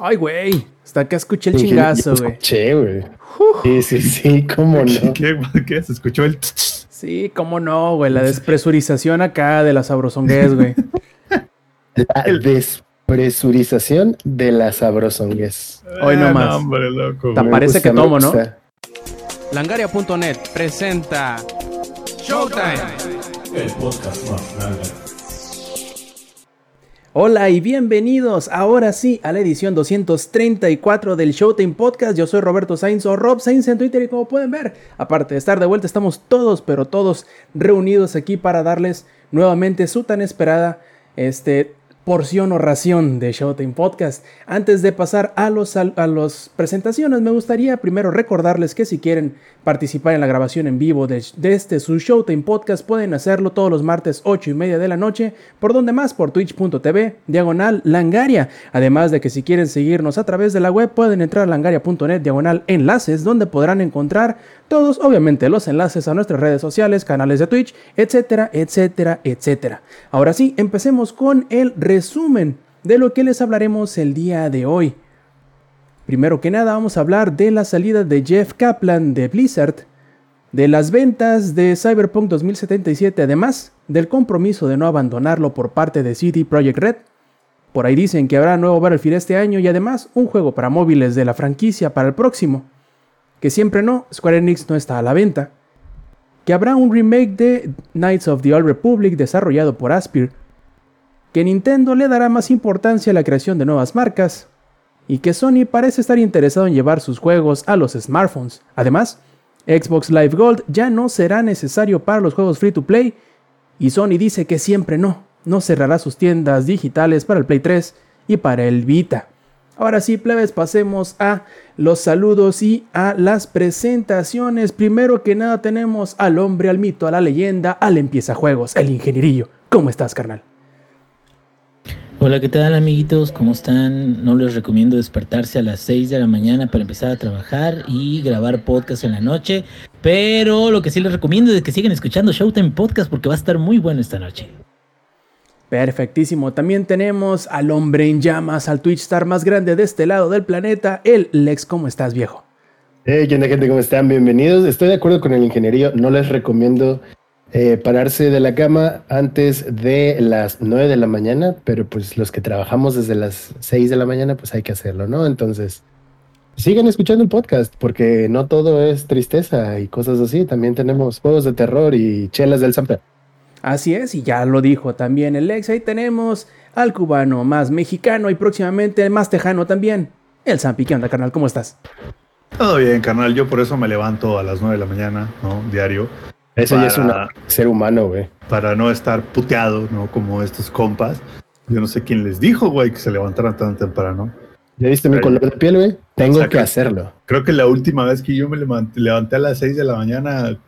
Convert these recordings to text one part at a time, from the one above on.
Ay, güey. Hasta acá escuché el chingazo, güey. Escuché, güey. Sí, sí, sí, cómo no. ¿Qué, ¿Qué? ¿Se escuchó el Sí, cómo no, güey. La despresurización acá de la sabrosonguez, güey. La despresurización de la sabrosonguez. Hoy no Ah, más. hombre, loco, Te parece que me tomo, ¿no? Langaria.net presenta Showtime. Hola y bienvenidos ahora sí a la edición 234 del Showtime Podcast. Yo soy Roberto Sainz o Rob Sainz en Twitter y como pueden ver, aparte de estar de vuelta, estamos todos, pero todos reunidos aquí para darles nuevamente su tan esperada este, porción o ración de Showtime Podcast. Antes de pasar a los a las presentaciones, me gustaría primero recordarles que si quieren participar en la grabación en vivo de, de este su Showtime Podcast, pueden hacerlo todos los martes 8 y media de la noche. ¿Por donde más? Por twitch.tv, diagonal langaria. Además de que si quieren seguirnos a través de la web, pueden entrar a langaria.net, diagonal enlaces, donde podrán encontrar todos, obviamente, los enlaces a nuestras redes sociales, canales de Twitch, etcétera, etcétera, etcétera. Ahora sí, empecemos con el resumen de lo que les hablaremos el día de hoy. Primero que nada vamos a hablar de la salida de Jeff Kaplan de Blizzard, de las ventas de Cyberpunk 2077, además del compromiso de no abandonarlo por parte de CD Projekt Red. Por ahí dicen que habrá nuevo Battlefield este año y además un juego para móviles de la franquicia para el próximo. Que siempre no, Square Enix no está a la venta. Que habrá un remake de Knights of the Old Republic desarrollado por Aspyr. Que Nintendo le dará más importancia a la creación de nuevas marcas y que Sony parece estar interesado en llevar sus juegos a los smartphones. Además, Xbox Live Gold ya no será necesario para los juegos free to play y Sony dice que siempre no, no cerrará sus tiendas digitales para el Play 3 y para el Vita. Ahora sí, plebes, pasemos a los saludos y a las presentaciones. Primero que nada tenemos al hombre, al mito, a la leyenda, al empieza juegos, el ingenierillo. ¿Cómo estás, carnal? Hola, ¿qué tal amiguitos? ¿Cómo están? No les recomiendo despertarse a las 6 de la mañana para empezar a trabajar y grabar podcast en la noche, pero lo que sí les recomiendo es que sigan escuchando Showtime Podcast porque va a estar muy bueno esta noche. Perfectísimo. También tenemos al hombre en llamas, al Twitch star más grande de este lado del planeta, el Lex. ¿Cómo estás, viejo? Hey, ¿qué onda, gente? ¿Cómo están? Bienvenidos. Estoy de acuerdo con el ingenierillo. No les recomiendo eh, pararse de la cama antes de las 9 de la mañana, pero pues los que trabajamos desde las 6 de la mañana, pues hay que hacerlo, ¿no? Entonces, sigan escuchando el podcast, porque no todo es tristeza y cosas así. También tenemos juegos de terror y chelas del Samper. Así es, y ya lo dijo también el Lex. Ahí tenemos al cubano más mexicano y próximamente más tejano también, el Zampi. ¿Qué onda, carnal? ¿Cómo estás? Todo bien, carnal. Yo por eso me levanto a las 9 de la mañana, ¿no? Diario. Eso ya es un ser humano, güey. Para no estar puteado, ¿no? Como estos compas. Yo no sé quién les dijo, güey, que se levantaran tan temprano. ¿Ya viste mi color de piel, güey? Tengo que hacerlo. Creo que la última vez que yo me levanté, levanté a las 6 de la mañana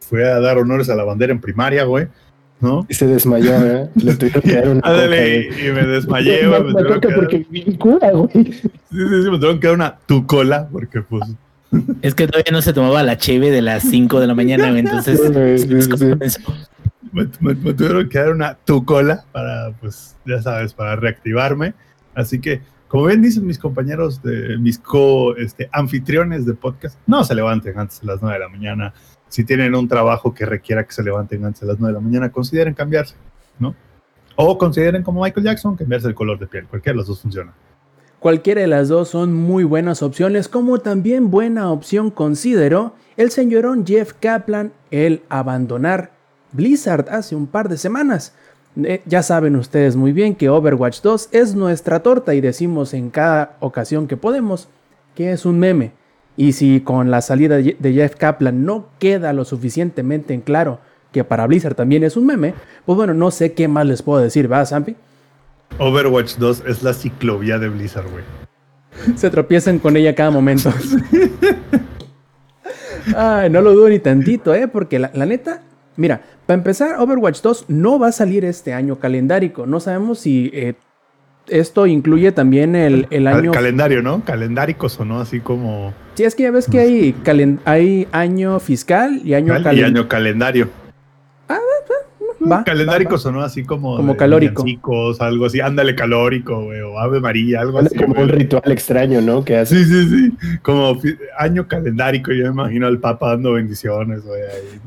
fue a dar honores a la bandera en primaria, güey. ¿No? Y se desmayó, ¿eh? Le tuvieron que dar una Ándale, y me desmayé, güey. Me dar- porque viví en cura, güey. Sí, sí, sí, me tuvieron que dar una tu cola, porque pues. Es que todavía no se tomaba la cheve de las 5 de la mañana, güey, entonces... Sí, sí, sí, me, me- me tuvieron que dar una tu cola para, pues, ya sabes, para reactivarme. Así que, como bien dicen mis compañeros, de mis co este, anfitriones de podcast, no se levanten antes de las 9 de la mañana. Si tienen un trabajo que requiera que se levanten antes de las 9 de la mañana, consideren cambiarse, ¿no? O consideren como Michael Jackson cambiarse el color de piel. Cualquiera de los dos funciona. Cualquiera de las dos son muy buenas opciones, como también buena opción consideró el señorón Jeff Kaplan el abandonar Blizzard hace un par de semanas. Eh, ya saben ustedes muy bien que Overwatch 2 es nuestra torta y decimos en cada ocasión que podemos que es un meme. Y si con la salida de Jeff Kaplan no queda lo suficientemente en claro que para Blizzard también es un meme, pues bueno, no sé qué más les puedo decir, ¿va, Zampi? Overwatch 2 es la ciclovía de Blizzard, güey. Se tropiezan con ella cada momento. Ay, no lo dudo ni tantito, ¿eh? Porque la, la neta, mira, para empezar, Overwatch 2 no va a salir este año calendárico. No sabemos si eh, esto incluye también el, el año. Calendario, ¿no? Calendárico sonó así como. Sí, es que ya ves que hay, calen- hay año fiscal y año cal- y calendario. año calendario. va. Calendárico va, va. sonó así como. Como calórico. villancicos, algo así. Ándale, calórico, güey. O Ave María, algo Suena así. como un ritual extraño, ¿no? Que hace. Sí, sí, sí. Como fi- año calendárico. Yo me imagino al Papa dando bendiciones, güey.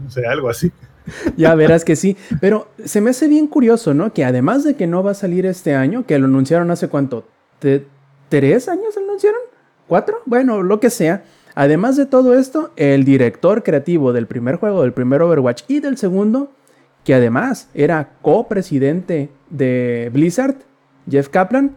No sé, algo así. Ya verás que sí. Pero se me hace bien curioso, ¿no? Que además de que no va a salir este año, que lo anunciaron hace cuánto, ¿Te- ¿tres años lo anunciaron? ¿Cuatro? Bueno, lo que sea. Además de todo esto, el director creativo del primer juego, del primer Overwatch y del segundo, que además era copresidente de Blizzard, Jeff Kaplan,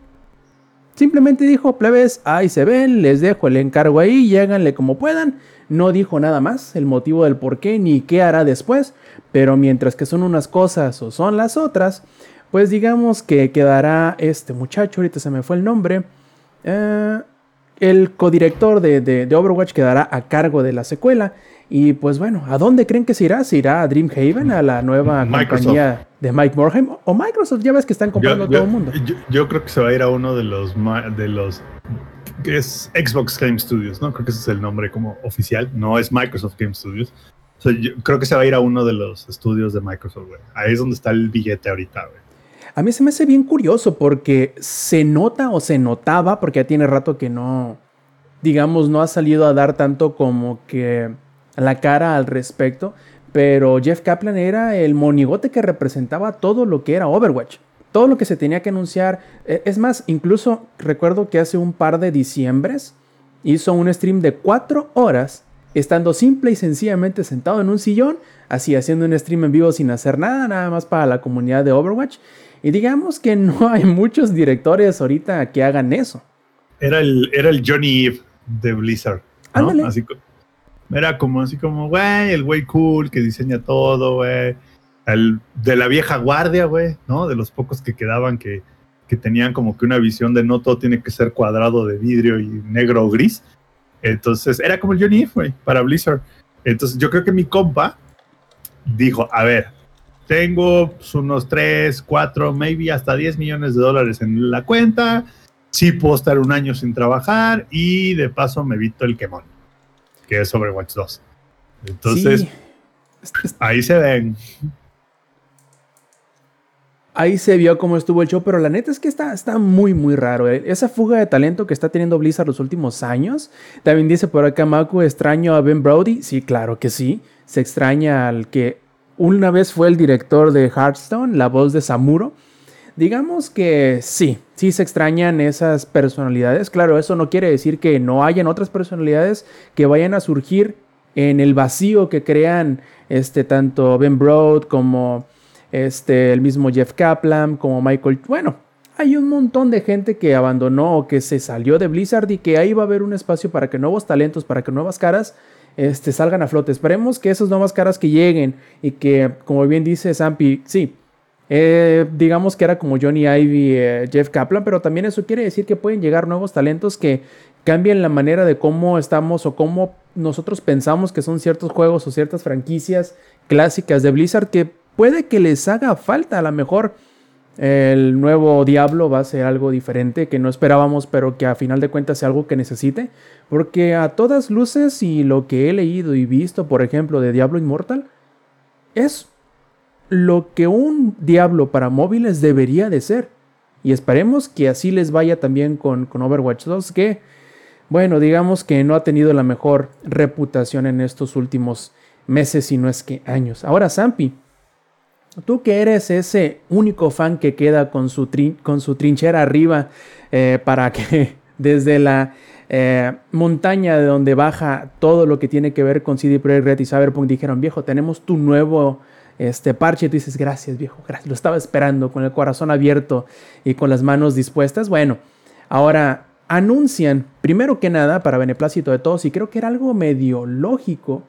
simplemente dijo, plebes, ahí se ven, les dejo el encargo ahí, lléganle como puedan. No dijo nada más, el motivo del por qué ni qué hará después, pero mientras que son unas cosas o son las otras, pues digamos que quedará este muchacho, ahorita se me fue el nombre, eh, el codirector de, de, de Overwatch quedará a cargo de la secuela. Y pues bueno, ¿a dónde creen que se irá? ¿Se irá a Dreamhaven, a la nueva Microsoft. compañía de Mike Morheim? ¿O Microsoft? Ya ves que están comprando Yo, todo el mundo. yo- yo creo que se va a ir a uno de los de los que es Xbox Game Studios, ¿no? Creo que ese es el nombre como oficial, no es Microsoft Game Studios. Creo que se va a ir a uno de los estudios de Microsoft, güey. Ahí es donde está el billete ahorita, güey. A mí se me hace bien curioso porque se nota o se notaba, porque ya tiene rato que no, digamos, no ha salido a dar tanto como que la cara al respecto, pero Jeff Kaplan era el monigote que representaba todo lo que era Overwatch, todo lo que se tenía que anunciar. Eh, Es más, incluso recuerdo que hace un par de diciembres hizo un stream de cuatro horas, estando simple y sencillamente sentado en un sillón, así haciendo un stream en vivo sin hacer nada, nada más para la comunidad de Overwatch. Y digamos que no hay muchos directores ahorita que hagan eso. Era el, era el Johnny Eve de Blizzard. ¿no? Así era como así como, güey, el güey cool que diseña todo, güey. El de la vieja guardia, güey, ¿no? De los pocos que quedaban que, que tenían como que una visión de no todo tiene que ser cuadrado de vidrio y negro o gris. Entonces, era como el Johnny güey, para Blizzard. Entonces, yo creo que mi compa dijo, a ver, tengo pues, unos 3, 4, maybe hasta 10 millones de dólares en la cuenta. Sí puedo estar un año sin trabajar y de paso me evito el quemón, que es Overwatch 2. Entonces, Sí. Es- es- ahí se ven. Ahí se vio cómo estuvo el show, pero la neta es que está, está muy, muy raro. eh. Esa fuga de talento que está teniendo Blizzard los últimos años. También dice por acá Maku, extraño a Ben Brody. Sí, claro que sí. Se extraña al que una vez fue el director de Hearthstone, la voz de Samuro. Digamos que sí, sí se extrañan esas personalidades. Claro, eso no quiere decir que no hayan otras personalidades que vayan a surgir en el vacío que crean este, tanto Ben Broad como este, el mismo Jeff Kaplan, como Michael. Bueno, hay un montón de gente que abandonó o que se salió de Blizzard y que ahí va a haber un espacio para que nuevos talentos, para que nuevas caras este, salgan a flote. Esperemos que esas nuevas caras que lleguen y que, como bien dice Zampi, sí, eh, digamos que era como Johnny Ivy, eh, Jeff Kaplan, pero también eso quiere decir que pueden llegar nuevos talentos que cambien la manera de cómo estamos o cómo nosotros pensamos que son ciertos juegos o ciertas franquicias clásicas de Blizzard que puede que les haga falta. A lo mejor el nuevo Diablo va a ser algo diferente que no esperábamos, pero que a final de cuentas sea algo que necesite. Porque a todas luces y lo que he leído y visto, por ejemplo, de Diablo Immortal, es lo que un Diablo para móviles debería de ser. Y esperemos que así les vaya también con, Overwatch 2, que, bueno, digamos que no ha tenido la mejor reputación en estos últimos meses, si no es que años. Ahora, Zampi, tú que eres ese único fan que queda con su, con su trinchera arriba eh, para que desde la eh, montaña de donde baja todo lo que tiene que ver con CD Projekt Red y Cyberpunk dijeron, viejo, tenemos tu nuevo este parche, y tú dices, gracias viejo, gracias, lo estaba esperando con el corazón abierto y con las manos dispuestas. Bueno, ahora anuncian, primero que nada, para beneplácito de todos, y creo que era algo medio lógico,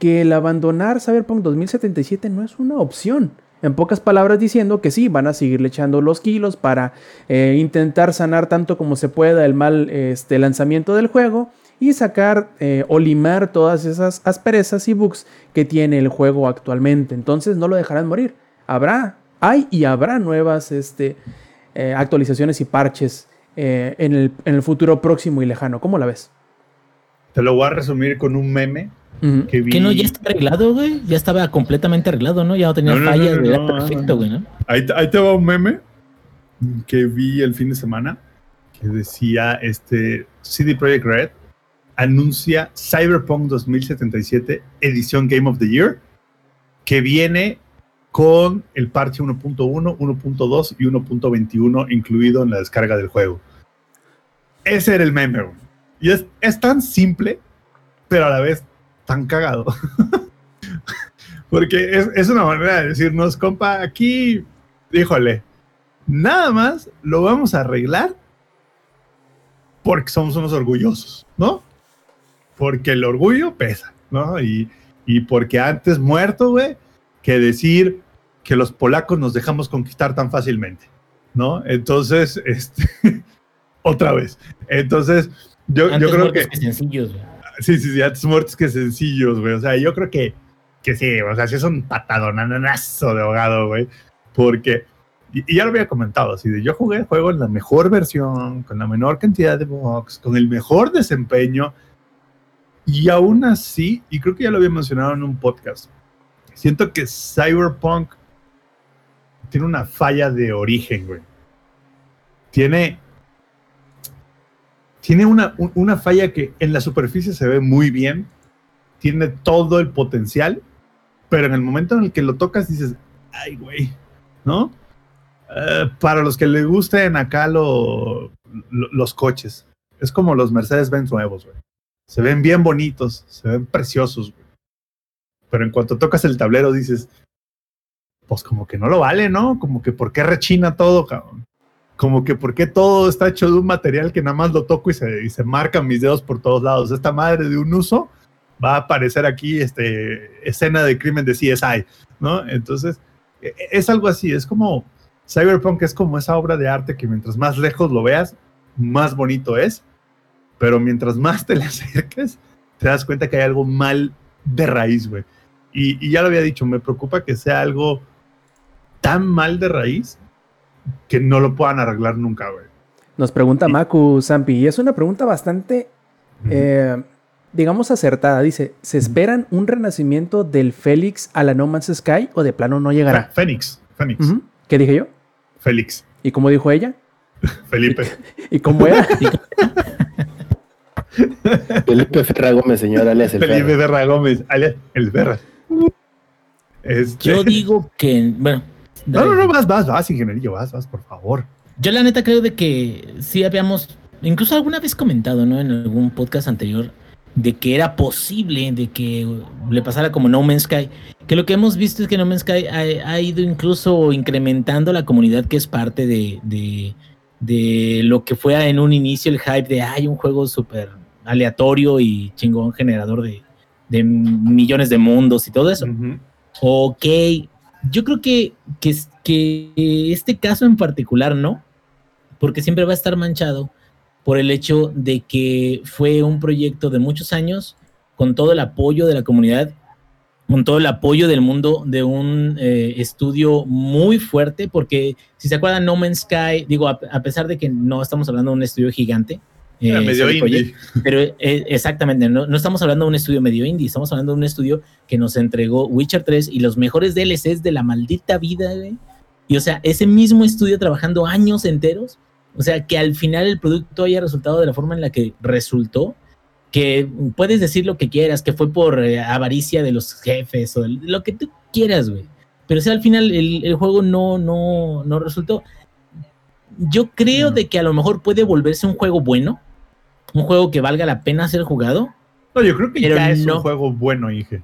que el abandonar Cyberpunk 2077 no es una opción. En pocas palabras diciendo que sí, van a seguirle echando los kilos para eh, intentar sanar tanto como se pueda el mal este, lanzamiento del juego y sacar eh, o limar todas esas asperezas y bugs que tiene el juego actualmente. Entonces no lo dejarán morir. Habrá, hay y habrá nuevas este, eh, actualizaciones y parches en, el, en el futuro próximo y lejano. ¿Cómo la ves? Te lo voy a resumir con un meme Que vi. Que no, ya está arreglado, güey. Ya estaba completamente arreglado, ¿no? Ya no tenía No, no, no, fallas, no, güey, no, era perfecto, güey, ¿no? Ahí, te- ahí te va un meme que vi el fin de semana que decía este CD Projekt Red anuncia Cyberpunk 2077 edición Game of the Year que viene con el parche 1.1, 1.2 y 1.21 incluido en la descarga del juego. Ese era el meme. güey. Y es, es tan simple, pero a la vez tan cagado. Porque es, es una manera de decirnos, compa, aquí, híjole, nada más lo vamos a arreglar porque somos unos orgullosos, ¿no? Porque el orgullo pesa, ¿no? Y, y porque antes muerto, güey, que decir que los polacos nos dejamos conquistar tan fácilmente, ¿no? Entonces, este, otra vez. Entonces, yo, yo creo que... sencillos, güey. Sí, sí, sí, antes muertos que sencillos, güey. O sea, yo creo que, que sí, o sea, sí es un patadonanazo de ahogado, güey. Porque, y, y ya lo había comentado, así de yo jugué el juego en la mejor versión, con la menor cantidad de bugs, con el mejor desempeño. Y aún así, y creo que ya lo había mencionado en un podcast, siento que Cyberpunk tiene una falla de origen, güey. Tiene tiene una, un- una falla que en la superficie se ve muy bien, tiene todo el potencial, pero en el momento en el que lo tocas dices, ay, güey, ¿no? Eh, para los que les gusten acá lo- los coches, es como los Mercedes-Benz nuevos, güey. Se ven bien bonitos, se ven preciosos, güey. Pero en cuanto tocas el tablero dices, pues como que no lo vale, ¿no? Como que ¿por qué rechina todo, cabrón? Como que por qué todo está hecho de un material que nada más lo toco y se, y se marcan mis dedos por todos lados. Esta madre de un uso va a aparecer aquí este, escena de crimen de CSI, ¿no? Entonces, e- e- es algo así, es como Cyberpunk es como esa obra de arte que mientras más lejos lo veas, más bonito es, pero mientras más te le acerques, te das cuenta que hay algo mal de raíz, güey. Y, y ya lo había dicho, me preocupa que sea algo tan mal de raíz que no lo puedan arreglar nunca, güey. Nos pregunta Maku Zampi, y es una pregunta bastante, eh, digamos, acertada. Dice, ¿se esperan un renacimiento del Félix a la No Man's Sky o de plano no llegará? Fénix, Fénix. ¿Qué dije yo? Félix, ¿Y cómo dijo ella? Felipe. ¿Y cómo era? Felipe Ferra Gómez, señor, alias el Felipe Ferra. Gómez, alias el Berra. Este- Yo digo que, bueno. No, no, no, vas, vas, vas, ingenierillo, vas, vas, por favor. Yo la neta creo de que sí habíamos, incluso alguna vez comentado, ¿no? En algún podcast anterior, de que era posible de que le pasara como No Man's Sky. Que lo que hemos visto es que No Man's Sky ha, ha ido incluso incrementando la comunidad que es parte de, de, de lo que fue en un inicio el hype de hay un juego súper aleatorio y chingón generador de, de millones de mundos y todo eso. Ok, yo creo que, que, es- que este caso en particular no, porque siempre va a estar manchado por el hecho de que fue un proyecto de muchos años con todo el apoyo de la comunidad, con todo el apoyo del mundo de un eh, estudio muy fuerte, porque si se acuerdan, No Man's Sky, digo, a pesar de que no estamos hablando de un estudio gigante, Era eh, medio CD Projekt, indie. pero eh, exactamente, no, no estamos hablando de un estudio medio indie, estamos hablando de un estudio que nos entregó Witcher 3 y los mejores DLCs de la maldita vida, güey. Y o sea, ese mismo estudio trabajando años enteros, o sea, que al final el producto haya resultado de la forma en la que resultó, que puedes decir lo que quieras, que fue por eh, avaricia de los jefes o el- lo que tú quieras, güey. Pero o sea, al final el, el juego no, no, no resultó. Yo creo de que a lo mejor puede volverse un juego bueno, un juego que valga la pena ser jugado. No, yo creo que ya es no. un juego bueno, Inge.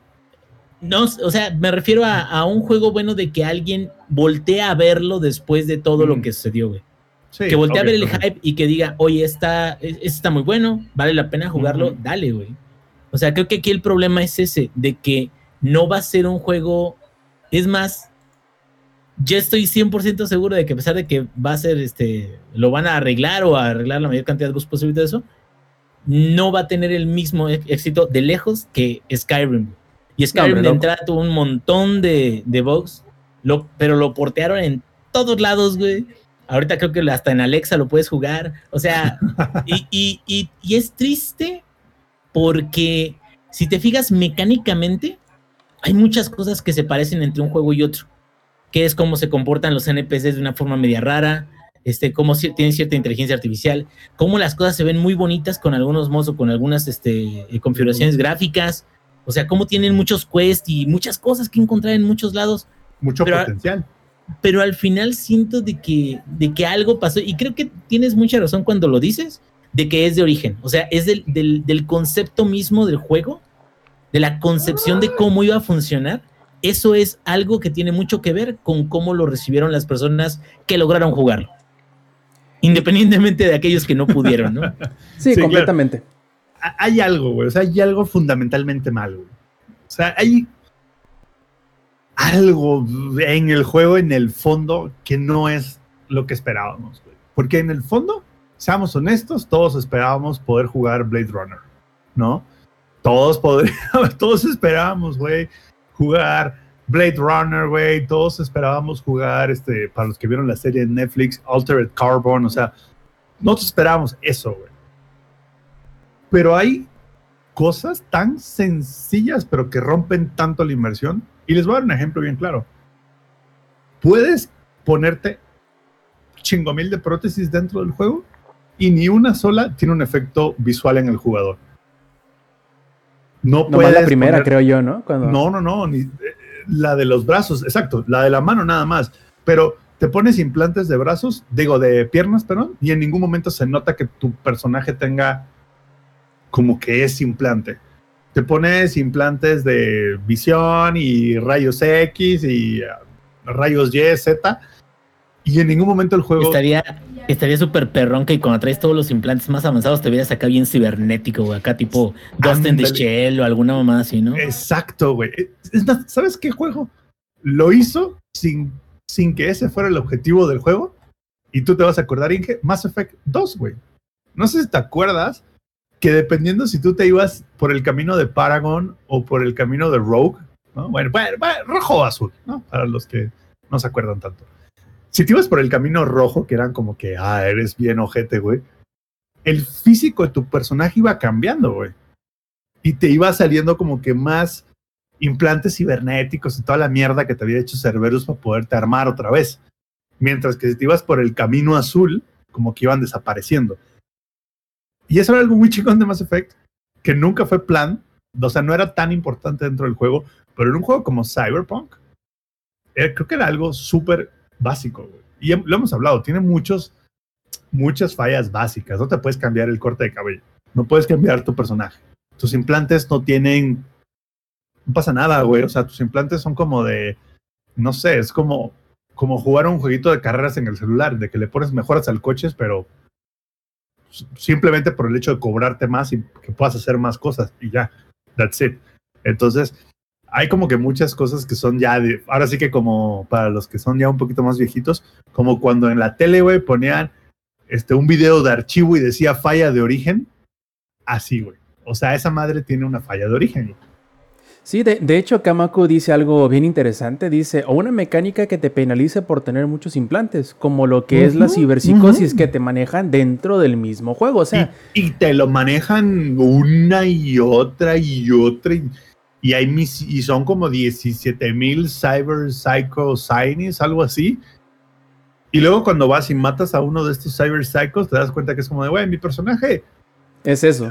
No, o sea, me refiero a, a un juego bueno de que alguien voltee a verlo después de todo lo Mm. que sucedió, güey. Sí, que voltee a obvio, ver el obvio. hype y que diga, oye, está, es- está muy bueno, vale la pena jugarlo, dale, güey. O sea, creo que aquí el problema es ese, de que no va a ser un juego, es más, yo estoy 100% seguro de que a pesar de que va a ser, este, lo van a arreglar o a arreglar la mayor cantidad de bugs posible de eso, no va a tener el mismo e- éxito de lejos que Skyrim. Y Skyrim hombre, de entrada tuvo un montón de, de bugs, lo, pero lo portearon en todos lados, güey. Ahorita creo que hasta en Alexa lo puedes jugar. O sea, y, y- y- y es triste porque si te fijas mecánicamente, hay muchas cosas que se parecen entre un juego y otro, que es cómo se comportan los NPCs de una forma media rara, este, cómo tienen cierta inteligencia artificial, cómo las cosas se ven muy bonitas con algunos mods o con algunas este, eh, configuraciones gráficas, o sea, cómo tienen muchos quests y muchas cosas que encontrar en muchos lados. Mucho potencial. Pero al final siento de que, de que algo pasó, y creo que tienes mucha razón cuando lo dices, de que es de origen, o sea, es del, del, del concepto mismo del juego, de la concepción de cómo iba a funcionar, eso es algo que tiene mucho que ver con cómo lo recibieron las personas que lograron jugarlo independientemente de aquellos que no pudieron, ¿no? sí, completamente. Hay algo, güey, o sea, hay algo fundamentalmente malo. O sea, hay algo en el juego, en el fondo, que no es lo que esperábamos, güey. Porque en el fondo, seamos honestos, todos esperábamos poder jugar Blade Runner, ¿no? Todos podríamos, todos esperábamos, güey, jugar Blade Runner, güey, todos esperábamos jugar, este, para los que vieron la serie de Netflix, Altered Carbon, o sea, nosotros esperábamos eso, güey. Pero hay cosas tan sencillas, pero que rompen tanto la inmersión. Y les voy a dar un ejemplo bien claro. Puedes ponerte chingo mil de prótesis dentro del juego y ni una sola tiene un efecto visual en el jugador. No, puedes la primera, creo yo, ¿no? No, no, no. Ni, la de los brazos, exacto, la de la mano nada más, pero te pones implantes de brazos, digo, de piernas, perdón, y en ningún momento se nota que tu personaje tenga como que es implante. Te pones implantes de visión y rayos X y uh, rayos Y, Z, y en ningún momento el juego... Estaría estaría súper perrón que cuando traes todos los implantes más avanzados te vieras acá bien cibernético, güey, acá tipo Ghost in the Shell o alguna mamá así, ¿no? Exacto, güey. ¿Sabes qué juego? Lo hizo sin, sin que ese fuera el objetivo del juego. Y tú te vas a acordar, Inge, Mass Effect 2, güey. No sé si te acuerdas que dependiendo si tú te ibas por el camino de Paragon o por el camino de Rogue, ¿no? Bueno, rojo o azul, ¿no? Para los que no se acuerdan tanto si te ibas por el camino rojo, que eran como que, ah, eres bien ojete, güey, el físico de tu personaje iba cambiando, güey. Y te iba saliendo como que más implantes cibernéticos y toda la mierda que te había hecho Cerberus para poderte armar otra vez. Mientras que si te ibas por el camino azul, como que iban desapareciendo. Y eso era algo muy chingón de Mass Effect, que nunca fue plan, o sea, no era tan importante dentro del juego, pero en un juego como Cyberpunk, eh, creo que era algo súper básico, Y lo hemos hablado, tiene muchos, muchas fallas básicas. No te puedes cambiar el corte de cabello. No puedes cambiar tu personaje. Tus implantes no tienen. No pasa nada, güey. O sea, tus implantes son como de. No sé, es como, como jugar un jueguito de carreras en el celular, de que le pones mejoras al coche, pero simplemente por el hecho de cobrarte más y que puedas hacer más cosas y ya. That's it. Entonces, hay como que muchas cosas que son ya de, ahora sí que como para los que son ya un poquito más viejitos, como cuando en la tele, güey, ponían este, un video de archivo y decía falla de origen, así, güey. O sea, esa madre tiene una falla de origen. Sí, de, de, hecho, Kamako dice algo bien interesante. Dice, o una mecánica que te penalice por tener muchos implantes, como lo que es la ciberpsicosis que te manejan dentro del mismo juego. O sea, y, y, te lo manejan una y otra y otra. Y y, hay y son como 17 mil cyber psycho algo así. Y luego cuando vas y matas a uno de estos cyber psychos, te das cuenta que es como de, güey, mi personaje... Es eso.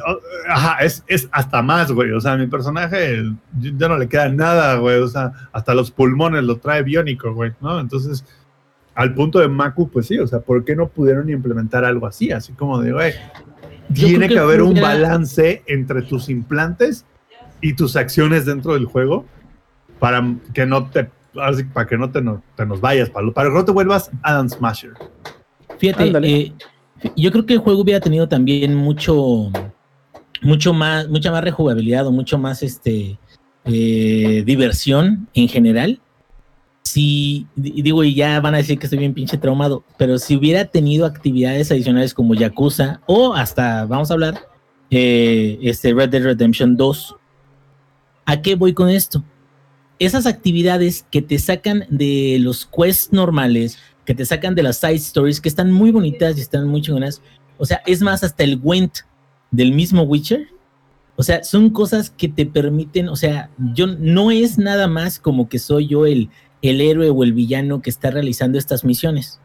Ajá, es, es hasta más, güey. O sea, mi personaje ya no le queda nada, güey. O sea, hasta los pulmones lo trae biónico, güey, ¿no? Entonces, al punto de Maku, pues sí, o sea, ¿por qué no pudieron implementar algo así? Así como de, güey, tiene que haber un balance entre tus implantes y tus acciones dentro del juego para que no te para que no te, nos vayas, para, para, que no te vuelvas Adam Smasher. Fíjate, eh, yo creo que el juego hubiera tenido también mucho, mucho más, mucha más rejugabilidad o mucho más este eh, diversión en general. Si, digo, y ya van a decir que estoy bien pinche traumado, pero si hubiera tenido actividades adicionales como Yakuza o hasta, vamos a hablar, eh, este Red Dead Redemption 2, ¿A qué voy con esto? Esas actividades que te sacan de los quests normales, que te sacan de las side stories, que están muy bonitas y están muy chingonas. O sea, es más, hasta el Went del mismo Witcher O sea, son cosas que te permiten, o sea, yo no es nada más como que soy yo el, el héroe o el villano que está realizando estas misiones.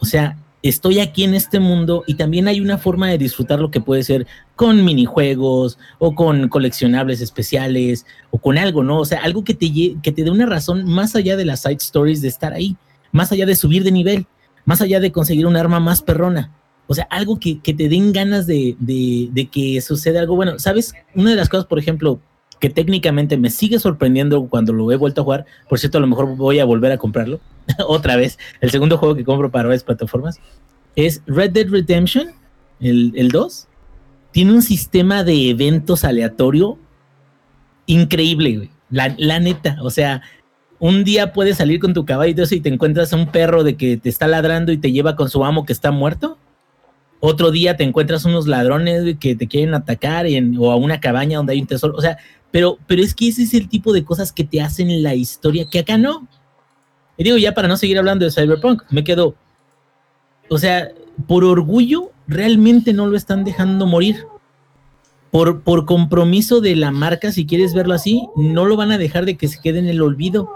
O sea, estoy aquí en este mundo y también hay una forma de disfrutar lo que puede ser con minijuegos o con coleccionables especiales o con algo, ¿no? O sea, algo que te, que te dé una razón más allá de las side stories de estar ahí, más allá de subir de nivel, más allá de conseguir un arma más perrona. O sea, algo que, te den ganas de, de, que suceda algo bueno. ¿Sabes? Una de las cosas, por ejemplo, que técnicamente me sigue sorprendiendo cuando lo he vuelto a jugar, por cierto, a lo mejor voy a volver a comprarlo otra vez. El segundo juego que compro para varias plataformas es Red Dead Redemption, el, el 2. Tiene un sistema de eventos aleatorio increíble, güey. La, la neta, o sea, un día puedes salir con tu caballo y te encuentras a un perro de que te está ladrando y te lleva con su amo que está muerto. Otro día te encuentras unos ladrones que te quieren atacar o a una cabaña donde hay un tesoro. O sea, pero, pero es que ese es el tipo de cosas que te hacen la historia que acá no. Y digo, ya para no seguir hablando de Cyberpunk, me quedo. O sea, por orgullo, realmente no lo están dejando morir. Por, por compromiso de la marca, si quieres verlo así, no lo van a dejar de que se quede en el olvido.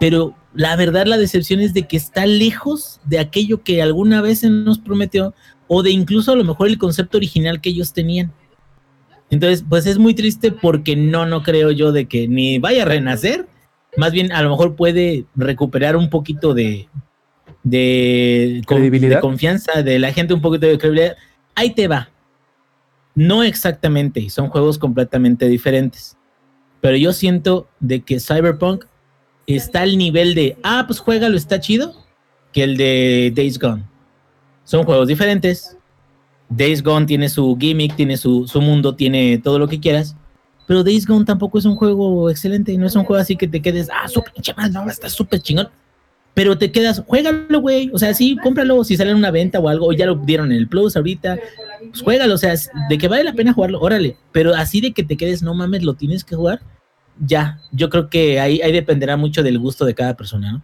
Pero la verdad, la decepción es de que está lejos de aquello que alguna vez se nos prometió, o de incluso a lo mejor el concepto original que ellos tenían. Entonces, pues es muy triste porque no, no creo yo de que ni vaya a renacer, más bien a lo mejor puede recuperar un poquito de, de, ¿Credibilidad? de confianza de la gente, un poquito de credibilidad. Ahí te va. No exactamente, son juegos completamente diferentes. Pero yo siento de que Cyberpunk está al nivel de, ah, pues juégalo, está chido, que el de Days Gone. Son juegos diferentes. Days Gone tiene su gimmick, tiene su, mundo, tiene todo lo que quieras. Pero Days Gone tampoco es un juego excelente. No es un juego así que te quedes, ah, su pinche más, no, está súper chingón. Pero te quedas, juégalo, güey. O sea, sí, cómpralo si sale en una venta o algo. Ya lo dieron en el Plus ahorita. Pues juégalo. O sea, de que vale la pena jugarlo, órale. Pero así de que te quedes, no mames, lo tienes que jugar. Ya, yo creo que ahí, ahí dependerá mucho del gusto de cada persona, ¿no?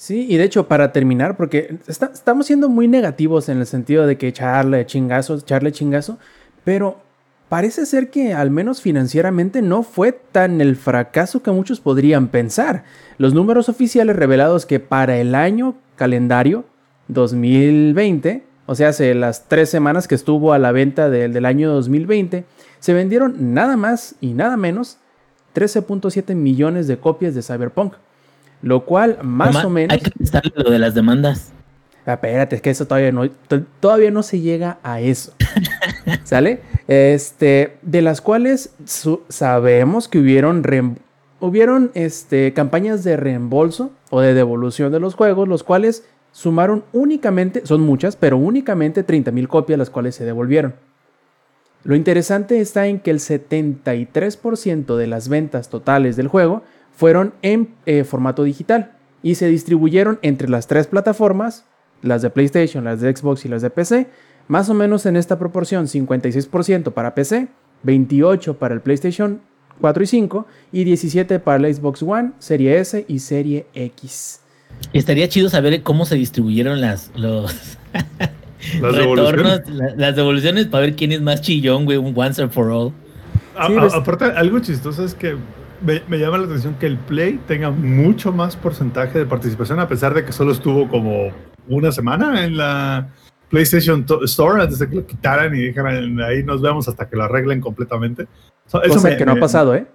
Sí, y de hecho, para terminar, porque estamos siendo muy negativos en el sentido de que echarle chingazo, echarle chingazo, pero parece ser que al menos financieramente no fue tan el fracaso que muchos podrían pensar. Los números oficiales revelados que para el año calendario 2020, o sea, hace las tres semanas que estuvo a la venta del año 2020, se vendieron nada más y nada menos 13.7 millones de copias de Cyberpunk. Lo cual, más o menos. Hay que pensar lo de las demandas. Espérate, es que eso todavía no, todavía no se llega a eso. ¿Sale? Este, de las cuales sabemos que hubieron, hubieron este, campañas de reembolso o de devolución de los juegos, los cuales sumaron únicamente, son muchas, pero únicamente 30 mil copias, las cuales se devolvieron. Lo interesante está en que el 73% de las ventas totales del juego fueron en eh, formato digital y se distribuyeron entre las tres plataformas, las de PlayStation, las de Xbox y las de PC, más o menos en esta proporción, 56% para PC, 28% para el PlayStation 4 y 5 y 17% para el Xbox One, Serie S y Serie X. Estaría chido saber cómo se distribuyeron las, los las, devoluciones. las devoluciones para ver quién es más chillón, güey, un once and for all. Pues aparte, algo chistoso es que me, llama la atención que el Play tenga mucho más porcentaje de participación, a pesar de que solo estuvo como una semana en la PlayStation Store antes de que lo quitaran y dijeran ahí nos vemos hasta que lo arreglen completamente. eso cosa que no ha pasado, ¿eh?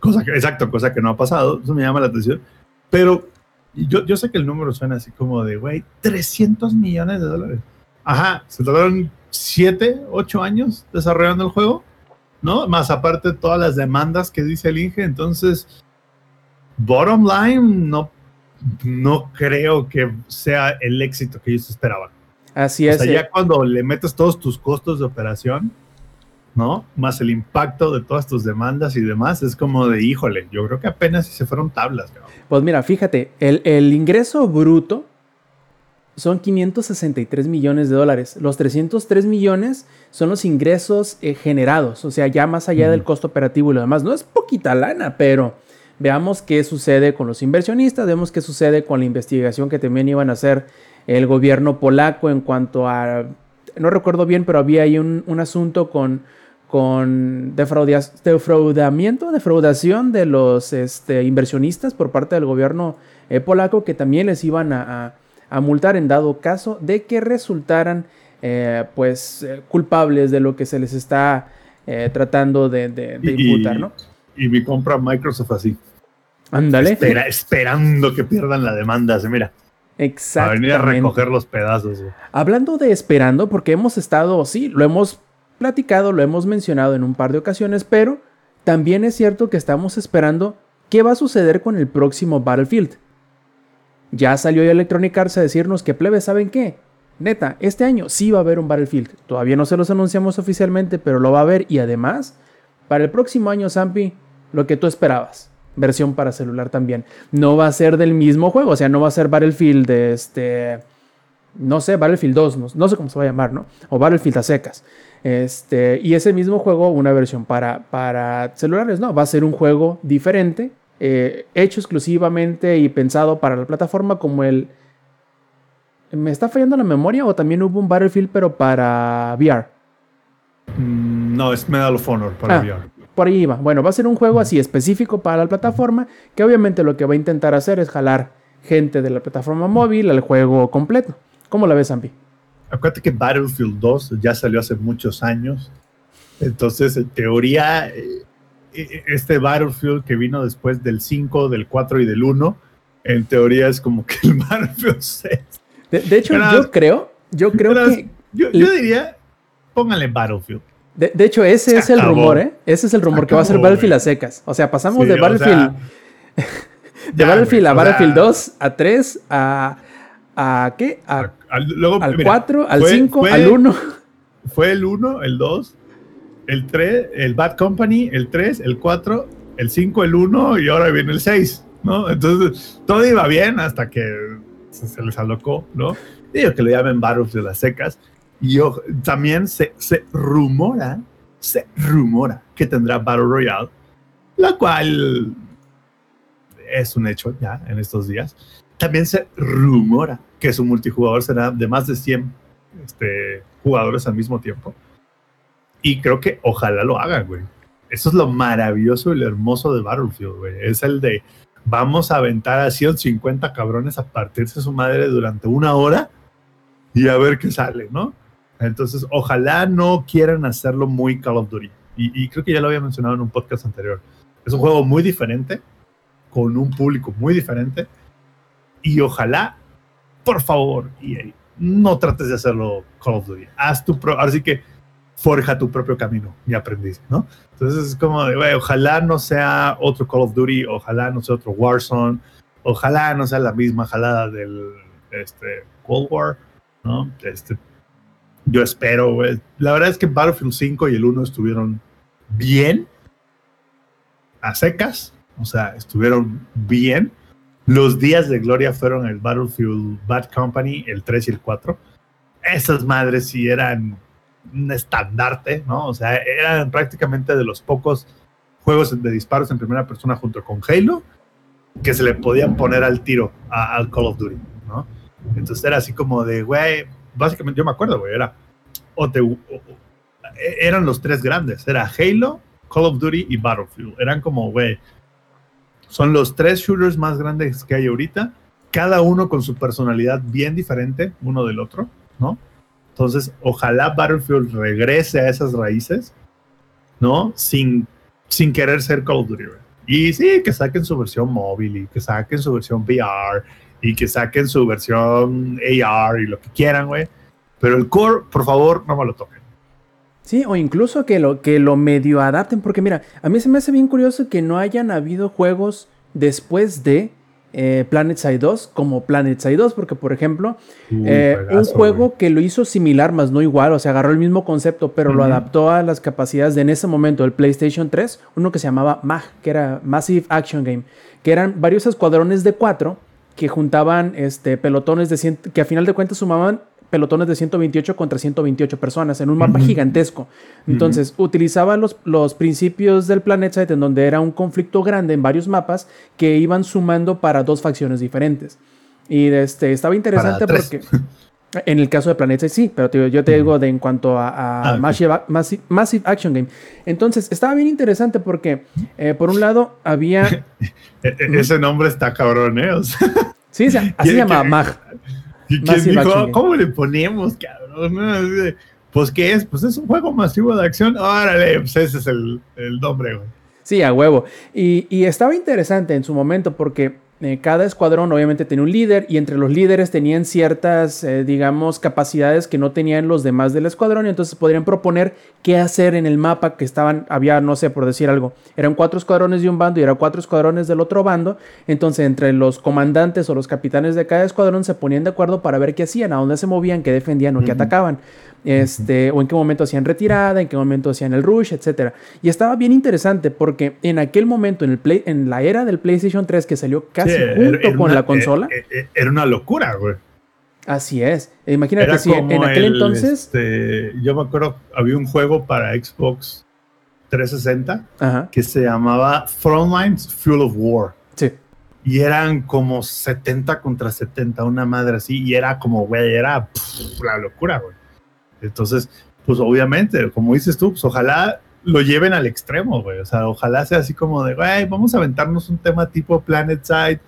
Cosa que, exacto, cosa que no ha pasado. Eso me llama la atención. Pero yo, yo sé que el número suena así como de, güey, 300 millones de dólares. Ajá, se tardaron 7, 8 años desarrollando el juego ¿no? Más aparte todas las demandas que dice el Inge, entonces, bottom line, no, no creo que sea el éxito que ellos esperaban. Así es. O sea, ya cuando le metes todos tus costos de operación, ¿no? Más el impacto de todas tus demandas y demás, es como de, híjole, yo creo que apenas se fueron tablas. Pues mira, fíjate, el, el ingreso bruto son 563 millones de dólares. Los 303 millones son los ingresos eh, generados, o sea, ya más allá del costo operativo y lo demás. No es poquita lana, pero veamos qué sucede con los inversionistas, vemos qué sucede con la investigación que también iban a hacer el gobierno polaco en cuanto a, no recuerdo bien, pero había ahí un, asunto con, con defraudamiento, defraudación de los este, inversionistas por parte del gobierno eh, polaco que también les iban a, multar en dado caso de que resultaran eh, pues eh, culpables de lo que se les está tratando de, imputar, ¿no? Y mi compra Microsoft así. Ándale. esperando que pierdan la demanda, mira. Exactamente. A venir a recoger los pedazos. Hablando de esperando, porque hemos estado, sí, lo hemos platicado, lo hemos mencionado en un par de ocasiones, pero también es cierto que estamos esperando qué va a suceder con el próximo Battlefield. Ya salió Electronic Arts a decirnos que plebe, ¿saben qué? Neta, este año sí va a haber un Battlefield. Todavía no se los anunciamos oficialmente, pero lo va a haber. Y además, para el próximo año, Zampi, lo que tú esperabas. Versión para celular también. No va a ser del mismo juego, o sea, no va a ser Battlefield de este. No sé, Battlefield 2, no, sé cómo se va a llamar, ¿no? O Battlefield a secas. Este, y ese mismo juego, una versión para, para celulares, no, va a ser un juego diferente, eh, hecho exclusivamente y pensado para la plataforma como el... ¿Me está fallando la memoria o también hubo un Battlefield pero para VR? Mm, no, es Medal of Honor para ah, VR. Por ahí va. Bueno, va a ser un juego así específico para la plataforma que obviamente lo que va a intentar hacer es jalar gente de la plataforma móvil al juego completo. ¿Cómo la ves, Ampi? acuérdate que Battlefield 2 ya salió hace muchos años. Entonces, en teoría, eh, eh, este Battlefield que vino después del 5, del 4 y del 1, en teoría es como que el Battlefield 6. De, hecho, yo creo, yo creo que... Yo, diría, pónganle Battlefield. De, hecho, ese es el rumor, ¿eh? Ese es el rumor que va a ser Battlefield a secas. O sea, pasamos de Battlefield... de Battlefield a Battlefield 2, a 3, a... ¿A qué? A, al 4, al 5, al 1. Fue el 1, el 2, el 3, el Bad Company, el 3, el 4, el 5, el 1 y ahora viene el 6, ¿no? Entonces todo iba bien hasta que se, les alocó, ¿no? Digo que le llamen Battles de las secas. Y yo, también se, se rumora, se rumora que tendrá Battle Royale, la cual es un hecho ya en estos días. También se rumora que su multijugador será de más de 100 este, jugadores al mismo tiempo. Y creo que ojalá lo hagan, güey. Eso es lo maravilloso y lo hermoso de Battlefield, güey. Es el de vamos a aventar a 150 cabrones a partirse su madre durante una hora y a ver qué sale, ¿no? Entonces, ojalá no quieran hacerlo muy Call of Duty. Y, y, creo que ya lo había mencionado en un podcast anterior. Es un juego muy diferente, con un público muy diferente. Y ojalá por favor, EA, no trates de hacerlo Call of Duty. Haz tu pro, así que forja tu propio camino, mi aprendiz, ¿no? Entonces es como, de, ojalá no sea otro Call of Duty, ojalá no sea otro Warzone, ojalá no sea la misma jalada del este, Cold War, ¿no? Este, yo espero, güey. La verdad es que Battlefield 5 y el 1 estuvieron bien, a secas, o sea, estuvieron bien los días de gloria fueron el Battlefield Bad Company, el 3 y el 4. Esas madres sí eran un estandarte, ¿no? O sea, eran prácticamente de los pocos juegos de disparos en primera persona junto con Halo que se le podían poner al tiro al Call of Duty, ¿no? Entonces era así como de, güey, básicamente yo me acuerdo, güey, era, eran los tres grandes, era Halo, Call of Duty y Battlefield. Eran como, güey, son los tres shooters más grandes que hay ahorita, cada uno con su personalidad bien diferente uno del otro, ¿no? Entonces, ojalá Battlefield regrese a esas raíces, ¿no? Sin, sin querer ser Call of Duty. Y sí, que saquen su versión móvil y que saquen su versión VR y que saquen su versión AR y lo que quieran, güey. Pero el core, por favor, no me lo toquen. Sí, o incluso que lo, que lo medio adapten, porque mira, a mí se me hace bien curioso que no hayan habido juegos después de eh, Planet Side 2 como Planet Side 2, porque por ejemplo, eh, un juego que lo hizo similar, más no igual, o sea, agarró el mismo concepto, pero lo adaptó a las capacidades de en ese momento el PlayStation 3, uno que se llamaba MAG, que era Massive Action Game, que eran varios escuadrones de cuatro que juntaban este, pelotones de 100, que a final de cuentas sumaban pelotones de 128 contra 128 personas en un mapa gigantesco. Entonces, utilizaba los, los principios del PlanetSide en donde era un conflicto grande en varios mapas que iban sumando para dos facciones diferentes. Y este, estaba interesante porque... En el caso de Planet sí, pero te yo te digo de en cuanto a, a Ah. Massive, Massive- Massive Action Game. Entonces, estaba bien interesante porque, eh, por un lado, había... E- e- Ese nombre está cabrón, ¿eh? O sea, Sí, así se ¿Quiere llama que- MAG. ¿y ¿quién Massive dijo, Action Game. ¿cómo le ponemos, cabrón? Pues, ¿qué es? Pues es un juego masivo de acción. Órale, pues ese es el, el nombre, güey. Sí, a huevo. Y, y estaba interesante en su momento porque eh, cada escuadrón obviamente tenía un líder y entre los líderes tenían ciertas, eh, digamos, capacidades que no tenían los demás del escuadrón y entonces podrían proponer qué hacer en el mapa que estaban, había, no sé, por decir algo, eran cuatro escuadrones de un bando y eran cuatro escuadrones del otro bando, entonces entre los comandantes o los capitanes de cada escuadrón se ponían de acuerdo para ver qué hacían, a dónde se movían, qué defendían o qué atacaban este, o en qué momento hacían retirada, en qué momento hacían el rush, etcétera. Y estaba bien interesante porque en aquel momento, en, el play, en la era del PlayStation 3 que salió casi Sí, junto era con una- la consola, eh, eh, Era una locura, güey. así es. Imagínate si en aquel el, entonces, este, yo me acuerdo, había un juego para Xbox 360 ajá, que se llamaba Frontlines Fuel of War. sí, Y eran como 70 contra 70, una madre así. Y era como, güey, era pff, la locura, güey. Entonces, pues obviamente, como dices tú, pues ojalá lo lleven al extremo, güey. O sea, ojalá sea así como de, güey, vamos a aventarnos un tema tipo Planet Side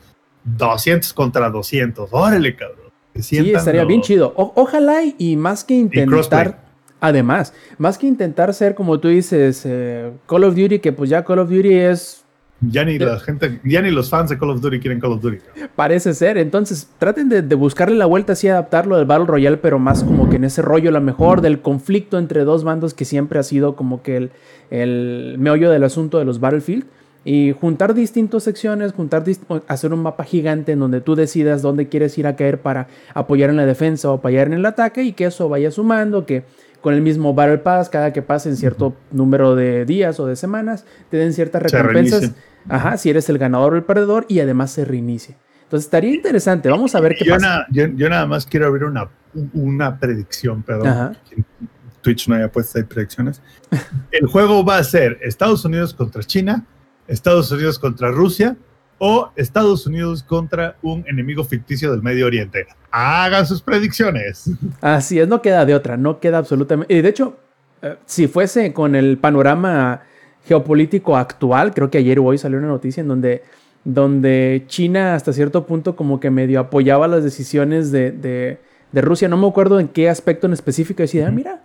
200 contra 200. Órale, cabrón. Sí, estaría bien chido. O- ojalá y, más que intentar, además, más que intentar ser como tú dices, eh, Call of Duty, que pues ya Call of Duty es Ya ni la gente, ya ni los fans de Call of Duty quieren Call of Duty. Parece ser, entonces traten de, de buscarle la vuelta así, adaptarlo del Battle Royale, pero más como que en ese rollo, la mejor del conflicto entre dos bandos que siempre ha sido como que el, el meollo del asunto de los Battlefield. Y juntar distintas secciones, juntar hacer un mapa gigante en donde tú decidas dónde quieres ir a caer para apoyar en la defensa o apoyar en el ataque y que eso vaya sumando, que con el mismo Battle Pass, cada que pasen cierto número de días o de semanas, te den ciertas recompensas. Ajá, si eres el ganador o el perdedor y además se reinicie. Entonces estaría interesante. Vamos a ver qué yo, pasa. na- yo, yo nada más quiero abrir una, una predicción, perdón. Ajá. Twitch no haya puesto ahí predicciones. El juego va a ser Estados Unidos contra China, Estados Unidos contra Rusia o Estados Unidos contra un enemigo ficticio del Medio Oriente. Hagan sus predicciones. Así es, no queda de otra, no queda absolutamente. Y de hecho, eh, si fuese con el panorama geopolítico actual, creo que ayer o hoy salió una noticia en donde, donde China hasta cierto punto como que medio apoyaba las decisiones de, de- de Rusia. No me acuerdo en qué aspecto en específico. Decía, "Ah, mira,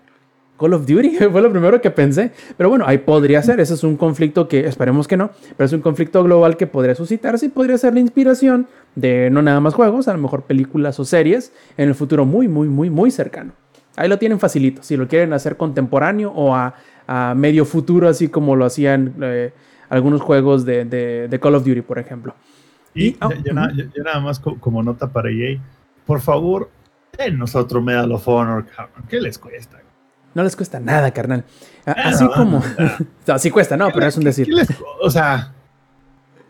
Call of Duty fue lo primero que pensé. Pero bueno, ahí podría ser. Ese es un conflicto que esperemos que no, pero es un conflicto global que podría suscitarse y podría ser la inspiración de no nada más juegos, a lo mejor películas o series en el futuro muy, muy, muy, muy cercano. Ahí lo tienen facilito. Si lo quieren hacer contemporáneo o a, a medio futuro, así como lo hacían eh, algunos juegos de, de- de Call of Duty, por ejemplo. Y Y- ah, nada más co- como nota para EA, por favor, denos otro Medal of Honor, cabrón. ¿Qué les cuesta? No les cuesta nada, carnal. Así no, como. Así cuesta, no, pero es un ¿Qué- decir. les- o sea,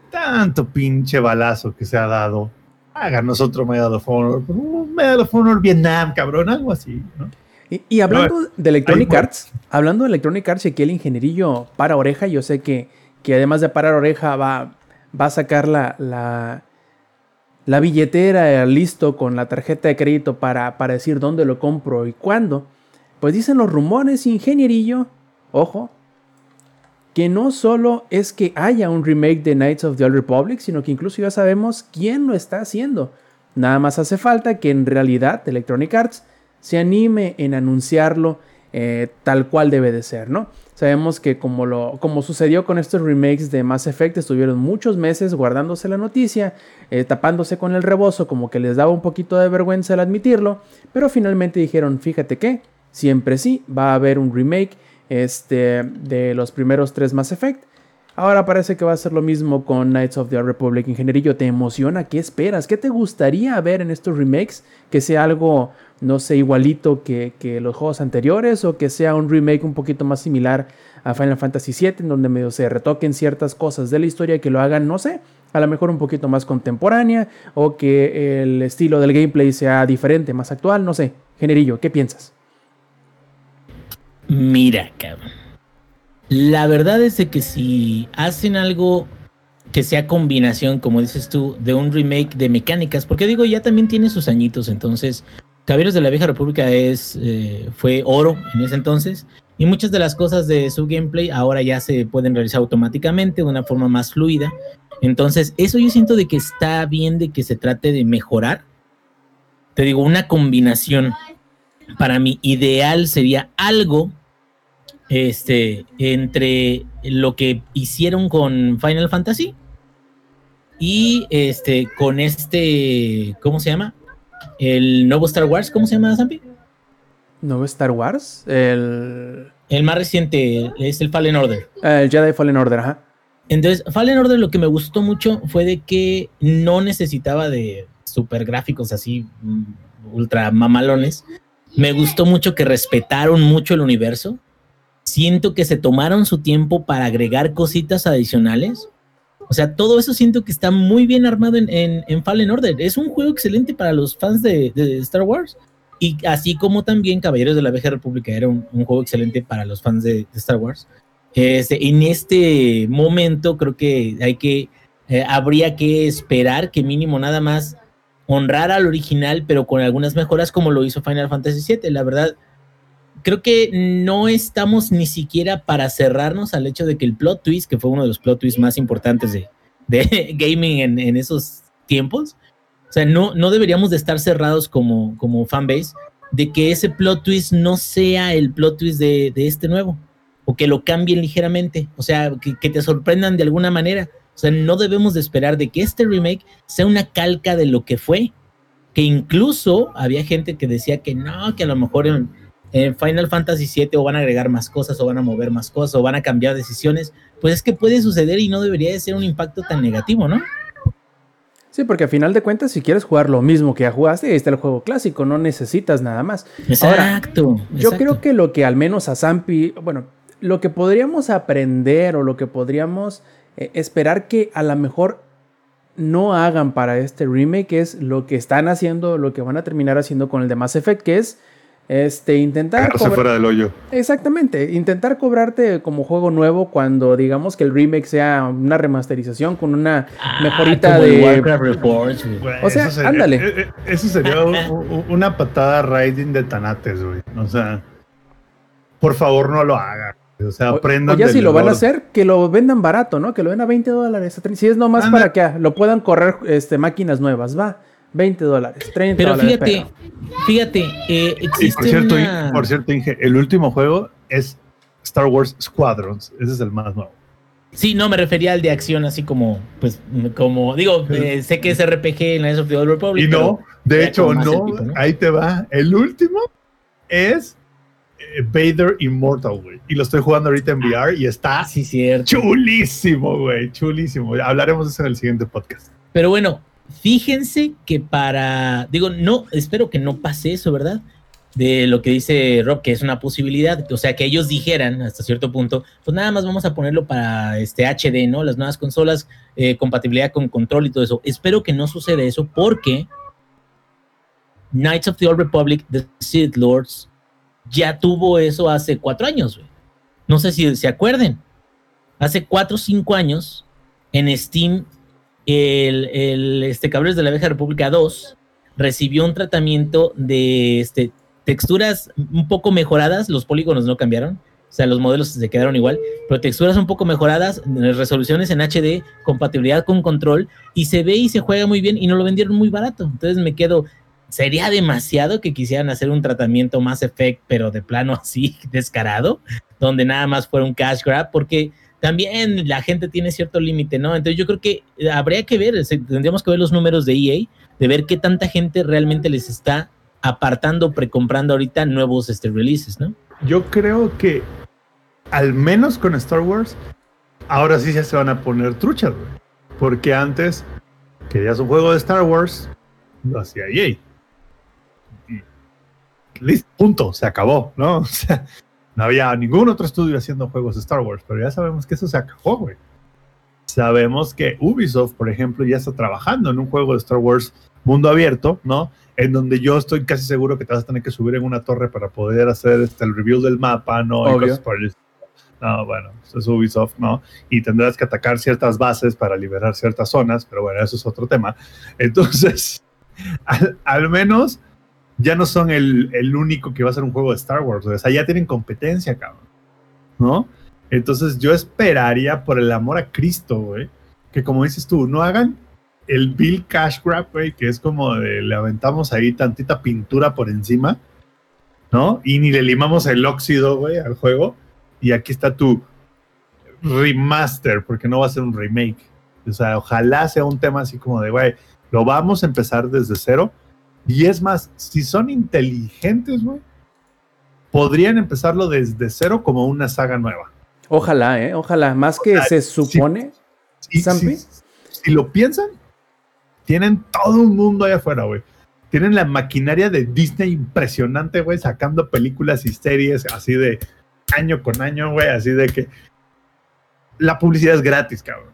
tanto pinche balazo que se ha dado. Háganos otro Medal of Honor. Un Medal of Honor Vietnam, cabrón, algo así, ¿no? Y, y hablando de Electronic. Arts, hablando de Electronic Arts y aquí el ingenierillo para oreja, yo sé que, que además de parar oreja va, va a sacar la, la, la billetera listo con la tarjeta de crédito para, para decir dónde lo compro y cuándo. Pues dicen los rumores, ingenierillo, ojo, que no solo es que haya un remake de Knights of the Old Republic, sino que incluso ya sabemos quién lo está haciendo. Nada más hace falta que en realidad Electronic Arts se anime en anunciarlo eh, tal cual debe de ser, ¿no? Sabemos que como, lo, como sucedió con estos remakes de Mass Effect, estuvieron muchos meses guardándose la noticia, eh, tapándose con el rebozo, como que les daba un poquito de vergüenza al admitirlo, pero finalmente dijeron, fíjate que, siempre sí, va a haber un remake este, de los primeros tres Mass Effect. Ahora parece que va a ser lo mismo con Knights of the Republic. Ingenierillo, ¿te emociona? ¿Qué esperas? ¿Qué te gustaría ver en estos remakes? ¿Que sea algo, no sé, igualito que, que los juegos anteriores? ¿O que sea un remake un poquito más similar a Final Fantasy VII, en donde medio se retoquen ciertas cosas de la historia que lo hagan, no sé, a lo mejor un poquito más contemporánea? ¿O que el estilo del gameplay sea diferente, más actual? No sé. Ingenierillo, ¿qué piensas? Mira, cabrón. La verdad es de que si hacen algo que sea combinación, como dices tú, de un remake de mecánicas, porque digo, ya también tiene sus añitos, entonces Caballeros de la Vieja República es, eh, fue oro en ese entonces y muchas de las cosas de su gameplay ahora ya se pueden realizar automáticamente de una forma más fluida. Entonces, eso yo siento de que está bien de que se trate de mejorar. Te digo, una combinación para mí ideal sería algo este, entre lo que hicieron con Final Fantasy y este, con este, ¿cómo se llama? El nuevo Star Wars, ¿cómo se llama, Zampi? ¿Nuevo Star Wars? El... El más reciente es el Fallen Order. El Jedi Fallen Order, ajá. Entonces, Fallen Order lo que me gustó mucho fue de que no necesitaba de super gráficos así mm, ultra mamalones. Me gustó mucho que respetaron mucho el universo. Siento que se tomaron su tiempo para agregar cositas adicionales. O sea, todo eso siento que está muy bien armado en, Fallen Order. Es un juego excelente para los fans de, Star Wars. Y así como también Caballeros de la Vieja República era un, juego excelente para los fans de, Star Wars. Este, en este momento creo que hay que, eh, habría que esperar que mínimo nada más honrar al original, pero con algunas mejoras como lo hizo Final Fantasy VII. La verdad, creo que no estamos ni siquiera para cerrarnos al hecho de que el plot twist, que fue uno de los plot twists más importantes de, gaming en, esos tiempos, o sea, no, no deberíamos de estar cerrados como, como fanbase de que ese plot twist no sea el plot twist de, este nuevo, o que lo cambien ligeramente, o sea, que, que te sorprendan de alguna manera. O sea, no debemos de esperar de que este remake sea una calca de lo que fue, que incluso había gente que decía que no, que a lo mejor en, en Final Fantasy VII o van a agregar más cosas o van a mover más cosas o van a cambiar decisiones, pues es que puede suceder y no debería de ser un impacto tan negativo, ¿no? Sí, porque a final de cuentas, si quieres jugar lo mismo que ya jugaste, ahí está el juego clásico, no necesitas nada más. Exacto. yo creo que lo que al menos a Zampi, bueno, lo que podríamos aprender o lo que podríamos eh, esperar que a lo mejor no hagan para este remake es lo que están haciendo, lo que van a terminar haciendo con el de Mass Effect, que es este, intentar. fuera del hoyo. Exactamente. Intentar cobrarte como juego nuevo cuando digamos que el remake sea una remasterización con una ah, mejorita de. Warcraft Reports, o sea, ándale. Eh, eh, eso sería una patada riding de Tanates, güey. O sea, por favor, no lo hagan. O sea, aprendan. O, ya si lo van a hacer, que lo vendan barato, ¿no? Que lo den a 20 dólares. Si es nomás para que lo puedan correr este, máquinas nuevas, va. 20 dólares, 30 pero dólares. Fíjate, fíjate, eh, existe por cierto, por cierto, Inge, el último juego es Star Wars Squadrons. Ese es el más nuevo. Sí, no, me refería al de acción, así como, pues, como, digo, eh, sé que es RPG en la of the Old Republic. Y no, de hecho, no, ahí te va. El último es eh, Vader Immortal, güey. Y lo estoy jugando ahorita en VR y está sí, cierto. chulísimo, güey, chulísimo. Hablaremos de eso en el siguiente podcast. Pero bueno, Fíjense que para, digo, no, espero que no pase eso, ¿verdad? De lo que dice Rob, que es una posibilidad, o sea, que ellos dijeran hasta cierto punto, pues nada más vamos a ponerlo para este HD, ¿no? Las nuevas consolas, eh, compatibilidad con control y todo eso. Espero que no suceda eso porque Knights of the Old Republic, The Sith Lords, ya tuvo eso hace cuatro años, güey. No sé si se acuerden. Hace cuatro o cinco años en Steam el, el este, de la Vieja República 2 recibió un tratamiento de este, texturas un poco mejoradas, los polígonos no cambiaron, o sea, los modelos se quedaron igual, pero texturas un poco mejoradas, resoluciones en HD, compatibilidad con control, y se ve y se juega muy bien y no lo vendieron muy barato. Entonces me quedo, sería demasiado que quisieran hacer un tratamiento más efect, pero de plano así descarado, donde nada más fuera un cash grab, porque también la gente tiene cierto límite, ¿no? Entonces yo creo que eh, habría que ver, tendríamos que ver los números de EA, de ver qué tanta gente realmente les está apartando, precomprando ahorita nuevos este, releases, ¿no? Yo creo que al menos con Star Wars, ahora sí ya se van a poner truchas, güey. Porque antes querías un juego de Star Wars, lo hacía EA. listo, punto, se acabó, ¿no? O sea, no había ningún otro estudio haciendo juegos de Star Wars, pero ya sabemos que eso se acabó, güey. Sabemos que Ubisoft, por ejemplo, ya está trabajando en un juego de Star Wars mundo abierto, ¿no? En donde yo estoy casi seguro que te vas a tener que subir en una torre para poder hacer este, el review del mapa, ¿no? no, bueno, eso es Ubisoft, ¿no? Y tendrás que atacar ciertas bases para liberar ciertas zonas, pero bueno, eso es otro tema. Entonces, al, al menos ya no son el, el único que va a ser un juego de Star Wars. O sea, ya tienen competencia, cabrón. ¿No? Entonces yo esperaría, por el amor a Cristo, güey, que como dices tú, no hagan el Bill Cash Grab, güey, que es como de le aventamos ahí tantita pintura por encima, ¿no? Y ni le limamos el óxido, güey, al juego. Y aquí está tu remaster, porque no va a ser un remake. O sea, ojalá sea un tema así como de, güey, lo vamos a empezar desde cero. Y es más, si son inteligentes, güey, podrían empezarlo desde cero como una saga nueva. Ojalá, ¿eh? Ojalá. Más que se supone. Si, si, si lo piensan, tienen todo un mundo allá afuera, güey. Tienen la maquinaria de Disney impresionante, güey, sacando películas y series así de año con año, güey, así de que la publicidad es gratis, cabrón.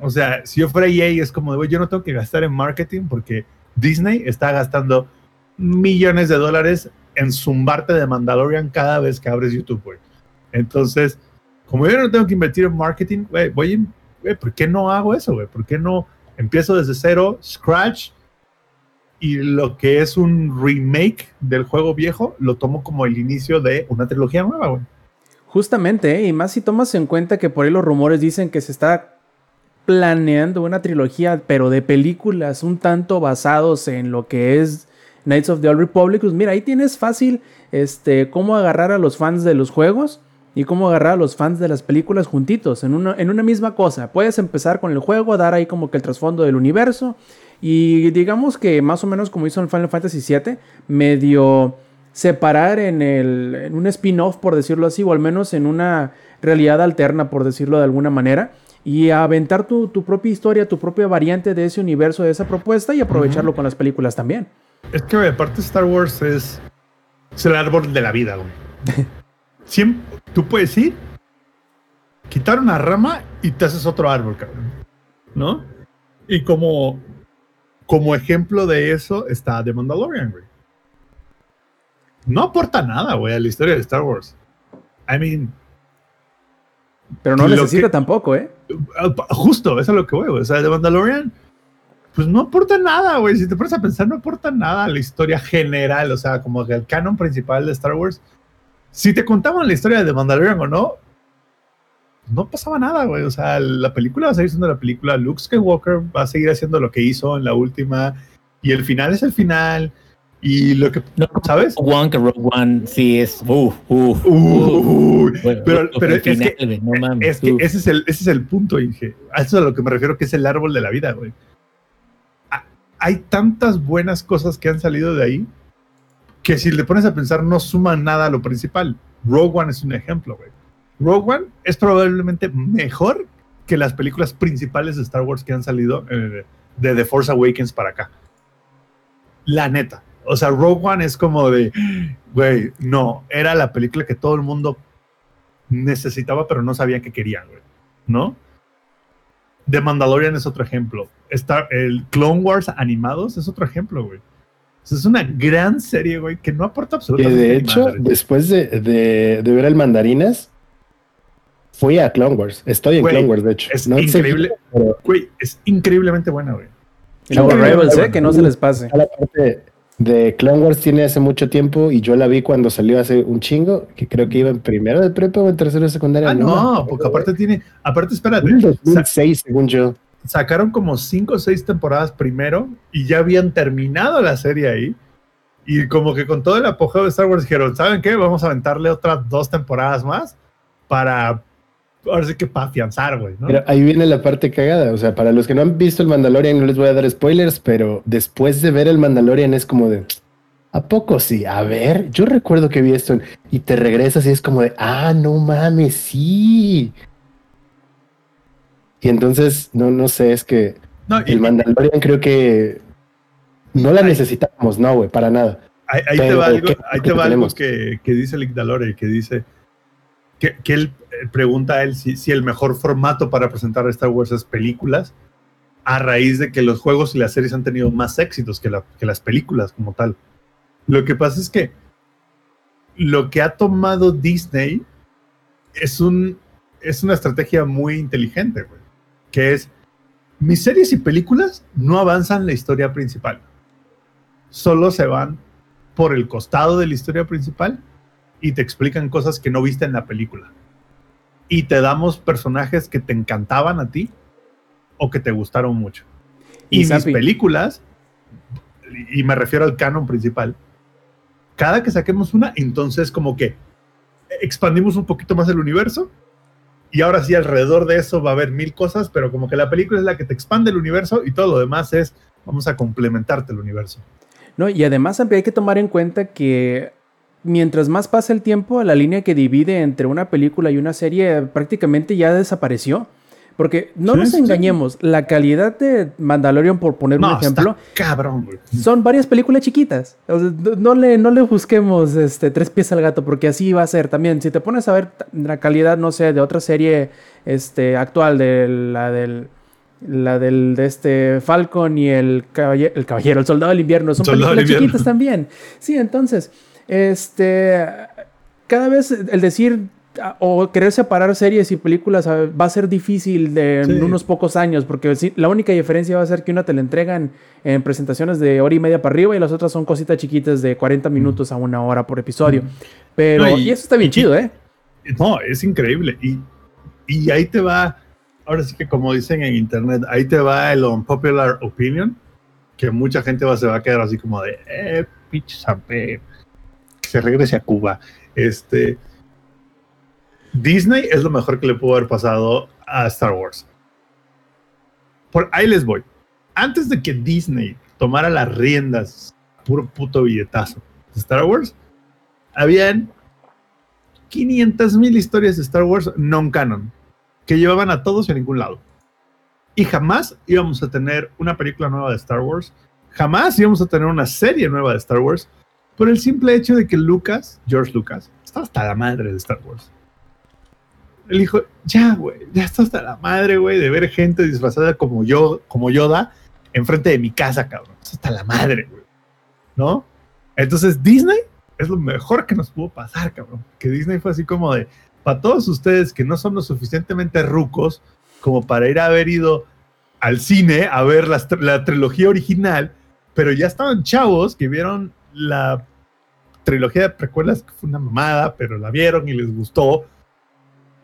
O sea, si yo fuera EA es como de, güey, yo no tengo que gastar en marketing porque Disney está gastando millones de dólares en zumbarte de Mandalorian cada vez que abres YouTube, güey. Entonces, como yo no tengo que invertir en marketing, güey, voy, güey, ¿por qué no hago eso, güey? ¿Por qué no empiezo desde cero, scratch, y lo que es un remake del juego viejo, lo tomo como el inicio de una trilogía nueva, güey? Justamente, ¿eh? y más si tomas en cuenta que por ahí los rumores dicen que se está planeando una trilogía, pero de películas un tanto basados en lo que es Knights of the Old Republic, pues mira, ahí tienes fácil este, cómo agarrar a los fans de los juegos y cómo agarrar a los fans de las películas juntitos en una, en una misma cosa. Puedes empezar con el juego, dar ahí como que el trasfondo del universo y digamos que más o menos como hizo en Final Fantasy VII, medio separar en, el, en un spin-off, por decirlo así, o al menos en una realidad alterna, por decirlo de alguna manera, y aventar tu, tu propia historia, tu propia variante de ese universo, de esa propuesta y aprovecharlo con las películas también. Es que aparte Star Wars es, es el árbol de la vida, güey. Siempre, tú puedes ir, quitar una rama y te haces otro árbol, cabrón. ¿No? Y como, como ejemplo de eso está The Mandalorian, güey. No aporta nada, güey, a la historia de Star Wars. I mean. Pero no necesita que, tampoco, ¿eh? Justo, eso es lo que voy. O sea, The Mandalorian, pues no aporta nada, güey. Si te pones a pensar, no aporta nada a la historia general, o sea, como el canon principal de Star Wars si te contaban la historia de Mandalorian o no, no pasaba nada, güey. O sea, la película va a seguir siendo la película. Luke Skywalker va a seguir haciendo lo que hizo en la última. Y el final es el final. Y lo que, no, ¿sabes? One que Rogue One sí es. Uh, uh, uh, pero, pero es, que, no mames, es que ese, es el, ese es el punto, Inge. A eso es a lo que me refiero, que es el árbol de la vida, güey. Hay tantas buenas cosas que han salido de ahí que si le pones a pensar no suman nada a lo principal. Rogue One es un ejemplo, güey. Rogue One es probablemente mejor que las películas principales de Star Wars que han salido eh, de The Force Awakens para acá. La neta. O sea, Rogue One es como de, güey, no, era la película que todo el mundo necesitaba, pero no sabía que querían, güey. ¿No? The Mandalorian es otro ejemplo. Star, el Clone Wars animados es otro ejemplo, güey es una gran serie, güey, que no aporta absolutamente nada. de hecho, después de, de, ver el Mandarinas, fui a Clone Wars. Estoy en Clone Wars, de hecho. Es increíble. Güey, es increíblemente buena, güey. Y luego Rebels, ¿eh? Que no se les pase. La parte de Clone Wars tiene hace mucho tiempo y yo la vi cuando salió hace un chingo, que creo que iba en primero de prepa o en tercero de secundaria. Ah, no, porque aparte tiene, aparte espérate. En 2006, según yo sacaron como cinco o seis temporadas primero y ya habían terminado la serie ahí. Y como que con todo el apogeo de Star Wars dijeron, ¿saben qué? Vamos a aventarle otras dos temporadas más para, ahora sí que para afianzar, güey. ¿no? Pero ahí viene la parte cagada. O sea, para los que no han visto el Mandalorian, no les voy a dar spoilers, pero después de ver el Mandalorian es como de, ¿a poco sí? A ver, yo recuerdo que vi esto y te regresas y es como de, ah, no mames, sí. Y entonces, no, no sé, es que el Mandalorian creo que no la necesitamos, no, güey, para nada. Ahí, te va algo, ahí te va algo que, que, dice Lick Dalore, que dice que, él eh, pregunta a él si, si, el mejor formato para presentar Star Wars es películas, a raíz de que los juegos y las series han tenido más éxitos que, la, que las películas como tal. Lo que pasa es que lo que ha tomado Disney es, un, es una estrategia muy inteligente, que es, mis series y películas no avanzan la historia principal. Solo se van por el costado de la historia principal y te explican cosas que no viste en la película. Y te damos personajes que te encantaban a ti o que te gustaron mucho. Y, Y mis películas, y me refiero al canon principal, cada que saquemos una, entonces como que expandimos un poquito más el universo y ahora sí alrededor de eso va a haber mil cosas, pero como que la película es la que te expande el universo y todo lo demás es vamos a complementarte el universo. No, y además hay que tomar en cuenta que mientras más pasa el tiempo, la línea que divide entre una película y una serie prácticamente ya desapareció. Porque no Sí, nos sí. engañemos, la calidad de Mandalorian, por poner un ejemplo, está cabrón, güey. son varias películas chiquitas. O sea, no- le, no le busquemos este, tres pies al gato, porque así va a ser también. Si te pones a ver la calidad, no sé, de otra serie este, actual, de la del. La del de este Falcon y el caballero, el caballero, el soldado del invierno, son Soldado del películas Invierno. chiquitas también. Sí, entonces, este, cada vez el decir ah, o querer separar series y películas ah, va a ser difícil de en unos pocos años, porque la única diferencia va a ser que una te la entregan en presentaciones de hora y media para arriba y las otras son cositas chiquitas de 40 minutos a una hora por episodio. Pero, No, y, y- eso está bien y- chido, ¿eh? No, es increíble. Y, y ahí te va, ahora sí que como dicen en internet, ahí te va el unpopular opinion, que mucha gente va, se va a quedar así como de, eh, pinche se regrese a Cuba. Este, Disney es lo mejor que le pudo haber pasado a Star Wars. Por ahí les voy. Antes de que Disney tomara las riendas, puro puto billetazo de Star Wars, habían 500 mil historias de Star Wars non-canon que llevaban a todos y a ningún lado. Y jamás íbamos a tener una película nueva de Star Wars, jamás íbamos a tener una serie nueva de Star Wars, por el simple hecho de que Lucas, George Lucas, está hasta la madre de Star Wars. Él dijo, ya, güey, ya está hasta la madre, güey, de ver gente disfrazada como yo, como Yoda, enfrente de mi casa, cabrón. Está hasta la madre, güey. ¿No? Entonces Disney es lo mejor que nos pudo pasar, cabrón. Que Disney fue así como de, para todos ustedes que no son lo suficientemente rucos como para ir a haber ido al cine a ver tr- la trilogía original, pero ya estaban chavos que vieron la trilogía de precuelas que fue una mamada, pero la vieron y les gustó.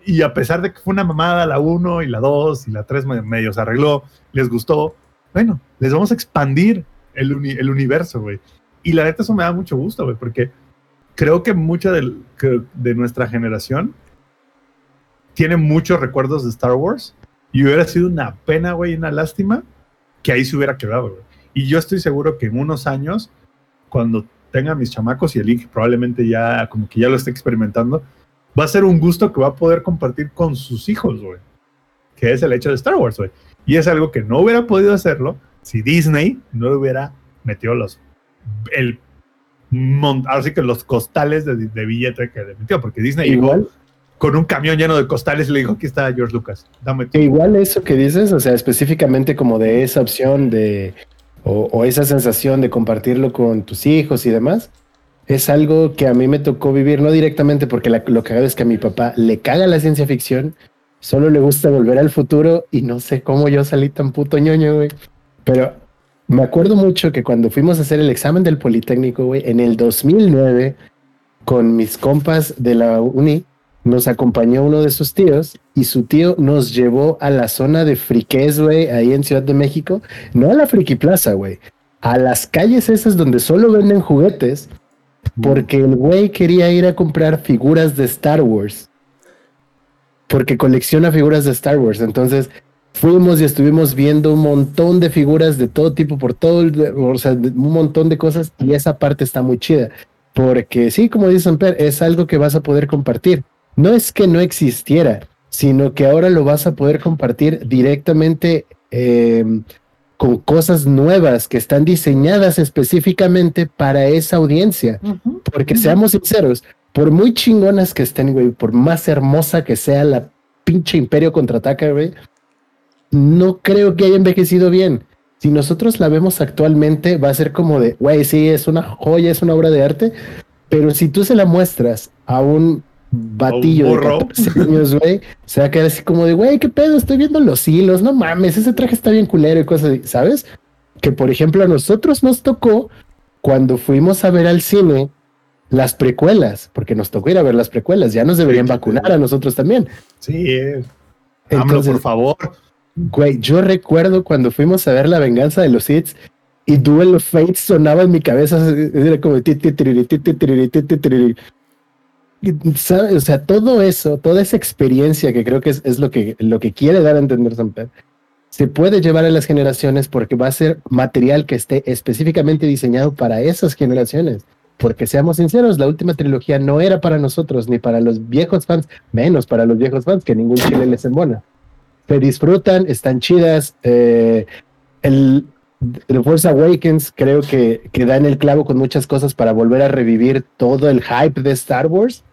Y a pesar de que fue una mamada la 1 y la 2 y la 3 me- medio se arregló, les gustó. Bueno, les vamos a expandir el, uni- el universo, güey. Y la neta eso me da mucho gusto, güey, porque creo que mucha del- de nuestra generación tiene muchos recuerdos de Star Wars y hubiera sido una pena, güey, una lástima que ahí se hubiera quedado, güey. Y yo estoy seguro que en unos años, cuando tenga mis chamacos y el Link probablemente ya, como que ya lo esté experimentando, va a ser un gusto que va a poder compartir con sus hijos, güey. Que es el hecho de Star Wars, güey. Y es algo que no hubiera podido hacerlo si Disney no le hubiera metido los. El. mon- Ahora sí que los costales de, de billete que le metió, porque Disney llegó Igual, con un camión lleno de costales y le dijo: Aquí está George Lucas, dame tú". que igual eso que dices, o sea, específicamente como de esa opción de, o, esa sensación de compartirlo con tus hijos y demás, es algo que a mí me tocó vivir, no directamente porque lo cagado es que a mi papá le caga la ciencia ficción, solo le gusta volver al futuro y no sé cómo yo salí tan puto ñoño, güey. Pero me acuerdo mucho que cuando fuimos a hacer el examen del Politécnico, güey, en el 2009, con mis compas de la uni, nos acompañó uno de sus tíos y su tío nos llevó a la zona de friqués, güey, ahí en Ciudad de México, no a la Friki Plaza, güey, a las calles esas donde solo venden juguetes, porque el güey quería ir a comprar figuras de Star Wars. Porque colecciona figuras de Star Wars. Entonces fuimos y estuvimos viendo un montón de figuras de todo tipo, por todo, el, o sea, un montón de cosas. Y esa parte está muy chida. Porque sí, como dice Samper, es algo que vas a poder compartir. No es que no existiera, sino que ahora lo vas a poder compartir directamente eh, con cosas nuevas que están diseñadas específicamente para esa audiencia. Porque seamos sinceros, por muy chingonas que estén, güey, por más hermosa que sea la pinche Imperio contraataca, güey, no creo que haya envejecido bien. Si nosotros la vemos actualmente, va a ser como de, güey, sí, es una joya, es una obra de arte, pero si tú se la muestras a un batillo de burro. 14 años, güey, se va a quedar así como de, güey, qué pedo, estoy viendo los hilos, no mames, ese traje está bien culero y cosas así, ¿sabes? Que por ejemplo a nosotros nos tocó cuando fuimos a ver al cine las precuelas, porque nos tocó ir a ver las precuelas, ya nos deberían Sí, vacunar a nosotros también. Sí, eh. AMLO, Entonces, por favor. Güey, yo recuerdo cuando fuimos a ver La Venganza de los Hits y Duel of Fate sonaba en mi cabeza, era como O sea, todo eso, toda esa experiencia que creo que es, lo, que, lo que quiere dar a entender Samper, se puede llevar a las generaciones porque va a ser material que esté específicamente diseñado para esas generaciones. Porque seamos sinceros, la última trilogía no era para nosotros ni para los viejos fans, menos para los viejos fans, que ningún chile les embona se disfrutan, están chidas. eh, el, The Force Awakens creo que, que da en el clavo con muchas cosas para volver a revivir todo el hype de Star Wars.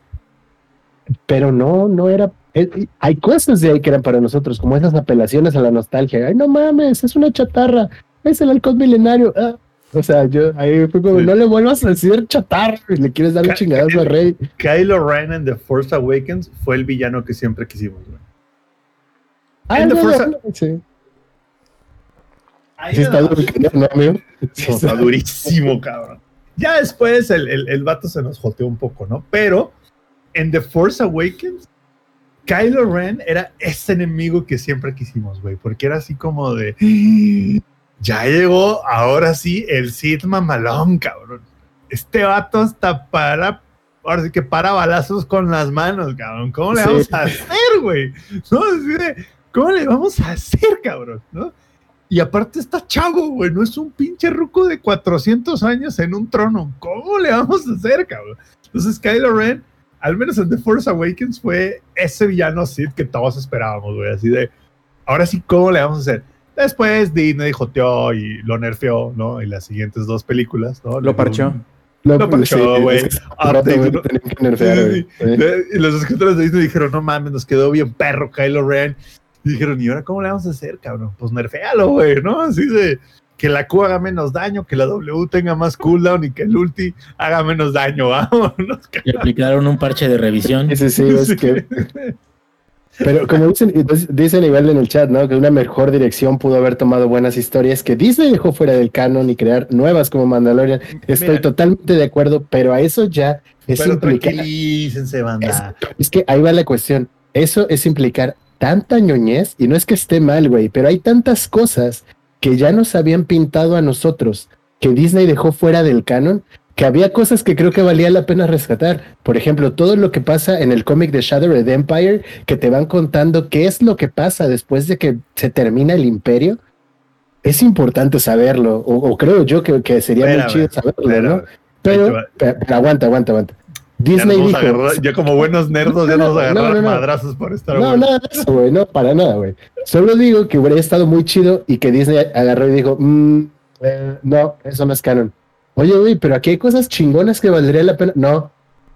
Pero no, no era. eh, hay cosas de ahí que eran para nosotros, como esas apelaciones a la nostalgia. Ay, no mames, es una chatarra, es el halcón milenario. ah. O sea, yo ahí fue como, Sí. no le vuelvas a decir chatarra y le quieres dar un chingadazo a Rey. Kylo Ren en The Force Awakens fue el villano que siempre quisimos, güey. Ah, En The Force- no, sí. Ahí Sí está nada más. duro, ¿no, amigo? Sí No, está- está durísimo, cabrón. Ya después el, el, el vato se nos joteó un poco, ¿no? Pero en The Force Awakens, Kylo Ren era ese enemigo que siempre quisimos, güey, porque era así como de. Ya llegó, ahora sí, el Sith mamalón, cabrón. Este vato hasta para. Ahora sí que para balazos con las manos, cabrón. ¿Cómo le Sí. vamos a hacer, güey? ¿No? ¿Cómo le vamos a hacer, cabrón? ¿No? Y aparte está chavo, güey. No es un pinche ruco de 400 años en un trono. ¿Cómo le vamos a hacer, cabrón? Entonces, Kylo Ren, al menos en The Force Awakens, fue ese villano Sith que todos esperábamos, güey. Así de, ahora sí, ¿cómo le vamos a hacer? Después Disney joteó y lo nerfeó, ¿no? Y las siguientes dos películas, ¿no? Lo parchó. Lo parchó, güey. Sí, sí, Sí. Y los escritores de Disney dijeron, no mames, nos quedó bien perro Kylo Ren. Y dijeron, ¿y ahora cómo le vamos a hacer, cabrón? Pues nerfealo, güey, ¿no? Así de que la Q haga menos daño, que la W tenga más cooldown y que el ulti haga menos daño, vámonos. Le aplicaron un parche de revisión. Sí, sí, es que. Pero como dicen, dicen igual en el chat, ¿no? Que una mejor dirección pudo haber tomado buenas historias que Disney dejó fuera del canon y crear nuevas como Mandalorian. Estoy Mira. totalmente de acuerdo, pero a eso ya es Pero implicar. tranquilícense, banda. Es que ahí va la cuestión. Eso es implicar tanta ñoñez, y no es que esté mal, güey, pero hay tantas cosas que ya nos habían pintado a nosotros, que Disney dejó fuera del canon, que había cosas que creo que valía la pena rescatar. Por ejemplo, todo lo que pasa en el cómic de Shattered Empire, que te van contando qué es lo que pasa después de que se termina el imperio. Es importante saberlo, o, o creo yo que, que sería muy chido saberlo, ¿no? pero- pero aguanta, aguanta, aguanta. Ya, Disney vamos a dijo, agarrar- ya como buenos nerdos ya No, nos no, agarraron no, no. madrazos por estar No, nada de eso, güey, no, para nada, güey. Solo digo que hubiera estado muy chido y que Disney agarró y dijo, "Mm, eh, no, eso no es canon. Oye, güey, pero aquí hay cosas chingonas que valdría la pena. No,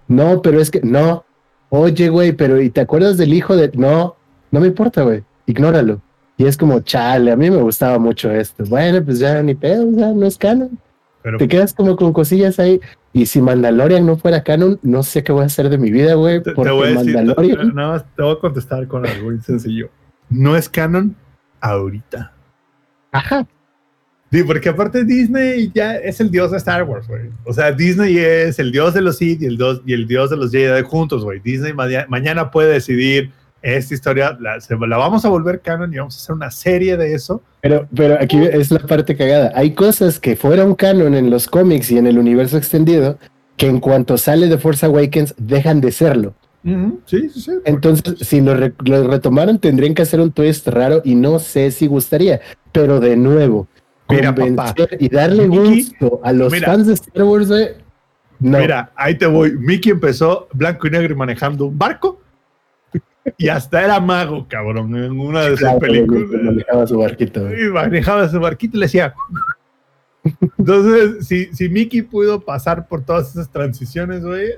no, pero es que, no. Oye, güey, pero ¿y te acuerdas del hijo de...? No, no me importa, güey, ignóralo. Y es como, chale, a mí me gustaba mucho esto. Bueno, pues ya ni pedo, ya no es canon. Pero Te quedas como con cosillas ahí. Y si Mandalorian no fuera canon, no sé qué voy a hacer de mi vida, güey. te, te Porque voy a decir, Mandalorian... nada más te voy a contestar con algo muy sencillo. No es canon ahorita. Ajá, Sí, porque aparte Disney ya es el dios de Star Wars, güey. O sea, Disney es el dios de los Sith y el dios, y el dios de los Jedi juntos, güey. Disney maña- mañana puede decidir esta historia, la, se- la vamos a volver canon y vamos a hacer una serie de eso. Pero, pero aquí es la parte cagada. Hay cosas que fueron canon en los cómics y en el universo extendido que en cuanto sale de Force Awakens dejan de serlo. Sí, sí, sí. Entonces, si lo, re- lo retomaran, tendrían que hacer un twist raro y no sé si gustaría. Pero de nuevo, Mira, convencer y darle Mickey, gusto a los mira. fans de Star Wars, no. Mira, ahí te voy. Mickey empezó blanco y negro manejando un barco. Y hasta era mago, cabrón, en una de sus Claro, güey, películas. manejaba su barquito. manejaba su barquito y le decía. Entonces, si, si Mickey pudo pasar por todas esas transiciones, güey,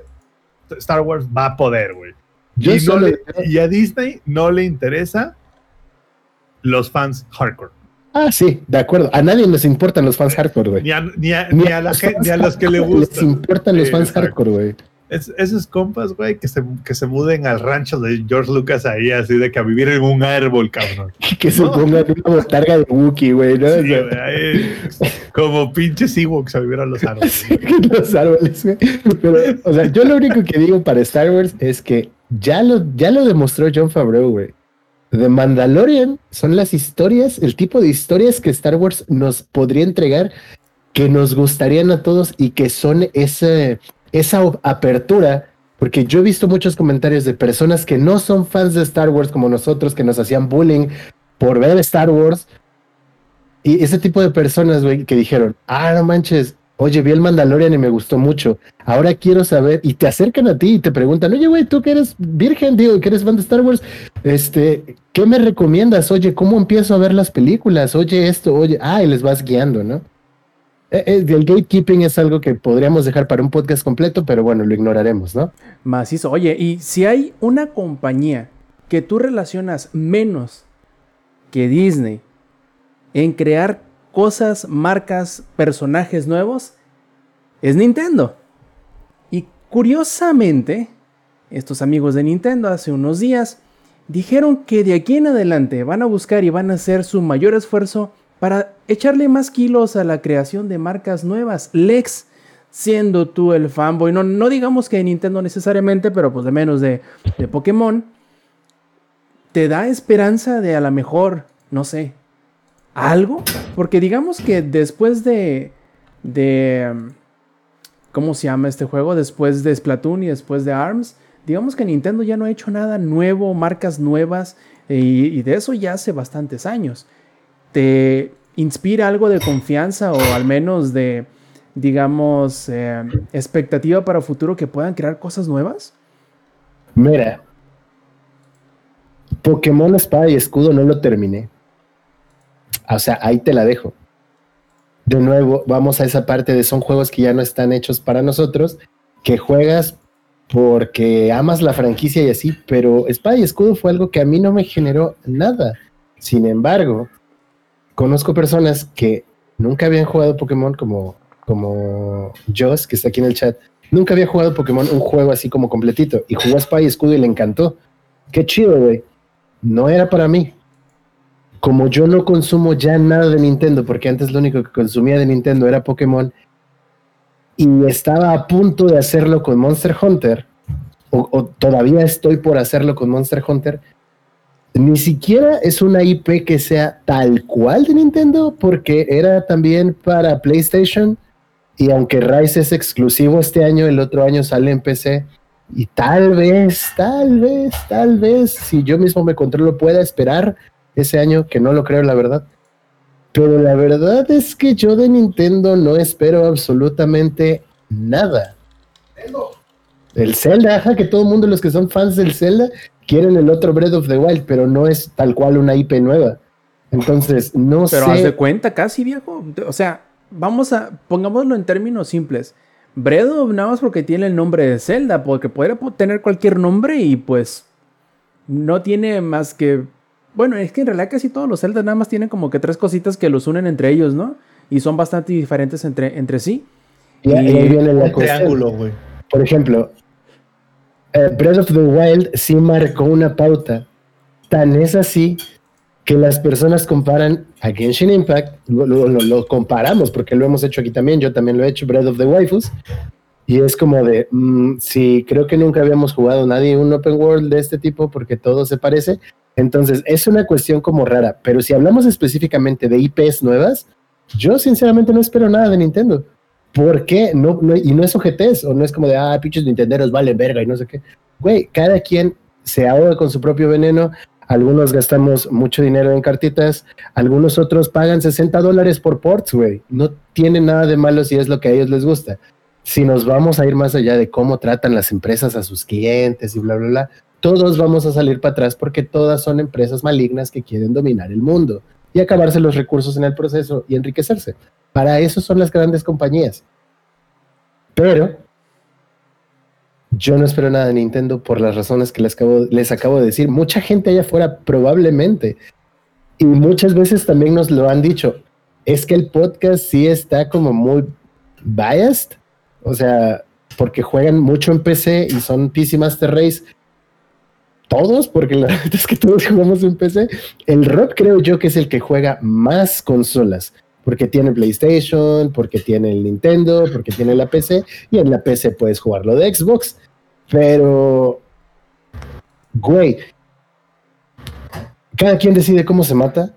Star Wars va a poder, güey. Yo Y, no solo- le- y a Disney no le interesa los fans hardcore. Ah, sí, de acuerdo. A nadie les importan los fans hardcore, güey. Ni a, ni a- ni a la los gente, fans ni a los que le hardcore Les gustan. importan los fans hardcore, güey. Es- esos compas, güey, que se, que se muden al rancho de George Lucas ahí, así de que a vivir en un árbol, cabrón. Que se No. ponga una botarga de Wookiee, güey, ¿no? O Sí, sea, güey, ahí, como pinches Ewoks a vivir a los árboles. Los árboles, güey. Pero, o sea, yo lo único que digo para Star Wars es que ya lo, ya lo demostró John Favreau, güey. The Mandalorian son las historias, el tipo de historias que Star Wars nos podría entregar que nos gustarían a todos y que son ese, esa apertura. Porque yo he visto muchos comentarios de personas que no son fans de Star Wars como nosotros, que nos hacían bullying por ver Star Wars. Y ese tipo de personas, güey, que dijeron, ah, no manches, oye, vi el Mandalorian y me gustó mucho. Ahora quiero saber, y te acercan a ti y te preguntan, oye, güey, tú que eres virgen, digo, que eres fan de Star Wars, este, ¿qué me recomiendas? Oye, ¿cómo empiezo a ver las películas? Oye, esto, oye, ah, y les vas guiando, ¿no? Eh, eh, El gatekeeping es algo que podríamos dejar para un podcast completo, pero bueno, lo ignoraremos, ¿no? Macizo. Oye, y si hay una compañía que tú relacionas menos que Disney en crear cosas, marcas, personajes nuevos, es Nintendo. Y curiosamente, estos amigos de Nintendo hace unos días dijeron que de aquí en adelante van a buscar y van a hacer su mayor esfuerzo para echarle más kilos a la creación de marcas nuevas. Lex, siendo tú el fanboy, no, no digamos que de Nintendo necesariamente, pero pues de menos de, de Pokémon, te da esperanza de a lo mejor, no sé, algo. Porque digamos que después de, de, um, ¿cómo se llama este juego? Después de Splatoon y después de ARMS, digamos que Nintendo ya no ha hecho nada nuevo, marcas nuevas, y, y de eso ya hace bastantes años. ¿Te inspira algo de confianza o al menos de, digamos, eh, expectativa para futuro que puedan crear cosas nuevas? Mira, Pokémon Espada y Escudo no lo terminé. O sea, ahí te la dejo. De nuevo, vamos a esa parte de son juegos que ya no están hechos para nosotros, que juegas porque amas la franquicia y así, pero Espada y Escudo fue algo que a mí no me generó nada. Sin embargo, conozco personas que nunca habían jugado Pokémon como, como Joss, que está aquí en el chat. Nunca había jugado Pokémon un juego así como completito y jugó Espada y Escudo y le encantó. Qué chido, güey. No era para mí. Como yo no consumo ya nada de Nintendo, porque antes lo único que consumía de Nintendo era Pokémon, y estaba a punto de hacerlo con Monster Hunter, o todavía estoy por hacerlo con Monster Hunter, ni siquiera es una IP que sea tal cual de Nintendo, porque era también para PlayStation, y aunque Rise es exclusivo este año, el otro año sale en PC. Y tal vez, tal vez, tal vez, si yo mismo me controlo, pueda esperar ese año, que no lo creo, la verdad. Pero la verdad es que yo de Nintendo no espero absolutamente nada. El Zelda, ajá, que todo el mundo, los que son fans del Zelda, quieren el otro Breath of the Wild, pero no es tal cual una IP nueva. Entonces, no Pero sé. haz de cuenta casi, viejo. O sea, vamos a, pongámoslo en términos simples. Breath of nada más porque tiene el nombre de Zelda, porque podría po- tener cualquier nombre y pues no tiene más que... Bueno, es que en realidad casi todos los Zelda nada más tienen como que tres cositas que los unen entre ellos, ¿no? Y son bastante diferentes entre, entre sí. Y ahí y- viene la Un cuestión. triángulo, güey. Por ejemplo, Breath of the Wild sí marcó una pauta. Tan es así que las personas comparan a Genshin Impact, lo, lo- comparamos porque lo hemos hecho aquí también, yo también lo he hecho, Breath of the Waifus, y es como de, mm, sí, creo que nunca habíamos jugado nadie un open world de este tipo porque todo se parece. Entonces, es una cuestión como rara, pero si hablamos específicamente de IPs nuevas, yo sinceramente no espero nada de Nintendo. ¿Por qué? No, no- y no es OGTs, o no es como de, ah, pinches Nintenderos valen verga y no sé qué. Güey, cada quien se ahoga con su propio veneno. Algunos gastamos mucho dinero en cartitas, algunos otros pagan 60 dólares por ports, güey. No tiene nada de malo si es lo que a ellos les gusta. Si nos vamos a ir más allá de cómo tratan las empresas a sus clientes y bla, bla, bla, todos vamos a salir para atrás porque todas son empresas malignas que quieren dominar el mundo y acabarse los recursos en el proceso y enriquecerse. Para eso son las grandes compañías. Pero yo no espero nada de Nintendo por las razones que les acabo, de decir. Mucha gente allá afuera probablemente, y muchas veces también nos lo han dicho, es que el podcast sí está como muy biased. O sea, porque juegan mucho en PC y son PC Master Race. Todos, porque la verdad es que todos jugamos en PC. El Rob creo yo que es el que juega más consolas, porque tiene PlayStation, porque tiene el Nintendo, porque tiene la PC, y en la PC puedes jugar lo de Xbox. Pero, güey, cada quien decide cómo se mata.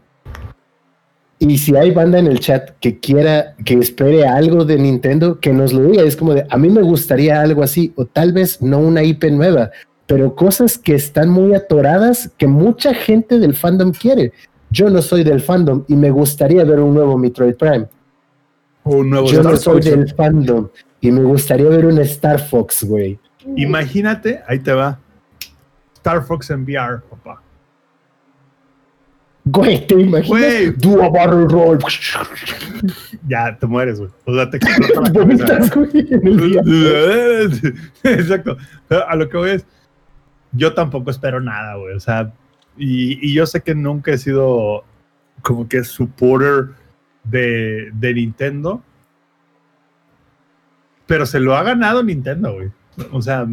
Y si hay banda en el chat que quiera, que espere algo de Nintendo, que nos lo diga. Es como de, a mí me gustaría algo así, o tal vez no una IP nueva, pero cosas que están muy atoradas que mucha gente del fandom quiere. Yo no soy del fandom y me gustaría ver un nuevo Metroid Prime. Un nuevo Yo no soy Fox. del fandom y me gustaría ver un Star Fox, güey. Imagínate, ahí te va. Star Fox en VR, papá. Güey, ¿te imaginas? Güey. A battle roll. Ya te mueres, güey. O sea, te explota la cabeza. Exacto. A lo que voy es, yo tampoco espero nada, güey. O sea, y, y yo sé que nunca he sido como que supporter de, de Nintendo, pero se lo ha ganado Nintendo, güey. O sea,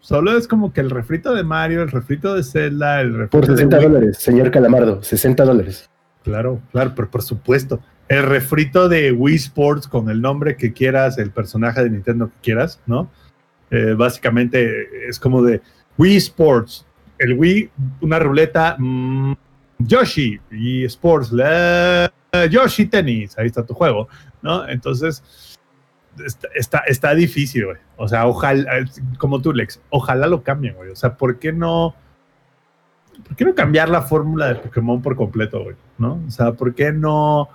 solo es como que el refrito de Mario, el refrito de Zelda, el refrito Por de 60 Wii. dólares, señor Calamardo, 60 dólares. Claro, claro, pero por supuesto. El refrito de Wii Sports con el nombre que quieras, el personaje de Nintendo que quieras, ¿no? Eh, básicamente es como de Wii Sports, el Wii, una ruleta, mm, Yoshi y Sports, la- Yoshi Tennis, ahí está tu juego, ¿no? Entonces, está, está, está difícil, güey. O sea, ojalá, eh, como tú, Lex, ojalá lo cambien, güey. O sea, ¿por qué no? ¿por qué no cambiar la fórmula de Pokémon por completo, güey? ¿No? O sea, ¿por qué no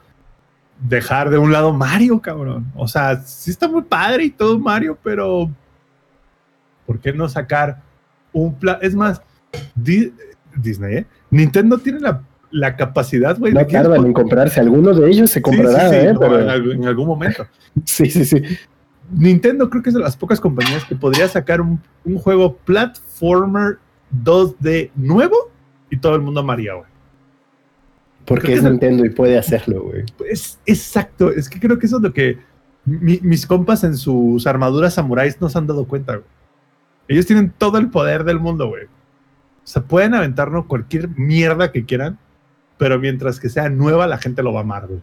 dejar de un lado Mario, cabrón? O sea, sí está muy padre y todo Mario, pero ¿por qué no sacar un plan? Es más, Di- Disney, ¿eh? Nintendo tiene la, la capacidad, güey. No tardan en comprarse. Alguno de ellos se comprará, sí, sí, ¿eh? no, Pero- en, algún, en algún momento. sí, sí, sí. Nintendo creo que es de las pocas compañías que podría sacar un, un juego platformer 2D nuevo y todo el mundo amaría, güey. Porque Creo es Nintendo y puede hacerlo, güey. Es exacto, es que creo que eso es lo que mi- mis compas en sus armaduras samuráis no se han dado cuenta, güey. Ellos tienen todo el poder del mundo, güey. O sea, pueden aventarnos cualquier mierda que quieran, pero mientras que sea nueva, la gente lo va a amar, güey.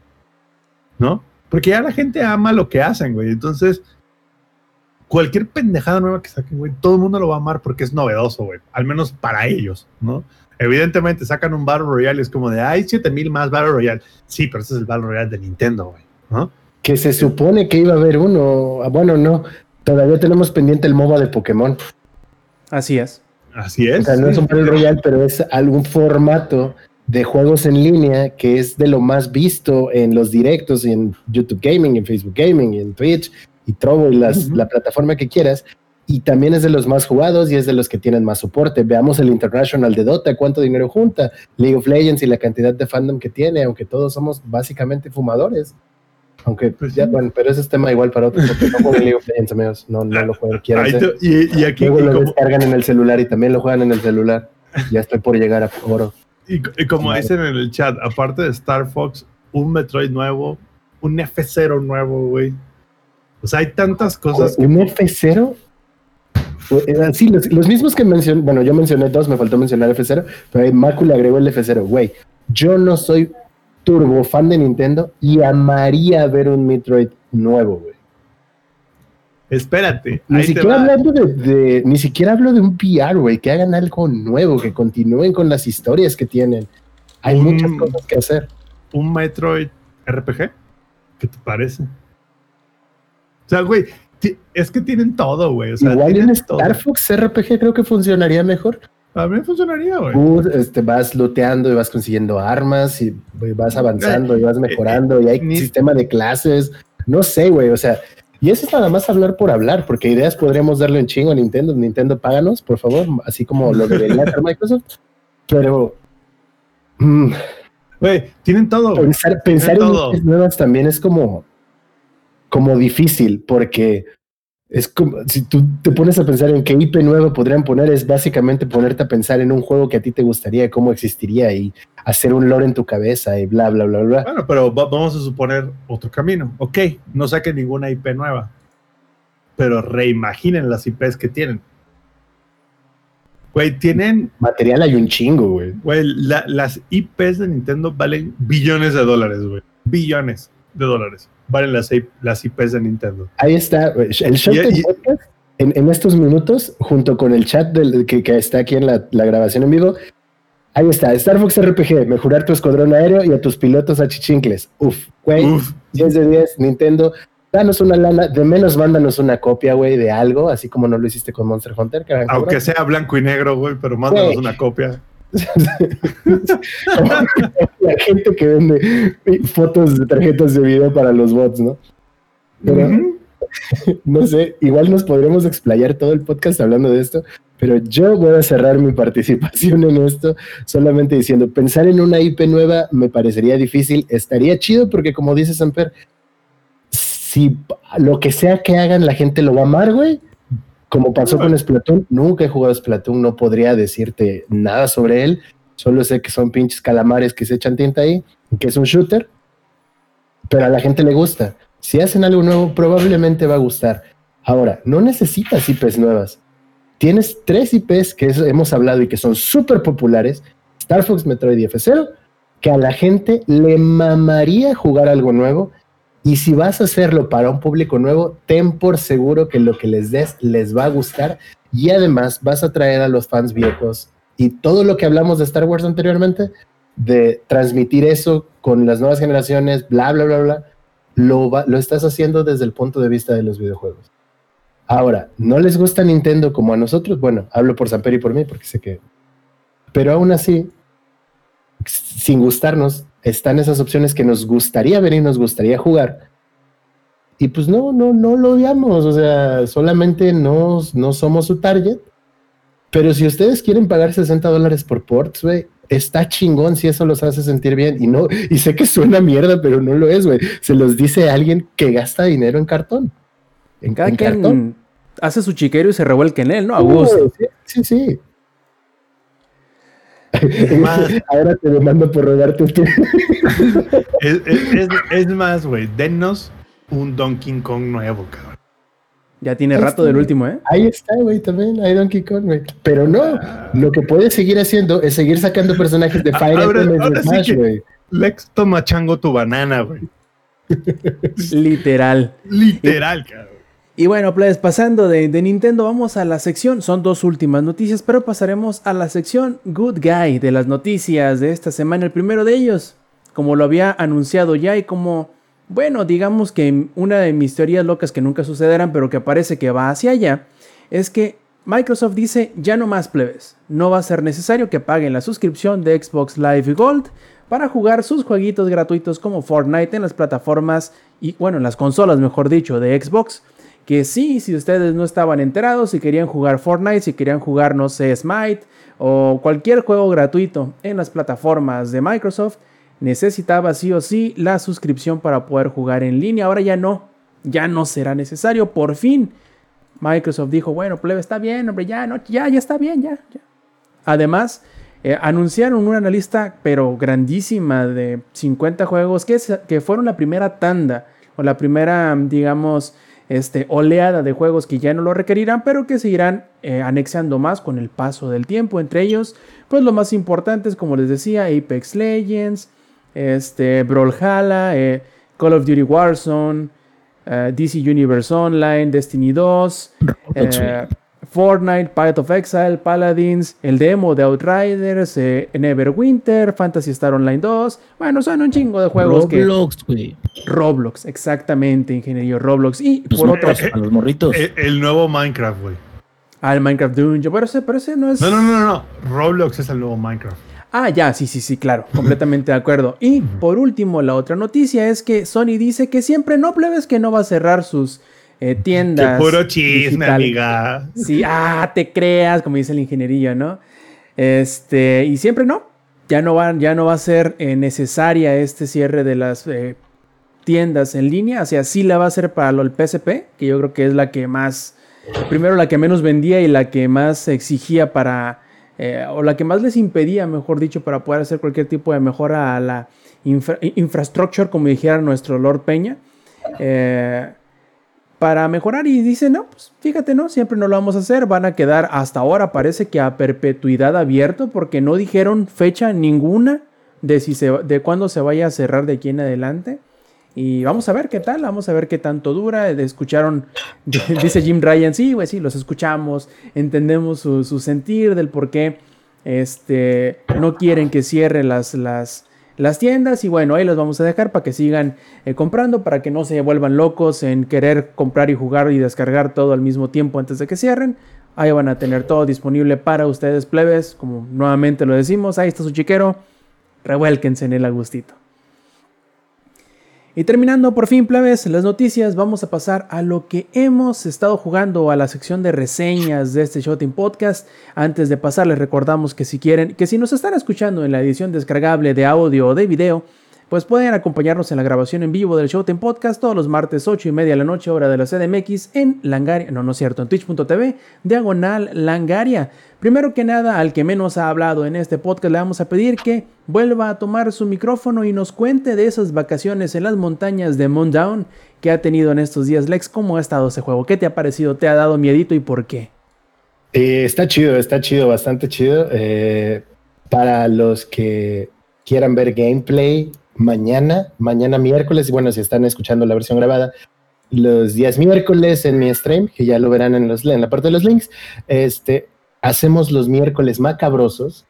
¿No? Porque ya la gente ama lo que hacen, güey. Entonces, cualquier pendejada nueva que saquen, güey, todo el mundo lo va a amar porque es novedoso, güey. Al menos para ellos, ¿no? Evidentemente sacan un Battle Royale y es como de, hay 7000 más Battle Royale. Sí, pero ese es el Battle Royale de Nintendo, güey. ¿no? Que se supone que iba a haber uno. Ah, Bueno, no. Todavía tenemos pendiente el MOBA de Pokémon. Así es. Así es. O sea, no es un Battle Royale, pero es algún formato de juegos en línea que es de lo más visto en los directos, y en YouTube Gaming, en Facebook Gaming, en Twitch, y Trovo, y las, Ujú. la plataforma que quieras. Y también es de los más jugados y es de los que tienen más soporte. Veamos el International de Dota, cuánto dinero junta, League of Legends y la cantidad de fandom que tiene, aunque todos somos básicamente fumadores. Aunque, Pues ya, bueno, pero ese es tema igual para otro, porque no juego League of Legends, amigos. No, no lo juego. Ahí te- y, y aquí, Luego y lo como, descargan en el celular y también lo juegan en el celular. Ya estoy por llegar a oro. y- y como dicen en el chat, aparte de Star Fox, un Metroid nuevo, un F0 nuevo, güey. O sea, hay tantas cosas que ¿Un F0? Fue- era- Sí, los, los mismos que mencioné, bueno, yo mencioné dos, me faltó mencionar F0, pero ahí Macu le agregó el F0. Güey, yo no soy turbo fan de Nintendo y amaría ver un Metroid nuevo, güey. Espérate. Ni siquiera hablando de, de- ni siquiera hablo de un PR, güey, que hagan algo nuevo, que continúen con las historias que tienen. Hay Un- muchas cosas que hacer. un Metroid RPG. ¿Qué te parece? O sea, güey, es que tienen todo, güey. O sea, Igual en todo. Star Fox RPG creo que funcionaría mejor. A mí funcionaría, güey. Tú este, vas looteando y vas consiguiendo armas y vas avanzando y vas mejorando y hay ni- sistema de clases. No sé, güey, o sea, y eso es nada más hablar por hablar, porque ideas podríamos darle un chingo a Nintendo. Nintendo, páganos, por favor, así como lo debería hacer Microsoft. Pero mm, Güey, tienen todo. pensar, pensar en todo. nuevas también es como, como difícil, porque es como, si tú te pones a pensar en qué IP nuevo podrían poner, es básicamente ponerte a pensar en un juego que a ti te gustaría, cómo existiría y hacer un lore en tu cabeza y bla, bla, bla, bla. Bueno, pero va- vamos a suponer otro camino. Ok, no saque ninguna IP nueva. pero reimaginen las IPs que tienen. Güey, tienen, Material hay un chingo, güey. güey, la- las IPs de Nintendo valen billones de dólares, güey. Billones de dólares. Valen las, las IPs de Nintendo. Ahí está, el show Y- de y- podcast en, en estos minutos, junto con el chat del, que, que está aquí en la, la grabación en vivo. Ahí está, Star Fox RPG, mejorar tu escuadrón aéreo y a tus pilotos achichincles. Uf, güey, Uf, 10 de 10, Nintendo. Danos una lana, de menos mándanos una copia, güey, de algo, así como no lo hiciste con Monster Hunter. Aunque sea blanco y negro, güey, pero mándanos una copia. La gente que vende fotos de tarjetas de video para los bots, ¿no? Pero, no sé, igual nos podremos explayar todo el podcast hablando de esto, pero yo voy a cerrar mi participación en esto solamente diciendo, pensar en una IP nueva me parecería difícil, estaría chido porque como dice Samper, si lo que sea que hagan la gente lo va a amar, güey. Como pasó con Splatoon, nunca he jugado Splatoon, no podría decirte nada sobre él, solo sé que son pinches calamares que se echan tinta ahí, que es un shooter, pero a la gente le gusta. Si hacen algo nuevo, probablemente va a gustar. Ahora, no necesitas IPs nuevas. Tienes tres IPs que es- hemos hablado y que son súper populares: Star Fox, Metroid y F0, que a la gente le mamaría jugar algo nuevo. Y si vas a hacerlo para un público nuevo, ten por seguro que lo que les des les va a gustar. Y además vas a traer a los fans viejos y todo lo que hablamos de Star Wars anteriormente, de transmitir eso con las nuevas generaciones, bla, bla, bla, bla, lo, va- lo estás haciendo desde el punto de vista de los videojuegos. Ahora, ¿no les gusta Nintendo como a nosotros? Bueno, hablo por Samper y por mí porque sé que... Pero aún así, sin gustarnos, están esas opciones que nos gustaría ver y nos gustaría jugar. Y pues no, no, no lo odiamos, o sea, solamente no, no somos su target. Pero si ustedes quieren pagar 60 dólares por ports, güey, está chingón si eso los hace sentir bien. Y no, y sé que suena mierda, pero no lo es, güey. Se los dice alguien que gasta dinero en cartón. En, Cada en quien cartón. hace su chiquero y se revuelca en él, ¿no? A gusto. Sí, sí, sí. Más. Ahora te demando por robarte tu. Es, es- es- es más, güey, dennos un Donkey Kong nuevo, cabrón. Ya tiene rato está. del último, ¿eh? Ahí está, güey, también. Hay Donkey Kong, güey. Pero no, lo que puedes seguir haciendo es seguir sacando personajes de Fire Ahora- Emblem ahora de sí Smash, güey. Lex toma chango tu banana, güey. Literal. Literal, cabrón. Y bueno, pues pasando de, de Nintendo, vamos a la sección. Son dos últimas noticias, pero pasaremos a la sección Good Guy de las noticias de esta semana. El primero de ellos, como lo había anunciado ya y como, bueno, digamos que una de mis teorías locas que nunca sucederán, pero que parece que va hacia allá, es que Microsoft dice ya no más plebes. No va a ser necesario que paguen la suscripción de Xbox Live Gold para jugar sus jueguitos gratuitos como Fortnite en las plataformas y, bueno, en las consolas, mejor dicho, de Xbox que sí, si ustedes no estaban enterados, si querían jugar Fortnite, si querían jugar, no sé, Smite o cualquier juego gratuito en las plataformas de Microsoft, necesitaba sí o sí la suscripción para poder jugar en línea. Ahora ya no, ya no será necesario, por fin. Microsoft dijo, bueno, plebe, está bien, hombre, ya, no, ya, ya está bien, ya. ya. Además, eh, anunciaron una lista, pero grandísima, de 50 juegos que, que fueron la primera tanda, o la primera, digamos, este, oleada de juegos que ya no lo requerirán, pero que se irán eh, anexando más con el paso del tiempo. Entre ellos, pues lo más importante es, como les decía, Apex Legends, este, Brawlhalla, eh, Call of Duty Warzone, eh, DC Universe Online, Destiny 2, Roblox, eh, Fortnite, Path of Exile, Paladins, el demo de Outriders, eh, Neverwinter, Fantasy Star Online 2. Bueno, son un chingo de juegos que Roblox, güey. Roblox, exactamente, ingeniería Roblox. Y Los por otro, morros, a los morritos. El, el nuevo Minecraft, güey. al Minecraft Dungeon, pero ese, pero ese no es. No, no, no, no. Roblox es el nuevo Minecraft. Ah, ya, sí, sí, sí, claro, completamente de acuerdo. Y por último, la otra noticia es que Sony dice que siempre no plebes que no va a cerrar sus eh, Qué tiendas. puro chisme, digitales. amiga. Sí, ah, te creas, como dice el ingenierillo, ¿no? Este, y siempre no. Ya no va, ya no va a ser eh, necesaria este cierre de las eh, tiendas en línea. O sea, sí la va a ser para lo, el PSP, que yo creo que es la que más, primero la que menos vendía y la que más exigía para, eh, o la que más les impedía, mejor dicho, para poder hacer cualquier tipo de mejora a la infra- infrastructure, como dijera nuestro Lord Peña. Eh, para mejorar y dice, no, pues fíjate, no, siempre no lo vamos a hacer, van a quedar hasta ahora parece que a perpetuidad abierto porque no dijeron fecha ninguna de, si de cuándo se vaya a cerrar de aquí en adelante. Y vamos a ver qué tal, vamos a ver qué tanto dura. Escucharon, dice Jim Ryan, sí, güey, sí, los escuchamos, entendemos su, sentir del por qué este, no quieren que cierren las, las, las tiendas. Y bueno, ahí los vamos a dejar para que sigan eh, comprando, para que no se vuelvan locos en querer comprar y jugar y descargar todo al mismo tiempo antes de que cierren. Ahí van a tener todo disponible para ustedes, plebes. Como nuevamente lo decimos, ahí está su chiquero. Revuélquense en el agustito. Y terminando por fin, plebes, las noticias, vamos a pasar a lo que hemos estado jugando a la sección de reseñas de este Shooting Podcast. Antes de pasar, les recordamos que si quieren, que si nos están escuchando en la edición descargable de audio o de video, pues pueden acompañarnos en la grabación en vivo del Showtime Podcast todos los martes 8 y media de la noche, hora de la CDMX, en Langaria, no, no es cierto, en twitch.tv, diagonal Langaria. Primero que nada, al que menos ha hablado en este podcast, le vamos a pedir que vuelva a tomar su micrófono y nos cuente de esas vacaciones en las montañas de Down que ha tenido en estos días. Lex, ¿cómo ha estado ese juego? ¿Qué te ha parecido? ¿Te ha dado miedito y por qué? Eh, está chido, está chido, bastante chido. Eh, para los que quieran ver gameplay, mañana, mañana miércoles, y bueno, si están escuchando la versión grabada, los días miércoles en mi stream, que ya lo verán en, los, la parte de los links, este, hacemos los miércoles macabrosos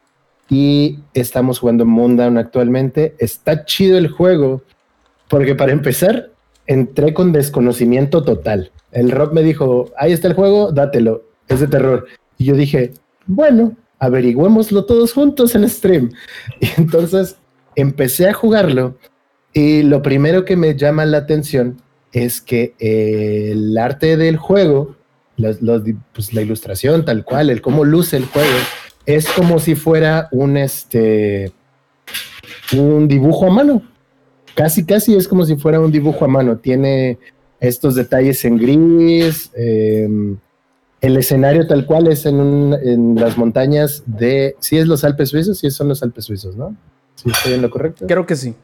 y estamos jugando Moondown actualmente. Está chido el juego, porque para empezar, entré con desconocimiento total. El Rob me dijo, ahí está el juego, dátelo, es de terror. Y yo dije, bueno, averigüémoslo todos juntos en stream. Y entonces empecé a jugarlo y lo primero que me llama la atención es que eh, el arte del juego, pues, la ilustración tal cual, el cómo luce el juego, es como si fuera un, este, un dibujo a mano. Casi, casi es como si fuera un dibujo a mano. Tiene estos detalles en gris. Em, el escenario tal cual es en, en las montañas de... Sí es los Alpes suizos, sí son los Alpes suizos, ¿no? ¿Sí estoy en lo correcto? Creo que sí.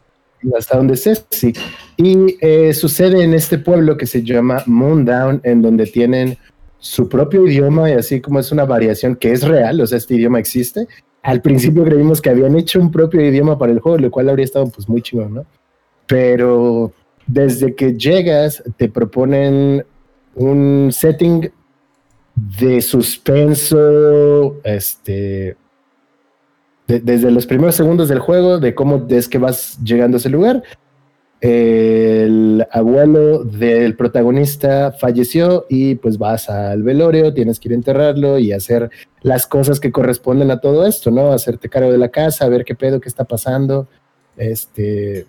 Hasta donde sé, sí. Y eh, sucede en este pueblo que se llama Moondown, en donde tienen su propio idioma y así como es una variación que es real, o sea, este idioma existe. Al principio creímos que habían hecho un propio idioma para el juego, lo cual habría estado pues muy chido, ¿no? Pero desde que llegas te proponen un setting de suspenso, este, desde los primeros segundos del juego, de cómo es que vas llegando a ese lugar. El abuelo del protagonista falleció y pues vas al velorio, tienes que ir a enterrarlo y hacer las cosas que corresponden a todo esto, ¿no? Hacerte cargo de la casa, ver qué pedo, qué está pasando. Este,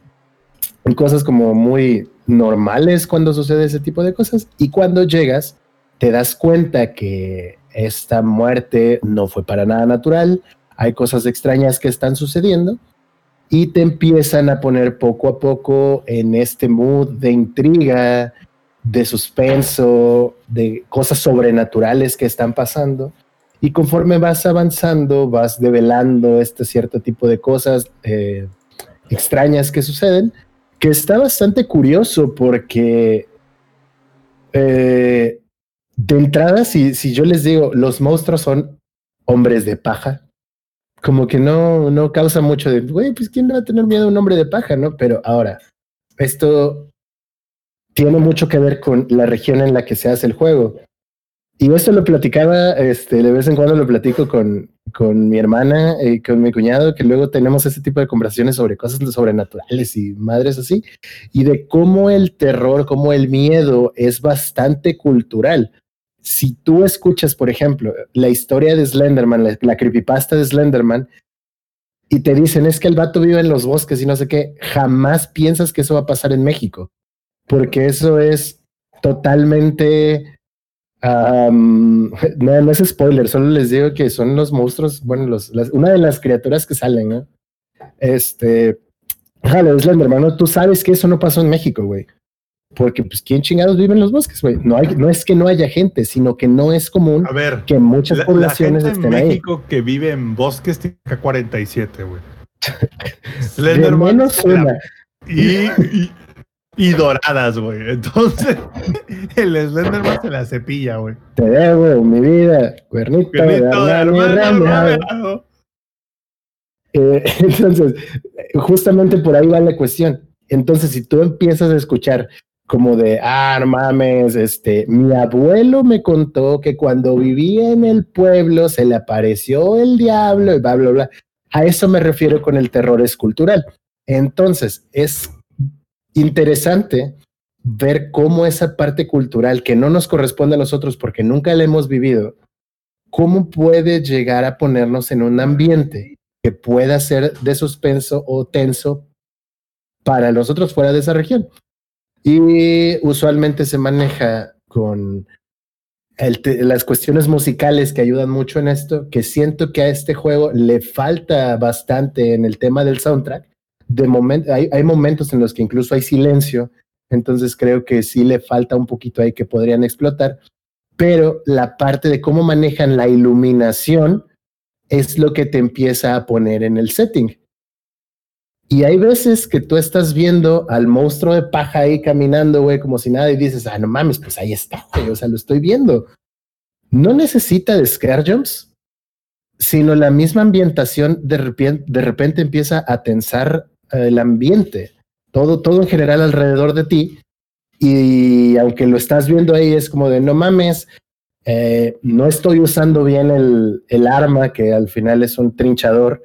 cosas como muy normales cuando sucede ese tipo de cosas. Y cuando llegas, te das cuenta que esta muerte no fue para nada natural, hay cosas extrañas que están sucediendo y te empiezan a poner poco a poco en este mood de intriga, de suspenso, de cosas sobrenaturales que están pasando. Y conforme vas avanzando, vas develando este cierto tipo de cosas eh, extrañas que suceden, que está bastante curioso porque eh, de entrada, si, si yo les digo, los monstruos son hombres de paja, como que no, no causa mucho de, güey, pues quién va a tener miedo a un hombre de paja, ¿no? Pero ahora, esto tiene mucho que ver con la región en la que se hace el juego. Y esto lo platicaba, este, de vez en cuando lo platico con, con mi hermana y con mi cuñado, que luego tenemos ese tipo de conversaciones sobre cosas sobrenaturales y madres así, y de cómo el terror, cómo el miedo es bastante cultural si tú escuchas, por ejemplo, la historia de Slenderman, la, creepypasta de Slenderman, y te dicen es que el vato vive en los bosques y no sé qué, jamás piensas que eso va a pasar en México, porque eso es totalmente... no, no es spoiler, solo les digo que son los monstruos, bueno, una de las criaturas que salen, ¿no? Este, jale, Slenderman, ¿no? tú sabes que eso no pasó en México, güey. Porque, pues, ¿quién chingados vive en los bosques, güey? No, hay, no es que no haya gente, sino que no es común a ver, que muchas poblaciones la gente en México que vive en bosques tiene 47, güey. Slenderman. menos una. Y, y doradas, güey. Entonces, el Slenderman se la cepilla, güey. Te debo mi vida, cuernito, Cuernito de hermano. Eh, entonces, justamente por ahí va la cuestión. Entonces, si tú empiezas a escuchar como de, ah, no mames, este, mi abuelo me contó que cuando vivía en el pueblo se le apareció el diablo y bla, bla, bla. A eso me refiero con el terror escultural. Entonces, es interesante ver cómo esa parte cultural que no nos corresponde a nosotros porque nunca la hemos vivido, cómo puede llegar a ponernos en un ambiente que pueda ser de suspenso o tenso para nosotros fuera de esa región. Y usualmente se maneja con las cuestiones musicales que ayudan mucho en esto, que siento que a este juego le falta bastante en el tema del soundtrack. De momento, hay, hay momentos en los que incluso hay silencio, entonces creo que sí le falta un poquito ahí que podrían explotar, pero la parte de cómo manejan la iluminación es lo que te empieza a poner en el setting. Y hay veces que tú estás viendo al monstruo de paja ahí caminando, güey, como si nada, y dices, ah, no mames, pues ahí está, güey, o sea, lo estoy viendo. No necesita de scare jumps, sino la misma ambientación de repente, empieza a tensar eh, el ambiente, todo, todo en general alrededor de ti. Y aunque lo estás viendo ahí, es como de no mames, eh, no estoy usando bien el arma, que al final es un trinchador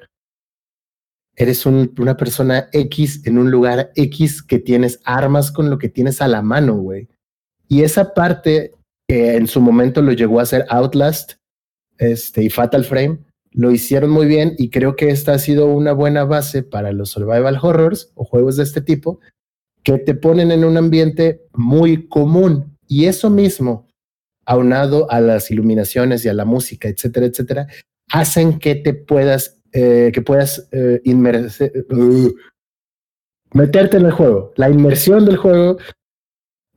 eres un- una persona X en un lugar X que tienes armas con lo que tienes a la mano, güey. Y esa parte que en su momento lo llegó a hacer Outlast este, y Fatal Frame, lo hicieron muy bien y creo que esta ha sido una buena base para los survival horrors o juegos de este tipo que te ponen en un ambiente muy común. Y eso mismo, aunado a las iluminaciones y a la música, etcétera, etcétera, hacen que te puedas eh, que puedas eh, inmerse- uh, meterte en el juego. La inmersión del juego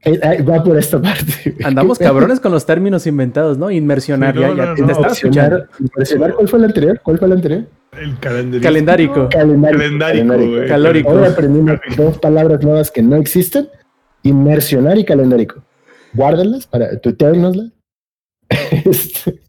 eh, eh, va por esta parte. Andamos cabrones con los términos inventados, ¿no? Inmersionar, Sí, ya, no, ya no, te no. estaba escuchando. Inmersionar, ¿cuál fue el anterior? ¿Cuál fue el anterior? El calendario. Calendárico. Calendario. Calendárico, güey. Calórico. Hoy aprendimos dos palabras nuevas que no existen. Inmersionar y calendárico. Guárdalas para tuteárnoslas. Este,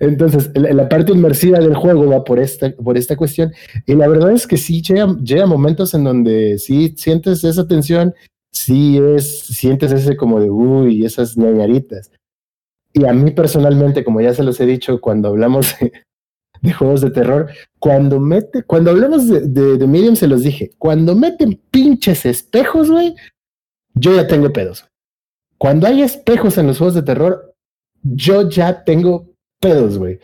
Entonces, la, parte inmersiva del juego va por esta, por esta cuestión. Y la verdad es que sí llega, llega momentos en donde sí sientes esa tensión, sí es, sientes ese como de uy, esas ñañaritas. Y a mí personalmente, como ya se los he dicho cuando hablamos de, de juegos de terror, cuando mete, cuando hablamos de, de, de Medium se los dije, cuando meten pinches espejos, güey, yo ya tengo pedos. Cuando hay espejos en los juegos de terror, yo ya tengo pedos, güey.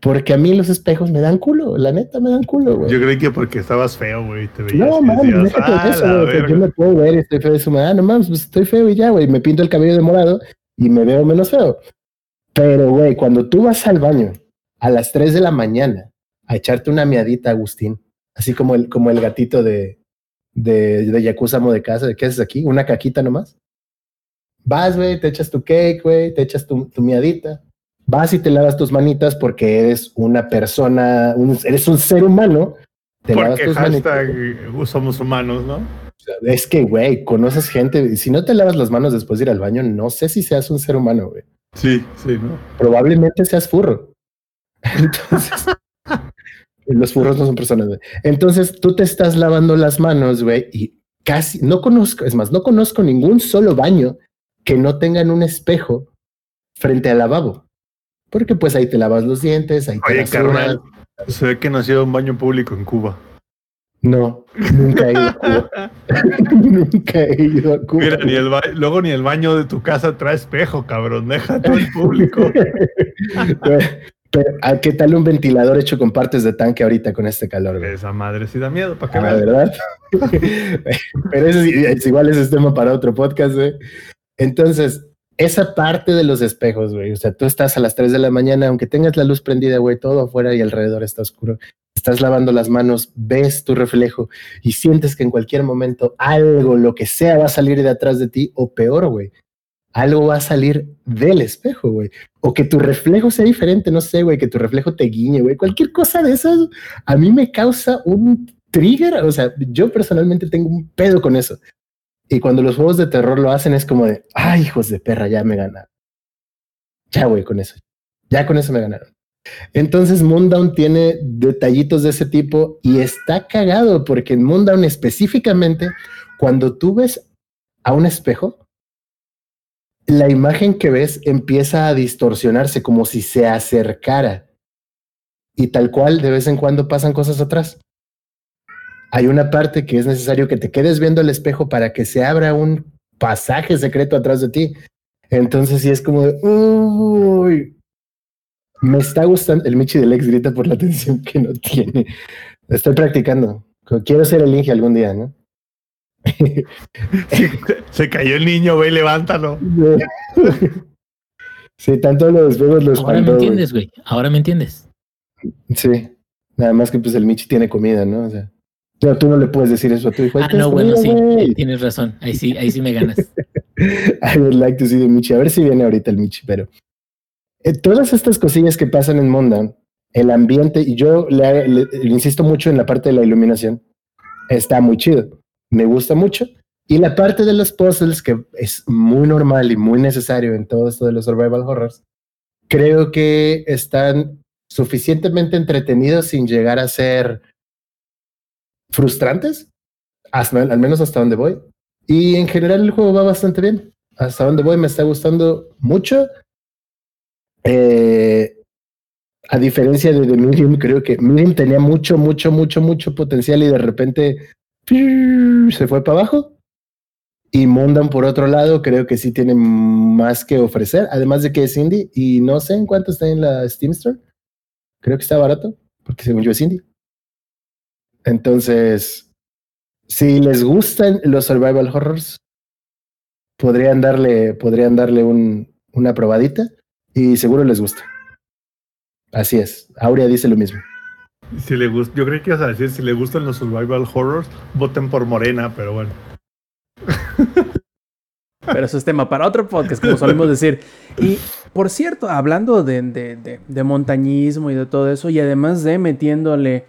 Porque a mí los espejos me dan culo, la neta me dan culo, güey. Yo creí que porque estabas feo, güey. Te veías No, mames, decías, déjate de "Ah, eso, güey, o sea, verga". Yo me puedo ver estoy feo de su madre. Ah, no mames, pues estoy feo y ya, güey. Me pinto el cabello de morado y me veo menos feo. Pero, güey, cuando tú vas al baño a las 3 de la mañana a echarte una miadita, Agustín, así como el, como el gatito de, de, de Yakuza Amo de casa, ¿de qué haces aquí? ¿Una caquita nomás? Vas, güey, te echas tu cake, güey, te echas tu, tu miadita. Vas y te lavas tus manitas porque eres una persona, un- eres un ser humano. Te lavas Porque tus hashtag somos humanos, ¿no? Es que, güey, conoces gente. Si no te lavas las manos después de ir al baño, no sé si seas un ser humano, güey. Sí, sí, ¿no? Probablemente seas furro. Entonces, los furros no son personas, güey. Entonces, tú te estás lavando las manos, güey, y casi no conozco, es más, no conozco ningún solo baño que no tengan un espejo frente al lavabo. Porque pues ahí te lavas los dientes, ahí te Oye, carnal, se ve que nació un baño público en Cuba. No, nunca he ido a Cuba. nunca he ido a Cuba. Mira, ni el luego ni el baño de tu casa trae espejo, cabrón. Deja todo el público. Pero, ¿a qué tal un ventilador hecho con partes de tanque ahorita con este calor? güey? Esa madre sí da miedo, para que Ah, veas. ¿verdad? Pero eso es igual ese es tema para otro podcast, güey. Entonces, esa parte de los espejos, güey. O sea, tú estás a las 3 de la mañana, aunque tengas la luz prendida, güey, todo afuera y alrededor está oscuro. Estás lavando las manos, ves tu reflejo y sientes que en cualquier momento algo, lo que sea, va a salir de atrás de ti o peor, güey. Algo va a salir del espejo, güey. O que tu reflejo sea diferente, no sé, güey, que tu reflejo te guiñe, güey. Cualquier cosa de esas a mí me causa un trigger. O sea, yo personalmente tengo un pedo con eso. Y cuando los juegos de terror lo hacen es como de, ay, hijos de perra, ya me ganaron. Ya, güey, con eso. Ya con eso me ganaron. Entonces Moondown tiene detallitos de ese tipo y está cagado porque en Moondown específicamente, cuando tú ves a un espejo, la imagen que ves empieza a distorsionarse como si se acercara. Y tal cual, de vez en cuando pasan cosas atrás. Hay una parte que es necesario que te quedes viendo el espejo para que se abra un pasaje secreto atrás de ti. Entonces sí es como de, uy, me está gustando. El Michi del ex grita por la atención que no tiene. Estoy practicando. Quiero ser el Inge algún día, ¿no? se cayó el niño, güey, levántalo. Sí, tanto los juegos los Ahora me entiendes, güey. Ahora me entiendes. Sí. Nada más que pues el Michi tiene comida, ¿no? O sea, pero tú no le puedes decir eso a tu hijo. Ah, no, bueno, sí, tienes razón. Ahí sí, ahí sí me ganas. I would like to see the Michi. A ver si viene ahorita el Michi, pero eh, todas estas cosillas que pasan en Mondan, el ambiente, y yo le, insisto mucho en la parte de la iluminación, está muy chido. Me gusta mucho. Y la parte de los puzzles, que es muy normal y muy necesario en todo esto de los survival horrors, creo que están suficientemente entretenidos sin llegar a ser frustrantes, al menos hasta donde voy. Y en general el juego va bastante bien. Hasta donde voy me está gustando mucho. Eh, a diferencia de The Medium, creo que Medium tenía mucho, mucho, mucho, mucho potencial y de repente se fue para abajo. Y Mundan, por otro lado, creo que sí tiene más que ofrecer, además de que es indie y no sé en cuánto está en la Steam Store. Creo que está barato, porque según yo es indie. Entonces, si les gustan los survival horrors, podrían darle, podrían darle un, una probadita y seguro les gusta. Así es. Aurea dice lo mismo. Si le gusta, yo creo que ibas a decir, si le gustan los survival horrors, voten por Morena, pero bueno. Pero eso es tema para otro podcast, como solemos decir. Y por cierto, hablando de, de, de, montañismo y de todo eso, y además de metiéndole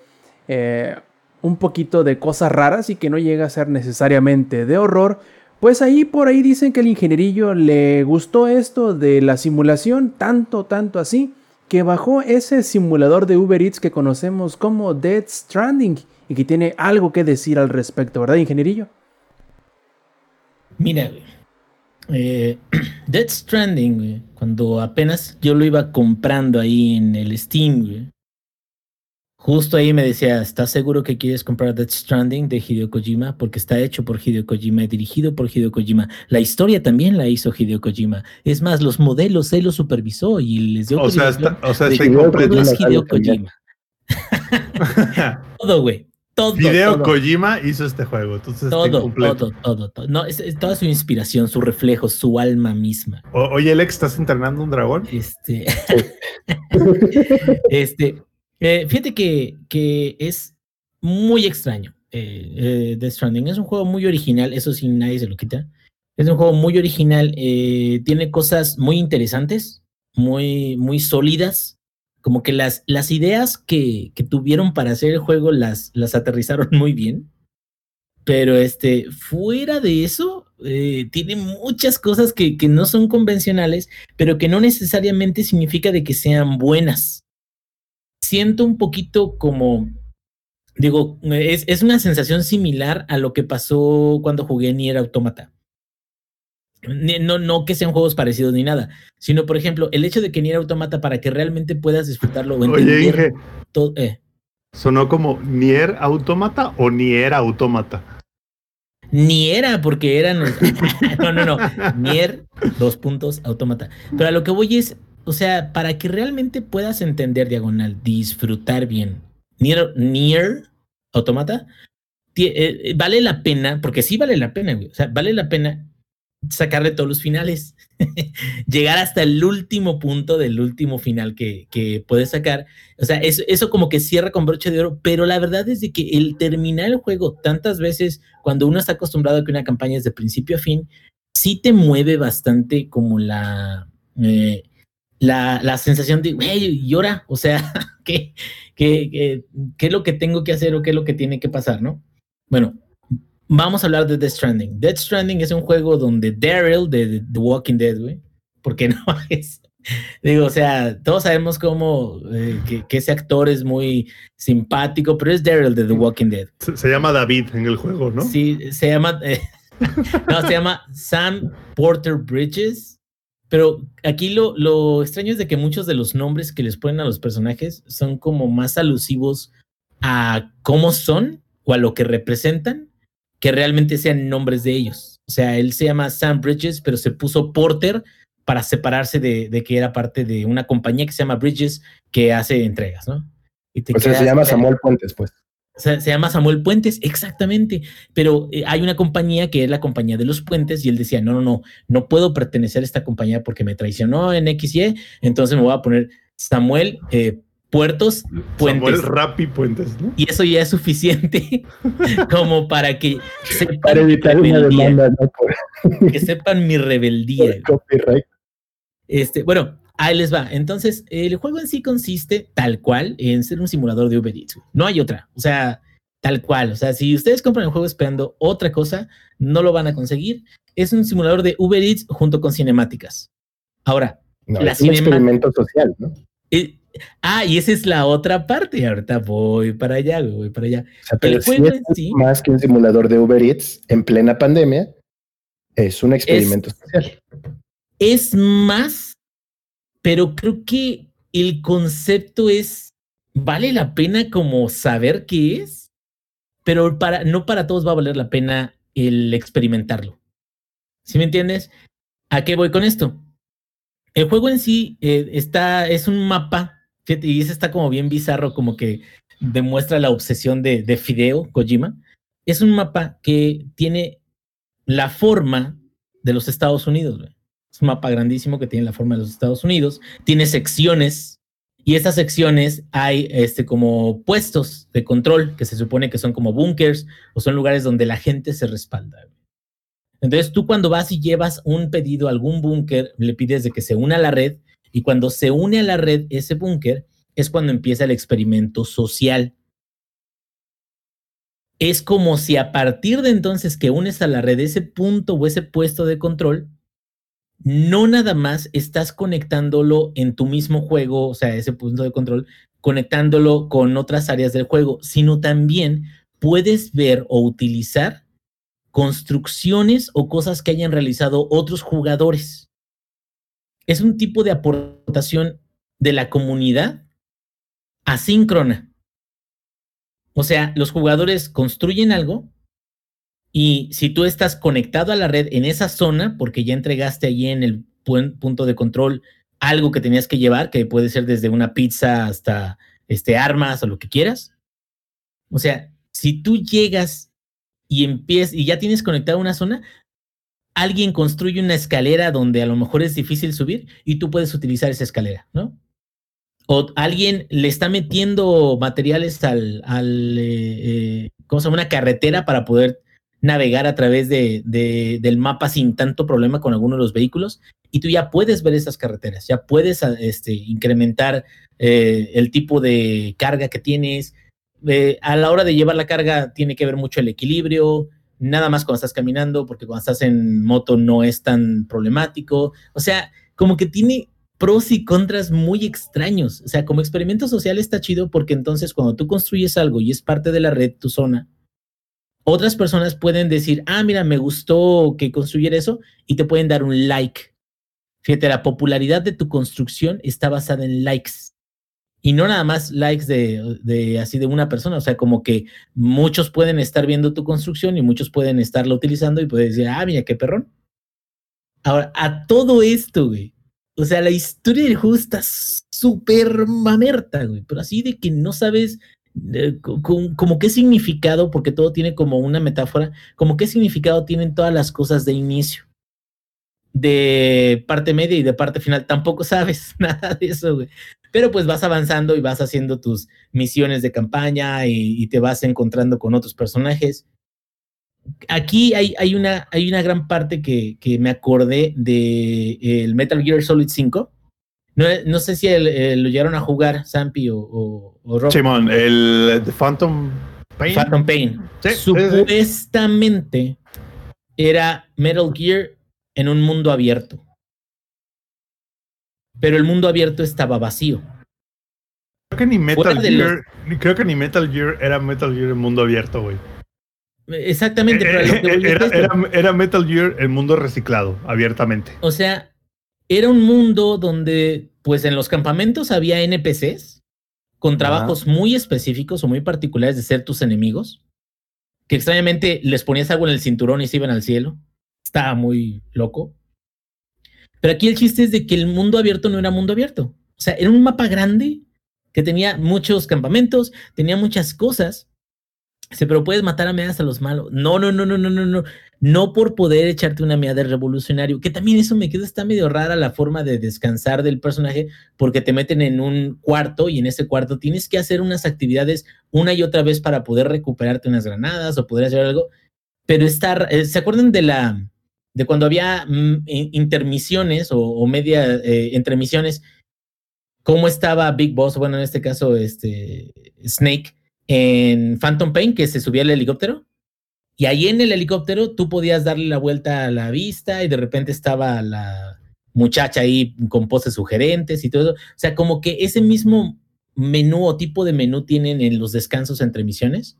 eh, un poquito de cosas raras y que no llega a ser necesariamente de horror, pues ahí por ahí dicen que el ingenierillo le gustó esto de la simulación, tanto, tanto así, que bajó ese simulador de Uber Eats que conocemos como Dead Stranding y que tiene algo que decir al respecto, ¿verdad, ingenierillo? Mira, eh, Dead Stranding, cuando apenas yo lo iba comprando ahí en el Steam, Justo ahí me decía, ¿estás seguro que quieres comprar Death Stranding de Hideo Kojima? Porque está hecho por Hideo Kojima, dirigido por Hideo Kojima. La historia también la hizo Hideo Kojima. Es más, los modelos él los supervisó y les dio... O sea, está, o sea, está incompleto. Es Hideo Kojima. todo, güey. Todo, Hideo Kojima hizo este juego, entonces todo, todo, todo, todo. No, es, toda su inspiración, su reflejo, su alma misma. oye, Alex, ¿estás entrenando un dragón? Este, este, eh, fíjate que, es muy extraño. Eh, eh, Stranding es un juego muy original, eso sí nadie se lo quita. Es un juego muy original, eh, tiene cosas muy interesantes, muy, muy sólidas. Como que las, las ideas que, que tuvieron para hacer el juego las, las aterrizaron muy bien. Pero este, fuera de eso, tiene muchas cosas que, que no son convencionales, pero que no necesariamente significa de que sean buenas siento un poquito como, digo, es, es, una sensación similar a lo que pasó cuando jugué Nier Automata. No, no que sean juegos parecidos ni nada, sino por ejemplo, el hecho de que Nier Automata para que realmente puedas disfrutarlo o entender todo, eh. ¿Sonó como Nier Automata o Nier Automata? Ni era, porque eran. no, no, no. Nier, dos puntos, automata. Pero a lo que voy es, o sea, para que realmente puedas entender diagonal, disfrutar bien, Nier, Nier Automata, eh, vale la pena, porque sí vale la pena, güey. O sea, vale la pena sacarle todos los finales, llegar hasta el último punto del último final que, que puedes sacar. O sea, eso, eso como que cierra con broche de oro, pero la verdad es de que el terminar el juego tantas veces, cuando uno está acostumbrado a que una campaña es de principio a fin, sí te mueve bastante como la, eh, la, la sensación de, güey, llora, o sea, ¿qué, qué, qué, qué es lo que tengo que hacer o qué es lo que tiene que pasar, no? Bueno, vamos a hablar de Death Stranding. Death Stranding es un juego donde Daryl de The Walking Dead, güey, porque no es. Digo, o sea, todos sabemos cómo eh, que, que, ese actor es muy simpático, pero es Daryl de The Walking Dead. Se, se, llama David en el juego, ¿no? Sí, se llama. Eh, no, se llama Sam Porter Bridges. Pero aquí lo, lo extraño es de que muchos de los nombres que les ponen a los personajes son como más alusivos a cómo son o a lo que representan que realmente sean nombres de ellos. O sea, él se llama Sam Bridges, pero se puso Porter para separarse de, de que era parte de una compañía que se llama Bridges que hace entregas, ¿no? Y te o sea, se llama Samuel Puentes, pues. Se, se, llama Samuel Puentes, exactamente. Pero eh, hay una compañía que es la compañía de los puentes y él decía, no, no, no, no puedo pertenecer a esta compañía porque me traicionó en XY, entonces me voy a poner Samuel eh, Puertos Puentes. Samuel Rappi Puentes, ¿no? Y eso ya es suficiente como para que sepan para evitar mi una rebeldía. demanda, ¿no? Por, Que sepan mi rebeldía. por copyright. Este, bueno, ahí les va. Entonces, el juego en sí consiste tal cual en ser un simulador de Uber Eats. No hay otra. O sea, tal cual. O sea, si ustedes compran el juego esperando otra cosa, no lo van a conseguir. Es un simulador de Uber Eats junto con cinemáticas. Ahora, No, La es un experimento social, ¿no? eh, ah, y esa es la otra parte. Ahorita voy para allá, voy para allá. O sea, pero El juego es en sí más que un simulador de Uber Eats en plena pandemia, es un experimento social. es más, pero creo que el concepto es, vale la pena como saber qué es, pero para, no para todos va a valer la pena el experimentarlo. ¿Sí me entiendes? ¿A qué voy con esto? El juego en sí eh, está, es un mapa, y ese está como bien bizarro, como que demuestra la obsesión de, de Fideo Kojima. Es un mapa que tiene la forma de los Estados Unidos. güey. Es un mapa grandísimo que tiene la forma de los Estados Unidos. Tiene secciones y estas secciones hay este, como puestos de control que se supone que son como bunkers o son lugares donde la gente se respalda. Entonces tú cuando vas y llevas un pedido a algún búnker, le pides de que se una a la red y cuando se une a la red ese búnker es cuando empieza el experimento social. Es como si a partir de entonces que unes a la red ese punto o ese puesto de control, no nada más estás conectándolo en tu mismo juego, o sea, ese punto de control, conectándolo con otras áreas del juego, sino también puedes ver o utilizar construcciones o cosas que hayan realizado otros jugadores. Es un tipo de aportación de la comunidad asíncrona. O sea, los jugadores construyen algo y si tú estás conectado a la red en esa zona, porque ya entregaste allí en el pu- punto de control algo que tenías que llevar, que puede ser desde una pizza hasta este, armas o lo que quieras. O sea, si tú llegas y empiezas y ya tienes conectada una zona, alguien construye una escalera donde a lo mejor es difícil subir y tú puedes utilizar esa escalera, ¿no? O alguien le está metiendo materiales al, al eh, eh, ¿cómo se llama? Una carretera para poder navegar a través de, de- del mapa sin tanto problema con alguno de los vehículos y tú ya puedes ver esas carreteras, ya puedes a- este, incrementar eh, el tipo de carga que tienes. Eh, a la hora de llevar la carga tiene que ver mucho el equilibrio, nada más cuando estás caminando, porque cuando estás en moto no es tan problemático. O sea, como que tiene pros y contras muy extraños. O sea, como experimento social está chido porque entonces cuando tú construyes algo y es parte de la red, tu zona, otras personas pueden decir, ah, mira, me gustó que construyera eso y te pueden dar un like. Fíjate, la popularidad de tu construcción está basada en likes. Y no nada más likes de, de así de una persona, o sea, como que muchos pueden estar viendo tu construcción y muchos pueden estarla utilizando y pueden decir, ah, mira, qué perrón. Ahora, a todo esto, güey. O sea, la historia del juego está súper mamerta, güey, pero así de que no sabes como qué significado, porque todo tiene como una metáfora, como qué significado tienen todas las cosas de inicio, de parte media y de parte final. Tampoco sabes nada de eso. Pero pues vas avanzando y vas haciendo tus misiones de campaña y, te vas encontrando con otros personajes. Aquí hay, hay, una, hay una gran parte que, que me acordé de el Metal Gear Solid 5. No, no sé si el- el- lo llegaron a jugar Zampi o, o, o Rob. Simón, el The Phantom Pain. Phantom Pain. Sí. Supuestamente era Metal Gear en un mundo abierto. Pero el mundo abierto estaba vacío. Creo que ni Metal Gear, ni- creo que ni Metal Gear era Metal Gear en mundo abierto, güey. Exactamente, pero lo que era, esto. era- era Metal Gear el mundo reciclado, abiertamente. O sea, era un mundo donde, pues en los campamentos había NPCs con trabajos muy específicos o muy particulares de ser tus enemigos, que extrañamente les ponías algo en el cinturón y se iban al cielo. Estaba muy loco. Pero aquí el chiste es de que el mundo abierto no era mundo abierto. O sea, era un mapa grande que tenía muchos campamentos, tenía muchas cosas. Dice, pero puedes matar a meadas a los malos. No, no, no, no, no, no, no. No por poder echarte una meada de revolucionario, que también eso me queda, está medio rara la forma de descansar del personaje, porque te meten en un cuarto y en ese cuarto tienes que hacer unas actividades una y otra vez para poder recuperarte unas granadas o poder hacer algo. Pero estar, eh, ¿se acuerdan de la, de cuando había mm, in- intermisiones o, media eh, entremisiones? ¿Cómo estaba Big Boss? Bueno, en este caso, este Snake en Phantom Pain, que se subía al helicóptero. Y ahí en el helicóptero tú podías darle la vuelta a la vista y de repente estaba la muchacha ahí con poses sugerentes y todo eso. O sea, como que ese mismo menú o tipo de menú tienen en los descansos entre misiones.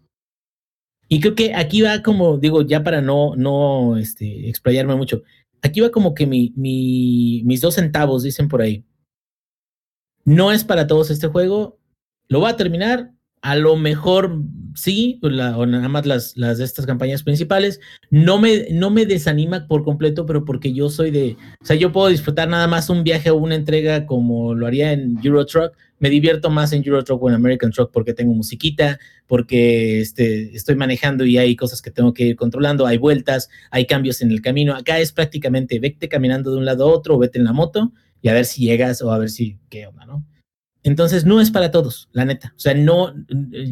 Y creo que aquí va como, digo, ya para no, no este, explayarme mucho, aquí va como que mi, mi- mis dos centavos, dicen por ahí. No es para todos este juego. Lo va a terminar. A lo mejor sí, pues o nada más las, las de estas campañas principales. No me, no me desanima por completo, pero porque yo soy de. O sea, yo puedo disfrutar nada más un viaje o una entrega como lo haría en Euro Truck. Me divierto más en Euro Truck o en American Truck porque tengo musiquita, porque este, estoy manejando y hay cosas que tengo que ir controlando, hay vueltas, hay cambios en el camino. Acá es prácticamente vete caminando de un lado a otro o vete en la moto y a ver si llegas o a ver si qué onda, ¿no? Entonces no es para todos, la neta. O sea, no,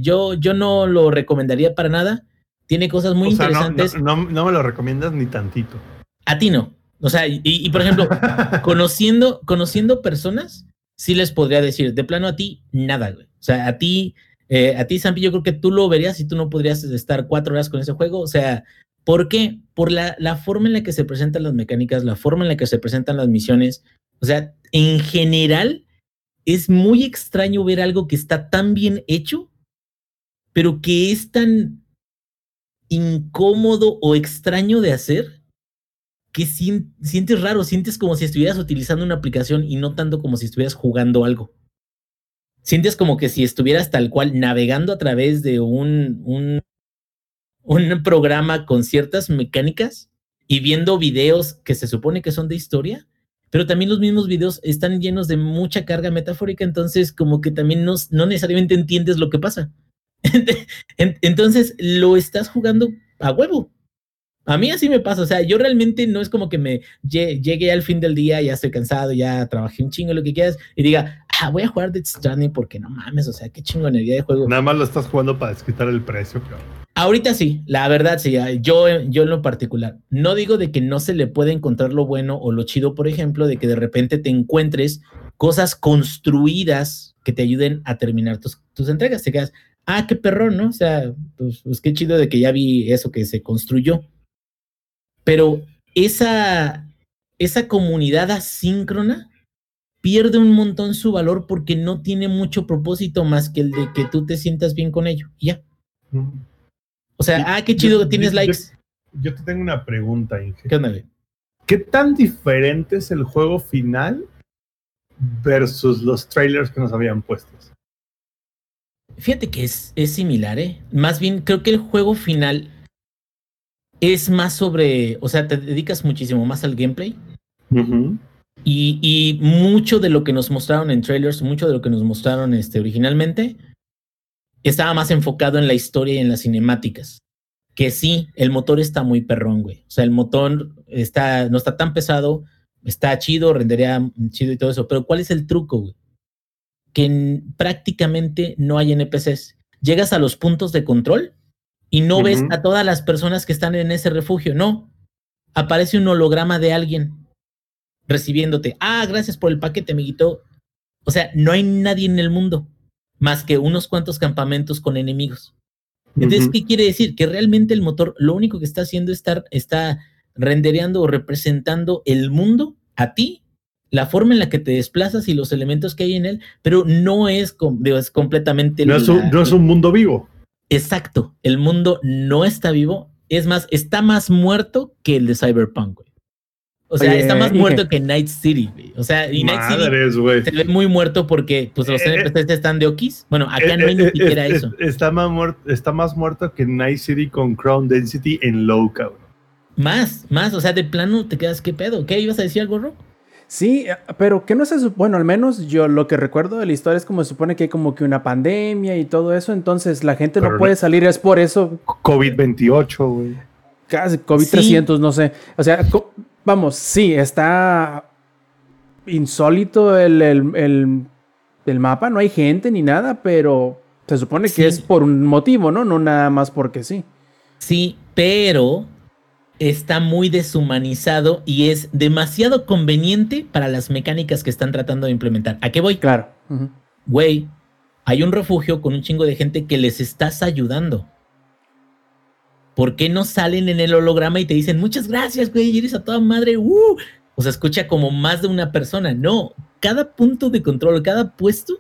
yo, yo no lo recomendaría para nada. Tiene cosas muy o sea, no, interesantes. no, no- no me lo recomiendas ni tantito. A ti no. O sea, y, y, por ejemplo, conociendo, conociendo personas, sí les podría decir, de plano a ti, nada, güey. O sea, a ti, eh, a ti, Zampi, yo creo que tú lo verías y tú no podrías estar cuatro horas con ese juego. O sea, ¿por qué? Por la, la forma en la que se presentan las mecánicas, la forma en la que se presentan las misiones. O sea, en general, es muy extraño ver algo que está tan bien hecho, pero que es tan incómodo o extraño de hacer que sien- sientes raro, sientes como si estuvieras utilizando una aplicación y no tanto como si estuvieras jugando algo. Sientes como que si estuvieras tal cual navegando a través de un, un, un programa con ciertas mecánicas y viendo videos que se supone que son de historia, pero también los mismos videos están llenos de mucha carga metafórica, entonces como que también no, no necesariamente entiendes lo que pasa. En- Entonces lo estás jugando a huevo. A mí así me pasa, o sea, yo realmente no es como que me lle- llegue al fin del día, ya estoy cansado, ya trabajé un chingo, lo que quieras, y diga, ah, voy a jugar Death Stranding porque no mames, o sea, qué chingonería de juego. Nada más lo estás jugando para desquitar el precio, pero Ahorita sí, la verdad sí, yo, yo en lo particular. No digo de que no se le puede encontrar lo bueno o lo chido, por ejemplo, de que de repente te encuentres cosas construidas que te ayuden a terminar tus, tus entregas. Te quedas, ah, qué perrón, ¿no? O sea, pues, pues qué chido de que ya vi eso que se construyó. Pero esa, esa comunidad asíncrona pierde un montón su valor porque no tiene mucho propósito más que el de que tú te sientas bien con ello. y Ya. O sea, ah, qué chido que tienes yo- likes. yo te tengo una pregunta, Inge. ¿Qué tan diferente es el juego final versus los trailers que nos habían puesto? Fíjate que es, es similar, ¿eh? Más bien, creo que el juego final es más sobre, o sea, te dedicas muchísimo más al gameplay y, y mucho de lo que nos mostraron en trailers, mucho de lo que nos mostraron este, originalmente, estaba más enfocado en la historia y en las cinemáticas. Que sí, el motor está muy perrón, güey. O sea, el motor está, no está tan pesado, está chido, rendería chido y todo eso. Pero ¿cuál es el truco, güey? Que prácticamente no hay NPCs. Llegas a los puntos de control y no ves a todas las personas que están en ese refugio. No. Aparece un holograma de alguien recibiéndote. Ah, gracias por el paquete, amiguito. O sea, no hay nadie en el mundo más que unos cuantos campamentos con enemigos. Entonces. ¿qué quiere decir? Que realmente el motor lo único que está haciendo es estar, está rendereando o representando el mundo a ti, la forma en la que te desplazas y los elementos que hay en él, pero no es, es completamente... No es, un, no es un mundo vivo. Exacto, el mundo no está vivo, es más, está más muerto que el de Cyberpunk, güey. O sea, Oye, está más Inge. muerto que Night City, güey. O sea, y Night City Madres, güey. se ve muy muerto porque pues los Eh, eh, NPCs están de Okis. Bueno, acá Eh, no hay eh, ni eh, siquiera es- eso. es- Está más, muerto, está más muerto que Night City con Crown Density en low, cabrón. Más, más, o sea, de plano te quedas, ¿qué pedo? ¿Qué ibas a decir algo, Ro? Sí, eh, pero que no se sup- bueno, al menos yo lo que recuerdo de la historia es como se supone que hay como que una pandemia y todo eso, entonces la gente Pero no puede salir, es por eso, COVID-28, güey. casi COVID-300, no sé. O sea, vamos, sí, está insólito el, el, el- el mapa, no hay gente ni nada, pero se supone que Sí. es por un motivo, ¿no? No nada más porque sí. Sí, pero está muy deshumanizado y es demasiado conveniente para las mecánicas que están tratando de implementar. ¿A qué voy? Claro. Güey, hay un refugio con un chingo de gente que les estás ayudando. ¿Por qué no salen en el holograma y te dicen muchas gracias, güey? Eres a toda madre. ¡uh! O sea, escucha como más de una persona. No, cada punto de control, cada puesto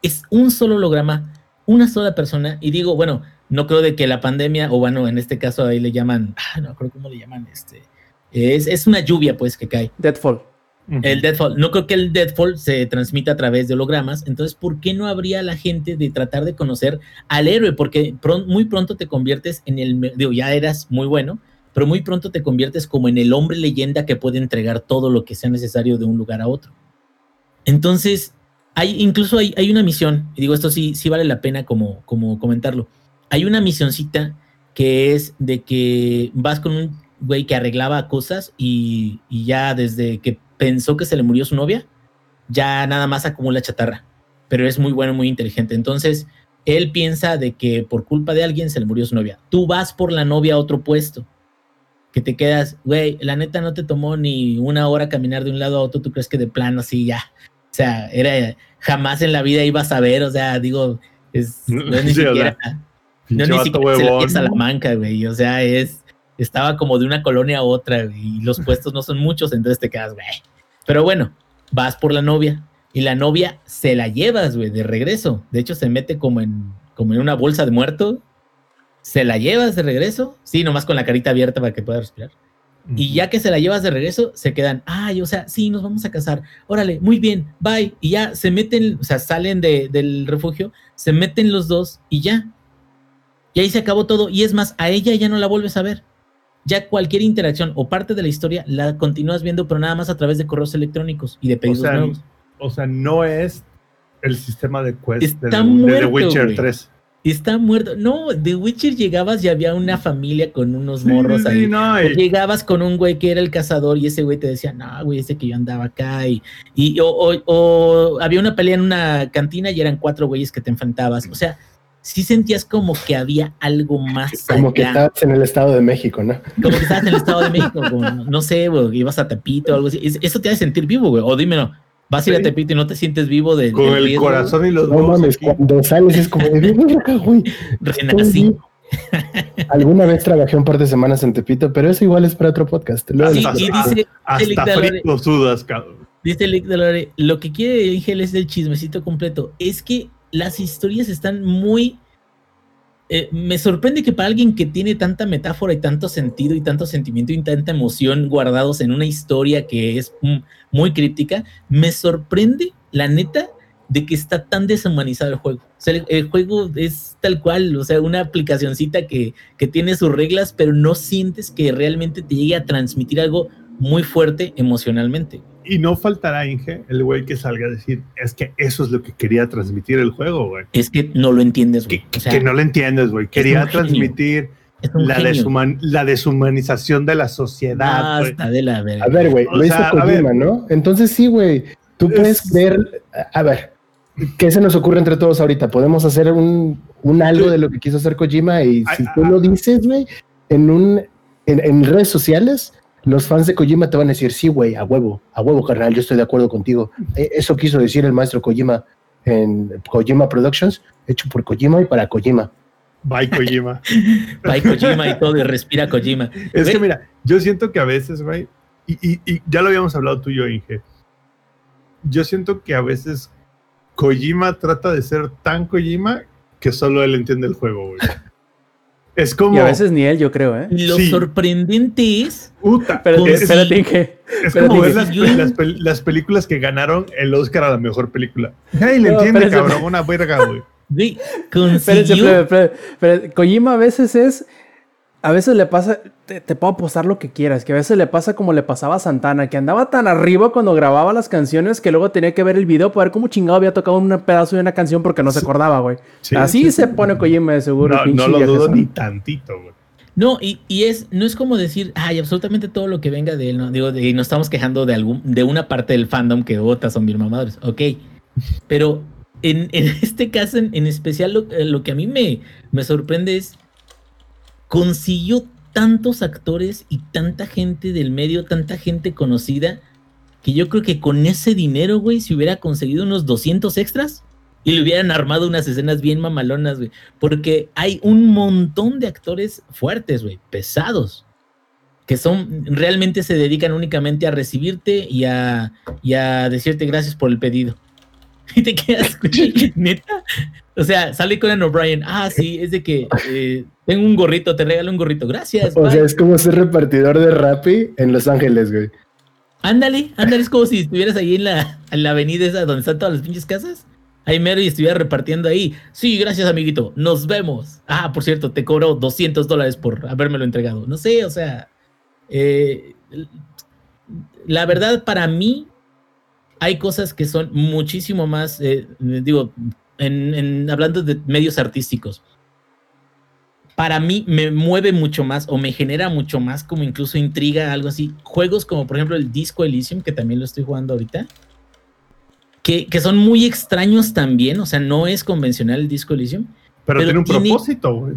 es un solo holograma, una sola persona. Y digo, bueno, no creo de que la pandemia, o bueno, en este caso ahí le llaman, ah, no creo cómo le llaman, este, es, es una lluvia pues que cae. Deadfall. El Deadfall, no creo que el Deadfall se transmita a través de hologramas, entonces, ¿por qué no habría la gente de tratar de conocer al héroe? Porque muy pronto te conviertes en el, digo, ya eras muy bueno, pero muy pronto te conviertes como en el hombre leyenda que puede entregar todo lo que sea necesario de un lugar a otro. Entonces, hay, incluso hay, hay una misión, y digo, esto sí, sí vale la pena como, como comentarlo. Hay una misioncita que es de que vas con un güey que arreglaba cosas y ya desde que pensó que se le murió su novia, ya nada más acumula chatarra. Pero es muy bueno, muy inteligente. Entonces, él piensa de que por culpa de alguien se le murió su novia. Tú vas por la novia a otro puesto. Que te quedas, güey, la neta no te tomó ni una hora caminar de un lado a otro. ¿Tú crees que de plano así ya? O sea, era jamás en la vida ibas a ver, o sea, digo, es, no es ni Sí, siquiera. No, Pinche ni siquiera Salamanca, güey. O sea, es. Estaba como de una colonia a otra, y los puestos no son muchos, entonces te quedas, güey. Pero bueno, vas por la novia. Y la novia se la llevas, güey, de regreso. De hecho, se mete como en, como en una bolsa de muerto. Se la llevas de regreso. Sí, nomás con la carita abierta para que pueda respirar. Y ya que se la llevas de regreso, se quedan, ay, o sea, sí, nos vamos a casar. Órale, muy bien, bye. Y ya se meten, o sea, salen de- del refugio, se meten los dos y ya. Y ahí se acabó todo. Y es más, a ella ya no la vuelves a ver. Ya cualquier interacción o parte de la historia la continúas viendo, pero nada más a través de correos electrónicos y de O pedidos sea, nuevos. o sea, no es el sistema de quest de, Está The- de The Witcher güey. 3. Está muerto. No, de Witcher llegabas y había una familia con unos morros sí, ahí. no, O llegabas con un güey que era el cazador y ese güey te decía, no, güey, ese que yo andaba acá. Y, y o, o- o había una pelea en una cantina y eran cuatro güeyes que te enfrentabas. O sea, sí sentías como que había algo más Como que estabas en el Estado de México, ¿no? Como que estabas en el Estado de México, como, no sé, güey, ibas a Tepito o algo así. Es- Eso te hace sentir vivo, güey. O dímelo, vas a ir a. Tepito y no te sientes vivo de, con el riesgo, corazón y los No mames, aquí. cuando sales es como de "Ven acá, güey. Renací. Alguna vez trabajé un par de semanas en Tepito, pero eso igual es para otro podcast. Luego Hasta- dice, Hasta de Lore- frito sudas, cabrón. Dice Lick de Lore, lo que quiere Ángel es el chismecito completo. Es que las historias están muy. eh, me sorprende que para alguien que tiene tanta metáfora y tanto sentido y tanto sentimiento y tanta emoción guardados en una historia que es mm, muy críptica, me sorprende, la neta, de que está tan deshumanizado el juego. O sea, el, el juego es tal cual, o sea, una aplicacioncita que, que tiene sus reglas, pero no sientes que realmente te llegue a transmitir algo muy fuerte emocionalmente. Y no faltará, Inge, el güey que salga a decir, es que eso es lo que quería transmitir el juego, güey. Es que no lo entiendes, güey. Que, O sea, que no lo entiendes, güey. Quería transmitir la, genio. deshuman- la deshumanización de la sociedad, güey. Basta de la verga. A ver, güey, O lo hizo sea, a Kojima, ver. ¿no? Entonces sí, güey. Tú puedes Es- ver, a ver, ¿qué se nos ocurre entre todos ahorita? Podemos hacer un, un algo de lo que quiso hacer Kojima y si Ay, tú ah, lo dices, güey, en un en, en redes sociales, los fans de Kojima te van a decir, sí, güey, a huevo, a huevo, carnal, yo estoy de acuerdo contigo. E- Eso quiso decir el maestro Kojima en Kojima Productions, hecho por Kojima y para Kojima. Bye Kojima. Bye Kojima y todo, y respira Kojima. Es que mira, yo siento que a veces, güey, y, y- y ya lo habíamos hablado tú y yo, Inge. Yo siento que a veces Kojima trata de ser tan Kojima que solo él entiende el juego, güey. Es como. Y a veces ni él, yo creo, ¿eh? Lo Sí. sorprendente es Puta, Espérate, es, espérate, Inge. es espérate, como ver las, las las películas que ganaron el Oscar a la mejor película. Nadie le No, entiende, cabrón, una verga, güey. Espérense, consiguió. espérense, espérense, espérense. Kojima a veces es. A veces le pasa. Te, te puedo apostar lo que quieras. Que a veces le pasa como le pasaba a Santana. Que andaba tan arriba cuando grababa las canciones que luego tenía que ver el video para ver cómo chingado había tocado un pedazo de una canción porque no se acordaba, güey. Sí, Así sí, se sí. pone Kojima de seguro. No, pinche no lo dudo ni tantito, güey. No, y, y es, no es como decir, ay, absolutamente todo lo que venga de él, ¿no? Digo, y nos estamos quejando de algún, de una parte del fandom que otras son bien mamadores. Ok. Pero en, en este caso, en, en especial, lo, eh, lo que a mí me, me sorprende es consiguió tantos actores y tanta gente del medio, tanta gente conocida, que yo creo que con ese dinero, güey, si hubiera conseguido unos 200 extras y le hubieran armado unas escenas bien mamalonas, güey. Porque hay un montón de actores fuertes, güey, pesados, que son, realmente se dedican únicamente a recibirte y a, y a decirte gracias por el pedido. Y te quedas, neta. O sea, sale Conan O'Brien. Ah, sí, es de que eh, tengo un gorrito, te regalo un gorrito. Gracias. O bye". sea, es como ser repartidor de Rappi en Los Ángeles, güey. Ándale, ándale, es como si estuvieras ahí en la, en la avenida esa donde están todas las pinches casas. Ahí mero y estuviera repartiendo ahí. Sí, gracias, amiguito. Nos vemos. Ah, por cierto, te cobro 200 dólares por habérmelo entregado. No sé, o sea. eh, la verdad, para mí, hay cosas que son muchísimo más. eh, digo, en, en- hablando de medios artísticos. Para mí me mueve mucho más o me genera mucho más como incluso intriga, algo así. Juegos como por ejemplo el Disco Elysium, que también lo estoy jugando ahorita. Que, que son muy extraños también, o sea, no es convencional el Disco Elysium. Pero, Pero tiene un tiene- propósito, güey.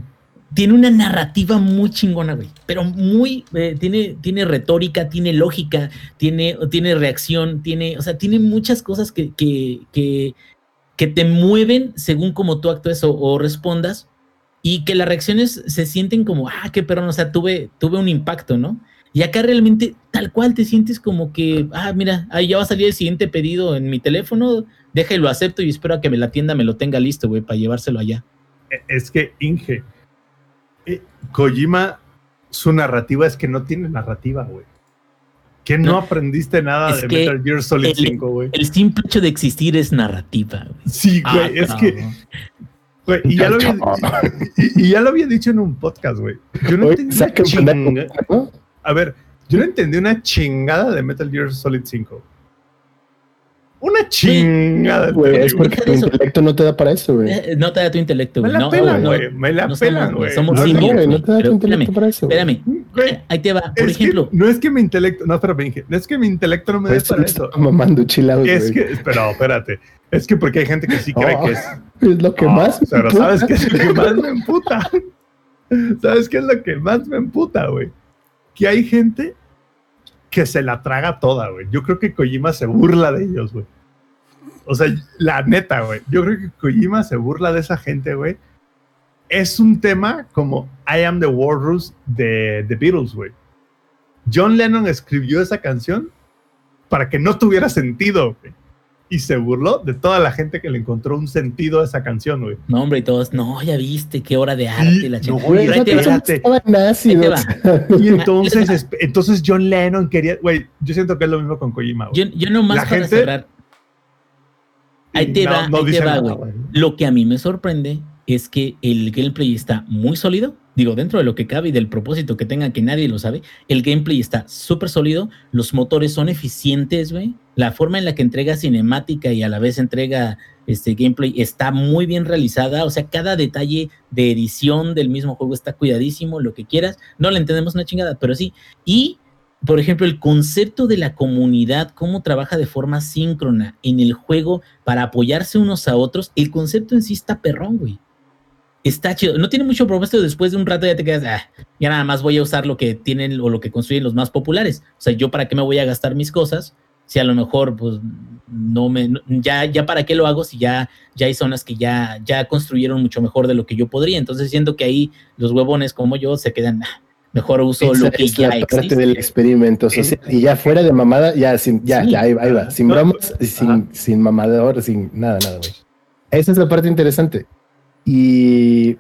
Tiene una narrativa muy chingona, güey. Pero muy, eh, tiene, tiene retórica, tiene lógica, tiene, tiene reacción, tiene, o sea, tiene muchas cosas que, que, que, que te mueven según como tú actúes o, respondas y que las reacciones se sienten como, ah, qué perrón, o sea, tuve, tuve un impacto, ¿no? Y acá realmente tal cual te sientes como que, ah, mira, ahí ya va a salir el siguiente pedido en mi teléfono, deja y lo acepto y espero a que me la tienda me lo tenga listo, güey, para llevárselo allá. E- Es que Inge, eh, Kojima, su narrativa es que no tiene narrativa, güey. Que no, No, aprendiste nada es de que Metal Gear Solid el- 5, güey. El simple hecho de existir es narrativa, güey. Sí, Ah, güey, es que, y ya, lo había, y, y ya lo había dicho en un podcast, güey. Yo no entendí una un chinga- ¿no? A ver, yo no entendí una chingada de Metal Gear Solid 5. Una chingada. Güey, es porque tu eso. intelecto no te da para eso, güey. Eh, No te da tu intelecto, Me güey. la No, pelan, no, güey. Me la no pelan, somos- güey. somos No, No, simios, güey, no te da tu intelecto espérame, para eso. Espérame, Güey, ahí te va. Por es que ejemplo, no es que mi intelecto, no, espérame, Inge, no es que mi intelecto no me dé Pues, para me eso. mamando chilados, Es güey. que, pero espérate, es que porque hay gente que sí cree Oh, que es. Es lo que Oh, más. Pero me ¿sabes qué es lo que más me emputa? ¿Sabes qué es lo que más me emputa, güey? Que hay gente que se la traga toda, güey. Yo creo que Kojima se burla de ellos, güey. O sea, la neta, güey. Yo creo que Kojima se burla de esa gente, güey. Es un tema como I Am the Walrus de The Beatles, güey. John Lennon escribió esa canción para que no tuviera sentido, güey. Y se burló de toda la gente que le encontró un sentido a esa canción, güey. no, hombre, y todos, no, ya viste, qué hora de arte, Sí, la no, chingada. Güey, Pero ahí te va. Y entonces, es- entonces John Lennon quería, güey, yo siento que es lo mismo con Kojima, güey. Yo, yo nomás La para gente- cerrar. Ahí te No, va, no ahí te va, güey. Lo que a mí me sorprende es que el gameplay está muy sólido. Digo, dentro de lo que cabe y del propósito que tenga, que nadie lo sabe, el gameplay está súper sólido. Los motores son eficientes, güey. La forma en la que entrega cinemática y a la vez entrega este gameplay está muy bien realizada. O sea, cada detalle de edición del mismo juego está cuidadísimo, lo que quieras. No le entendemos una chingada, pero sí. Y por ejemplo, el concepto de la comunidad, cómo trabaja de forma síncrona en el juego para apoyarse unos a otros, el concepto en sí está perrón, güey. Está chido. No tiene mucho propósito, después de un rato ya te quedas, "Ah, ya nada más voy a usar lo que tienen o lo que construyen los más populares. O sea, yo para qué me voy a gastar mis cosas si a lo mejor pues no me ya ya para qué lo hago si ya ya hay zonas que ya ya construyeron mucho mejor de lo que yo podría entonces siento que ahí los huevones como yo se quedan "Ah, mejor uso Esa lo que es la ya parte existe". del experimento social. Y ya fuera de mamada, ya, sin, ya, Sí. ya, ahí, ahí va. Sin bromas, y sin, ajá. sin mamador, sin nada, nada, güey. Esa es la parte interesante. Y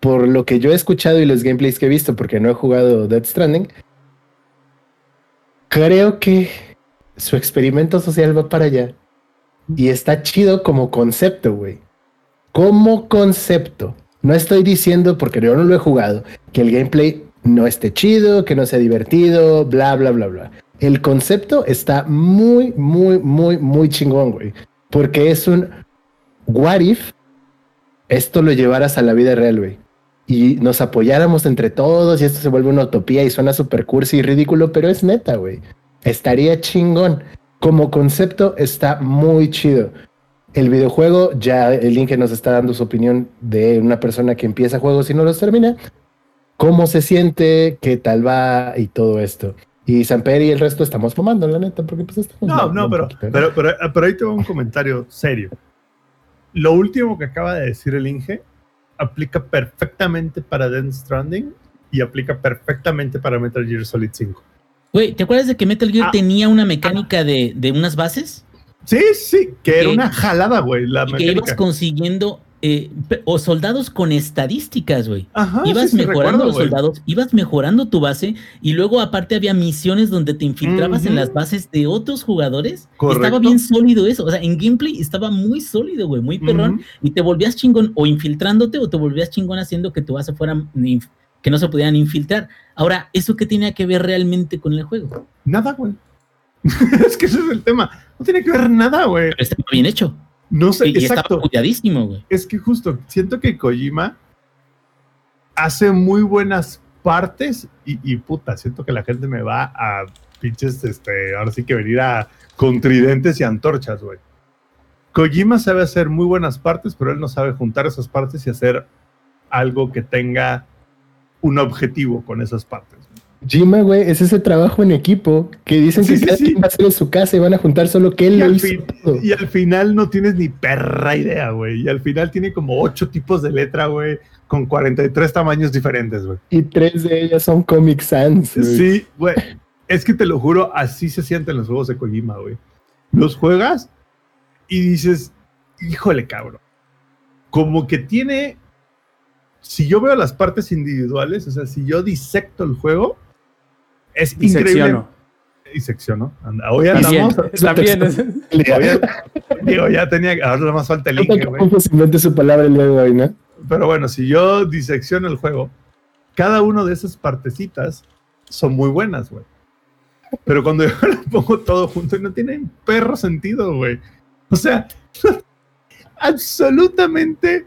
por lo que yo he escuchado y los gameplays que he visto, porque no he jugado Dead Stranding, creo que su experimento social va para allá. Y está chido como concepto, güey. Como concepto. No estoy diciendo, porque yo no lo he jugado, que el gameplay no esté chido, que no sea divertido, bla, bla, bla, bla. El concepto está muy, muy, muy, muy chingón, güey. Porque es un what if esto lo llevaras a la vida real, güey. Y nos apoyáramos entre todos y esto se vuelve una utopía y suena súper cursi y ridículo, pero es neta, güey. Estaría chingón. Como concepto está muy chido. El videojuego, ya el Inge nos está dando su opinión de una persona que empieza juegos y no los termina. Cómo se siente, qué tal va y todo esto. Y Samper y el resto estamos fumando, la neta, porque pues estamos... No, no, pero, poquito, ¿no? pero, pero, pero ahí tengo un comentario serio. Lo último que acaba de decir el Inge aplica perfectamente para Death Stranding y aplica perfectamente para Metal Gear Solid 5. Güey, ¿te acuerdas de que Metal Gear Ah. tenía una mecánica de, de unas bases? Sí, sí, que era una jalada, güey, la Y que ibas consiguiendo eh, o soldados con estadísticas, güey. Ajá, ibas sí, sí, mejorando recuerdo, los soldados, ibas mejorando tu base y luego aparte había misiones donde te infiltrabas en las bases de otros jugadores. Correcto. Estaba bien sólido eso, o sea, en gameplay estaba muy sólido, güey, muy perrón y te volvías chingón o infiltrándote o te volvías chingón haciendo que tu base fuera inf- que no se pudieran infiltrar. Ahora, ¿eso qué tenía que ver realmente con el juego? Nada, güey. es que ese es el tema. No tiene que ver nada, güey. Pero estaba bien hecho No sé, y, estaba exacto. güey. Es que justo siento que Kojima hace muy buenas partes y, y puta, siento que la gente me va a pinches, este, ahora sí que venir a con tridentes y antorchas, güey. Kojima sabe hacer muy buenas partes, pero él no sabe juntar esas partes y hacer algo que tenga un objetivo con esas partes. Jima, güey, es ese trabajo en equipo que dicen Sí, que sí, cada sí. quien va a hacer en su casa y van a juntar solo que él Y lo hizo fin- y al final no tienes ni perra idea, güey. Y al final tiene como ocho tipos de letra, güey, con 43 tamaños diferentes, güey. Y tres de ellas son Comic Sans. güey. Sí, güey. Es que te lo juro, así se sienten los juegos de Kojima, güey. Los juegas y dices, híjole, cabrón. Como que tiene. Si yo veo las partes individuales, o sea, si yo disecto el juego, es increíble. Disecciono. Disecciono. Anda, hoy andamos. también. Digo, ya tenía. Ahora nada más falta el link, güey. ¿Cómo se invente su palabra el día de hoy, no? Pero bueno, si yo disecciono el juego, cada una de esas partecitas son muy buenas, güey. Pero cuando yo lo pongo todo junto, no tiene un perro sentido, güey. O sea, absolutamente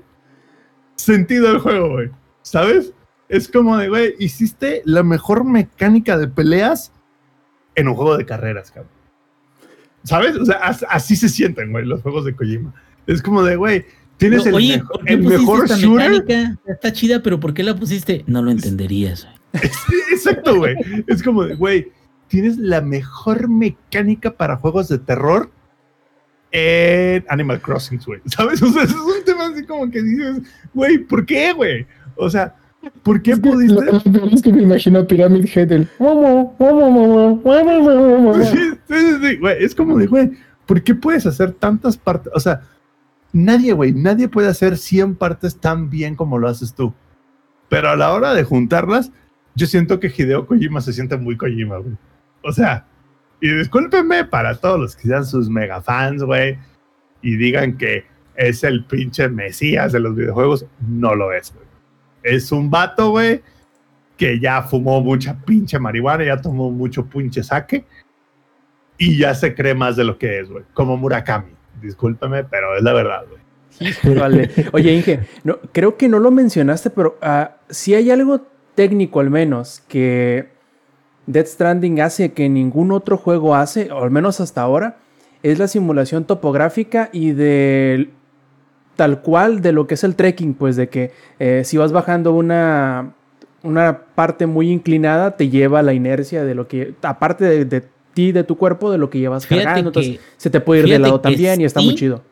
sentido el juego, güey. ¿Sabes? Es como de, güey, hiciste la mejor mecánica de peleas en un juego de carreras, cabrón. ¿Sabes? O sea, as- así se sienten, güey, los juegos de Kojima. Es como de, güey, tienes el, Oye, mejo- ¿por qué el mejor esta shooter. mecánica? Está chida, pero ¿por qué la pusiste? No lo entenderías, güey. Exacto, güey. Es como de, güey, tienes la mejor mecánica para juegos de terror en Animal Crossing, güey. ¿Sabes? O sea, es un tema así como que dices, güey, ¿por qué, güey? O sea, ¿por qué Es que pudiste? lo- lo es que me imagino Pyramid Head el... Sí, sí, sí, güey. Es como de, güey, ¿por qué puedes hacer tantas partes? O sea, nadie, güey, nadie puede hacer 100 partes tan bien como lo haces tú. Pero a la hora de juntarlas, yo siento que Hideo Kojima se siente muy Kojima, güey. O sea, y discúlpenme para todos los que sean sus mega fans, güey, y digan que es el pinche mesías de los videojuegos, no lo es, güey. Es un vato, güey, que ya fumó mucha pinche marihuana, ya tomó mucho pinche saque y ya se cree más de lo que es, güey. Como Murakami. Discúlpeme, pero es la verdad, güey. Vale. Oye, Inge, no, creo que no lo mencionaste, pero ah, si hay algo técnico al menos que Death Stranding hace que ningún otro juego hace, o al menos hasta ahora, es la simulación topográfica y de tal cual de lo que es el trekking, pues de que eh, si vas bajando una, una parte muy inclinada, te lleva a la inercia de lo que, aparte de, de ti de tu cuerpo de lo que llevas Fíjate cargando. que- Entonces se te puede ir de lado también y está muy chido.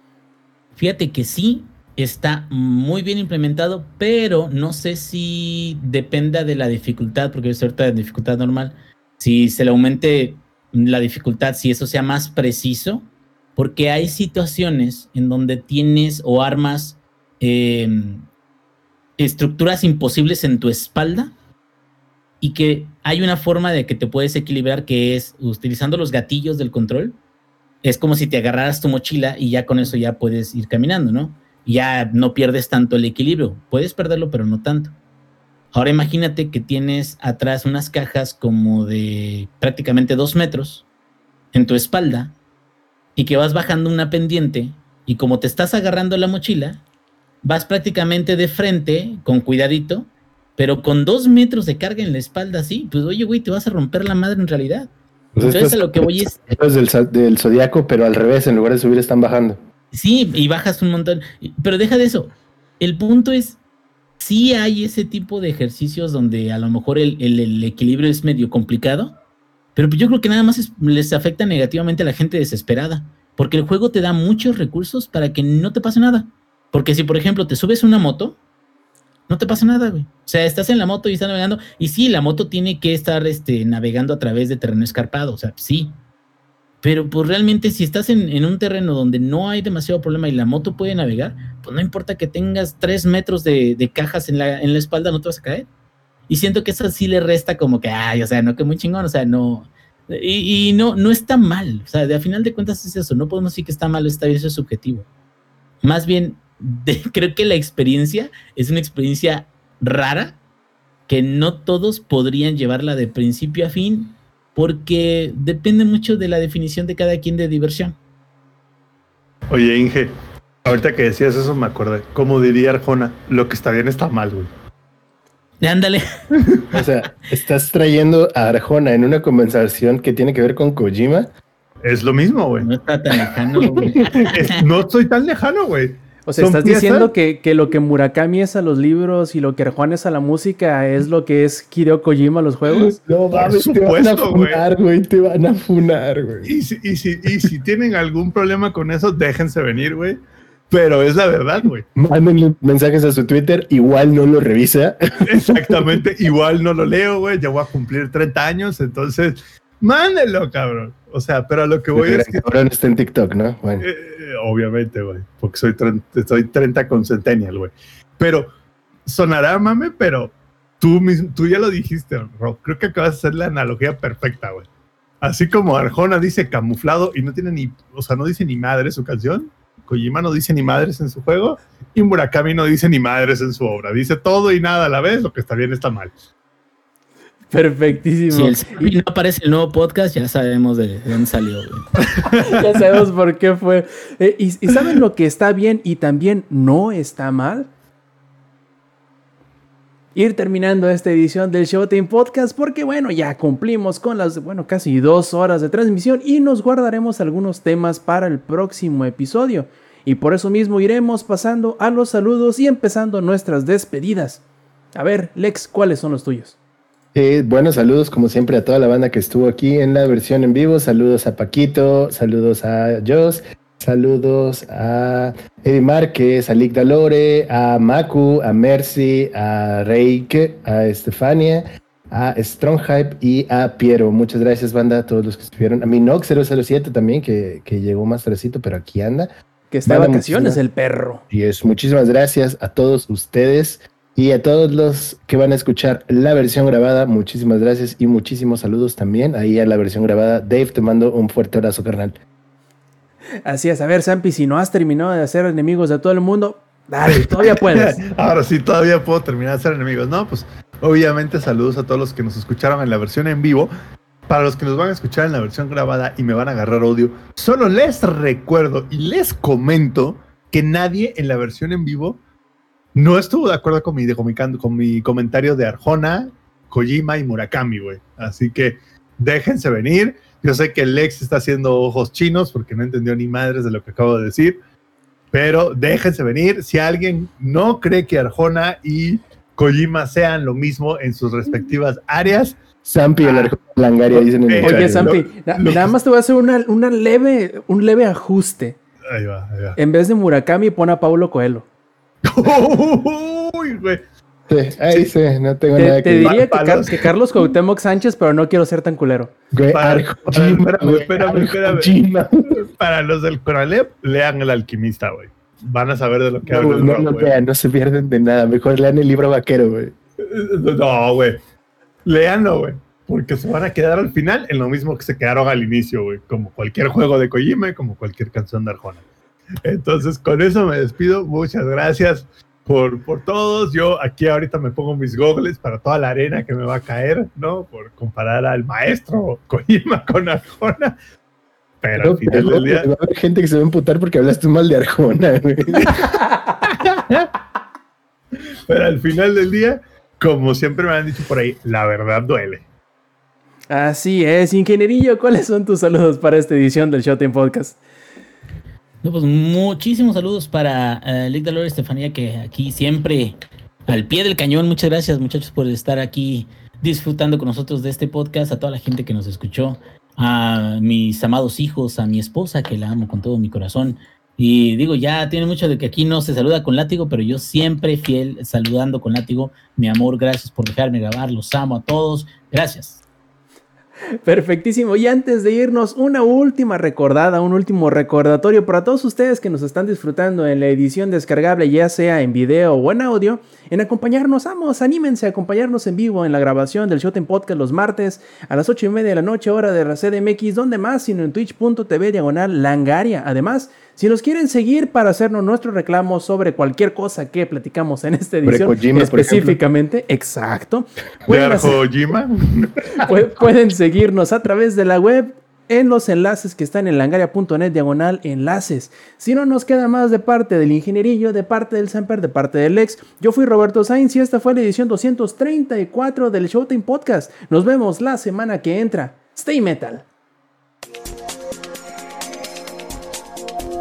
Fíjate que sí está muy bien implementado, pero no sé si dependa de la dificultad, porque es ahorita de dificultad normal. Si se le aumente la dificultad, si eso sea más preciso, porque hay situaciones en donde tienes o armas eh, estructuras imposibles en tu espalda y que hay una forma de que te puedes equilibrar que es utilizando los gatillos del control. Es como si te agarraras tu mochila y ya con eso ya puedes ir caminando, ¿no? Ya no pierdes tanto el equilibrio. Puedes perderlo, pero no tanto. Ahora imagínate que tienes atrás unas cajas como de prácticamente dos metros en tu espalda y que vas bajando una pendiente y como te estás agarrando la mochila, vas prácticamente de frente con cuidadito, pero con dos metros de carga en la espalda así, pues oye, güey, te vas a romper la madre en realidad. Pues Entonces estos a lo que voy es, los del, del zodiaco, pero al revés, en lugar de subir están bajando. Sí, y bajas un montón. Pero deja de eso. El punto es, sí hay ese tipo de ejercicios donde a lo mejor el, el- equilibrio es medio complicado, pero yo creo que nada más es- les afecta negativamente a la gente desesperada, porque el juego te da muchos recursos para que no te pase nada. Porque si, por ejemplo, te subes una moto, no te pasa nada, güey. O sea, estás en la moto y estás navegando, y sí, la moto tiene que estar este, navegando a través de terreno escarpado, o sea, sí. Pero pues realmente si estás en, en un terreno donde no hay demasiado problema y la moto puede navegar, pues no importa que tengas tres metros de, de cajas en la, en la espalda, no te vas a caer. Y siento que eso sí le resta como que, ay, o sea, no, que muy chingón, o sea, no. Y, y no, no está mal, o sea, de, a final de cuentas es eso, no podemos decir que está mal, está bien, eso es subjetivo. Más bien, de- creo que la experiencia es una experiencia rara que no todos podrían llevarla de principio a fin porque depende mucho de la definición de cada quien de diversión. Oye, Inge, ahorita que decías eso me acordé. Como diría Arjona, lo que está bien está mal, güey. Ándale. O sea, estás trayendo a Arjona en una conversación que tiene que ver con Kojima. Es lo mismo, güey. No está tan lejano, güey. Es- no estoy tan lejano, güey. O sea, estás piezas- diciendo que, que lo que Murakami es a los libros y lo que Arjuan es a la música es lo que es Hideo Kojima a los juegos. No Por mames, te van a supuesto, güey. funar, güey. Te van a funar, güey. Y si, y, si, y si tienen algún problema con eso, déjense venir, güey. Pero es la verdad, güey. Mándenle mensajes a su Twitter, igual no lo revisa. Exactamente. Igual no lo leo, güey. Ya voy a cumplir 30 años, entonces mándenlo, cabrón. O sea, pero a lo que voy El es que cabrón está en TikTok, ¿no? Bueno. Eh, obviamente, güey, porque soy, soy 30 con Centennial, güey. Pero sonará mame, pero tú, mismo, tú ya lo dijiste, Rob. Creo que acabas de hacer la analogía perfecta, güey. Así como Arjona dice camuflado y no tiene ni, o sea, no dice ni madre su canción. Kojima no dice ni madres en su juego y Murakami no dice ni madres en su obra. Dice todo y nada a la vez, lo que está bien está mal. Perfectísimo. Si el no aparece el nuevo podcast, ya sabemos de, de dónde salió, ya sabemos por qué fue. Eh, y, y saben lo que está bien y también no está mal? Ir terminando esta edición del Showtime Podcast porque bueno, ya cumplimos con las, bueno, casi dos horas de transmisión y nos guardaremos algunos temas para el próximo episodio. Y por eso mismo iremos pasando a los saludos y empezando nuestras despedidas. A ver, Lex, ¿cuáles son los tuyos? Eh, buenos saludos, como siempre, a toda la banda que estuvo aquí en la versión en vivo. Saludos a Paquito, saludos a Jos, saludos a Eddie Márquez, a Lick Dalore, a Maku, a Mercy, a Reike, a Estefania, a Strong Hype y a Piero. Muchas gracias, banda, a todos los que estuvieron. A Minox 007 también, que, que llegó más tardecito, pero aquí anda. Que está de vacaciones muchísimas- el perro. Y es muchísimas gracias a todos ustedes y a todos los que van a escuchar la versión grabada. Muchísimas gracias y muchísimos saludos también ahí a la versión grabada. Dave, te mando un fuerte abrazo, carnal. Así es, a ver, Sampi, si no has terminado de hacer enemigos de todo el mundo, dale, todavía puedes. Ahora sí, todavía puedo terminar de ser enemigos. No, pues obviamente saludos a todos los que nos escucharon en la versión en vivo. Para los que nos van a escuchar en la versión grabada y me van a agarrar audio, solo les recuerdo y les comento que nadie en la versión en vivo no estuvo de acuerdo con mi, con mi, can- con mi comentario de Arjona, Kojima y Murakami, güey. Así que déjense venir. Yo sé que Lex está haciendo ojos chinos porque no entendió ni madres de lo que acabo de decir. Pero déjense venir. Si alguien no cree que Arjona y Kojima sean lo mismo en sus respectivas áreas. Zampi y el Ah. Arjona Langaria dicen en el Eh, chat. Oye, na- lo- nada más te voy a hacer una, una leve, un leve ajuste. Ahí va, ahí va. En vez de Murakami, pon a Paulo Coelho. Uy, güey. Sí, ahí sí, no tengo Te, nada te que decir. diría que, Palos. Car- que Carlos Cuauhtémoc Sánchez, pero no quiero ser tan culero. Güey, Para- Arjona, espérame, güey, espérame, espérame. Arjona. Para los del Conalep, lean El Alquimista, güey. Van a saber de lo que No, hablo. vean, no se pierden de nada. Mejor lean el libro vaquero, güey. No, güey. Leanlo, güey. Porque se van a quedar al final en lo mismo que se quedaron al inicio, güey. Como cualquier juego de Kojima y como cualquier canción de Arjona. Entonces, con eso me despido. Muchas gracias por, por todos. Yo aquí ahorita me pongo mis gogles para toda la arena que me va a caer, ¿no? Por comparar al maestro Kojima con Arjona. Pero al final pero del día. Va a haber gente que se va a emputar porque hablaste mal de Arjona, güey. Pero al final del día, como siempre me han dicho por ahí, la verdad duele. Así es, ingenierillo, ¿cuáles son tus saludos para esta edición del Showtime Podcast? No, pues muchísimos saludos para eh, Lick Estefanía, que aquí siempre al pie del cañón. Muchas gracias, muchachos, por estar aquí disfrutando con nosotros de este podcast. A toda la gente que nos escuchó, a mis amados hijos, a mi esposa, que la amo con todo mi corazón. Y digo, ya tiene mucho de que aquí no se saluda con látigo, pero yo siempre fiel saludando con látigo. Mi amor, gracias por dejarme grabar. Los amo a todos. Gracias. Perfectísimo. Y antes de irnos, una última recordada, un último recordatorio para todos ustedes que nos están disfrutando en la edición descargable, ya sea en video o en audio, en acompañarnos. Vamos, anímense a acompañarnos en vivo en la grabación del Showtime Podcast los martes a las 8 y media de la noche, hora de la CDMX. donde más? Sino en twitch.tv diagonal langaria. Además, si nos quieren seguir para hacernos nuestros reclamos sobre cualquier cosa que platicamos en esta edición, por específicamente, exacto, De pueden hacer- Pueden seguirnos a través de la web en los enlaces que están en langaria.net diagonal enlaces. Si no nos queda más de parte del ingenierillo, de parte del Semper, de parte del ex, yo fui Roberto Sainz y esta fue la edición 234 del Showtime Podcast. Nos vemos la semana que entra. Stay metal.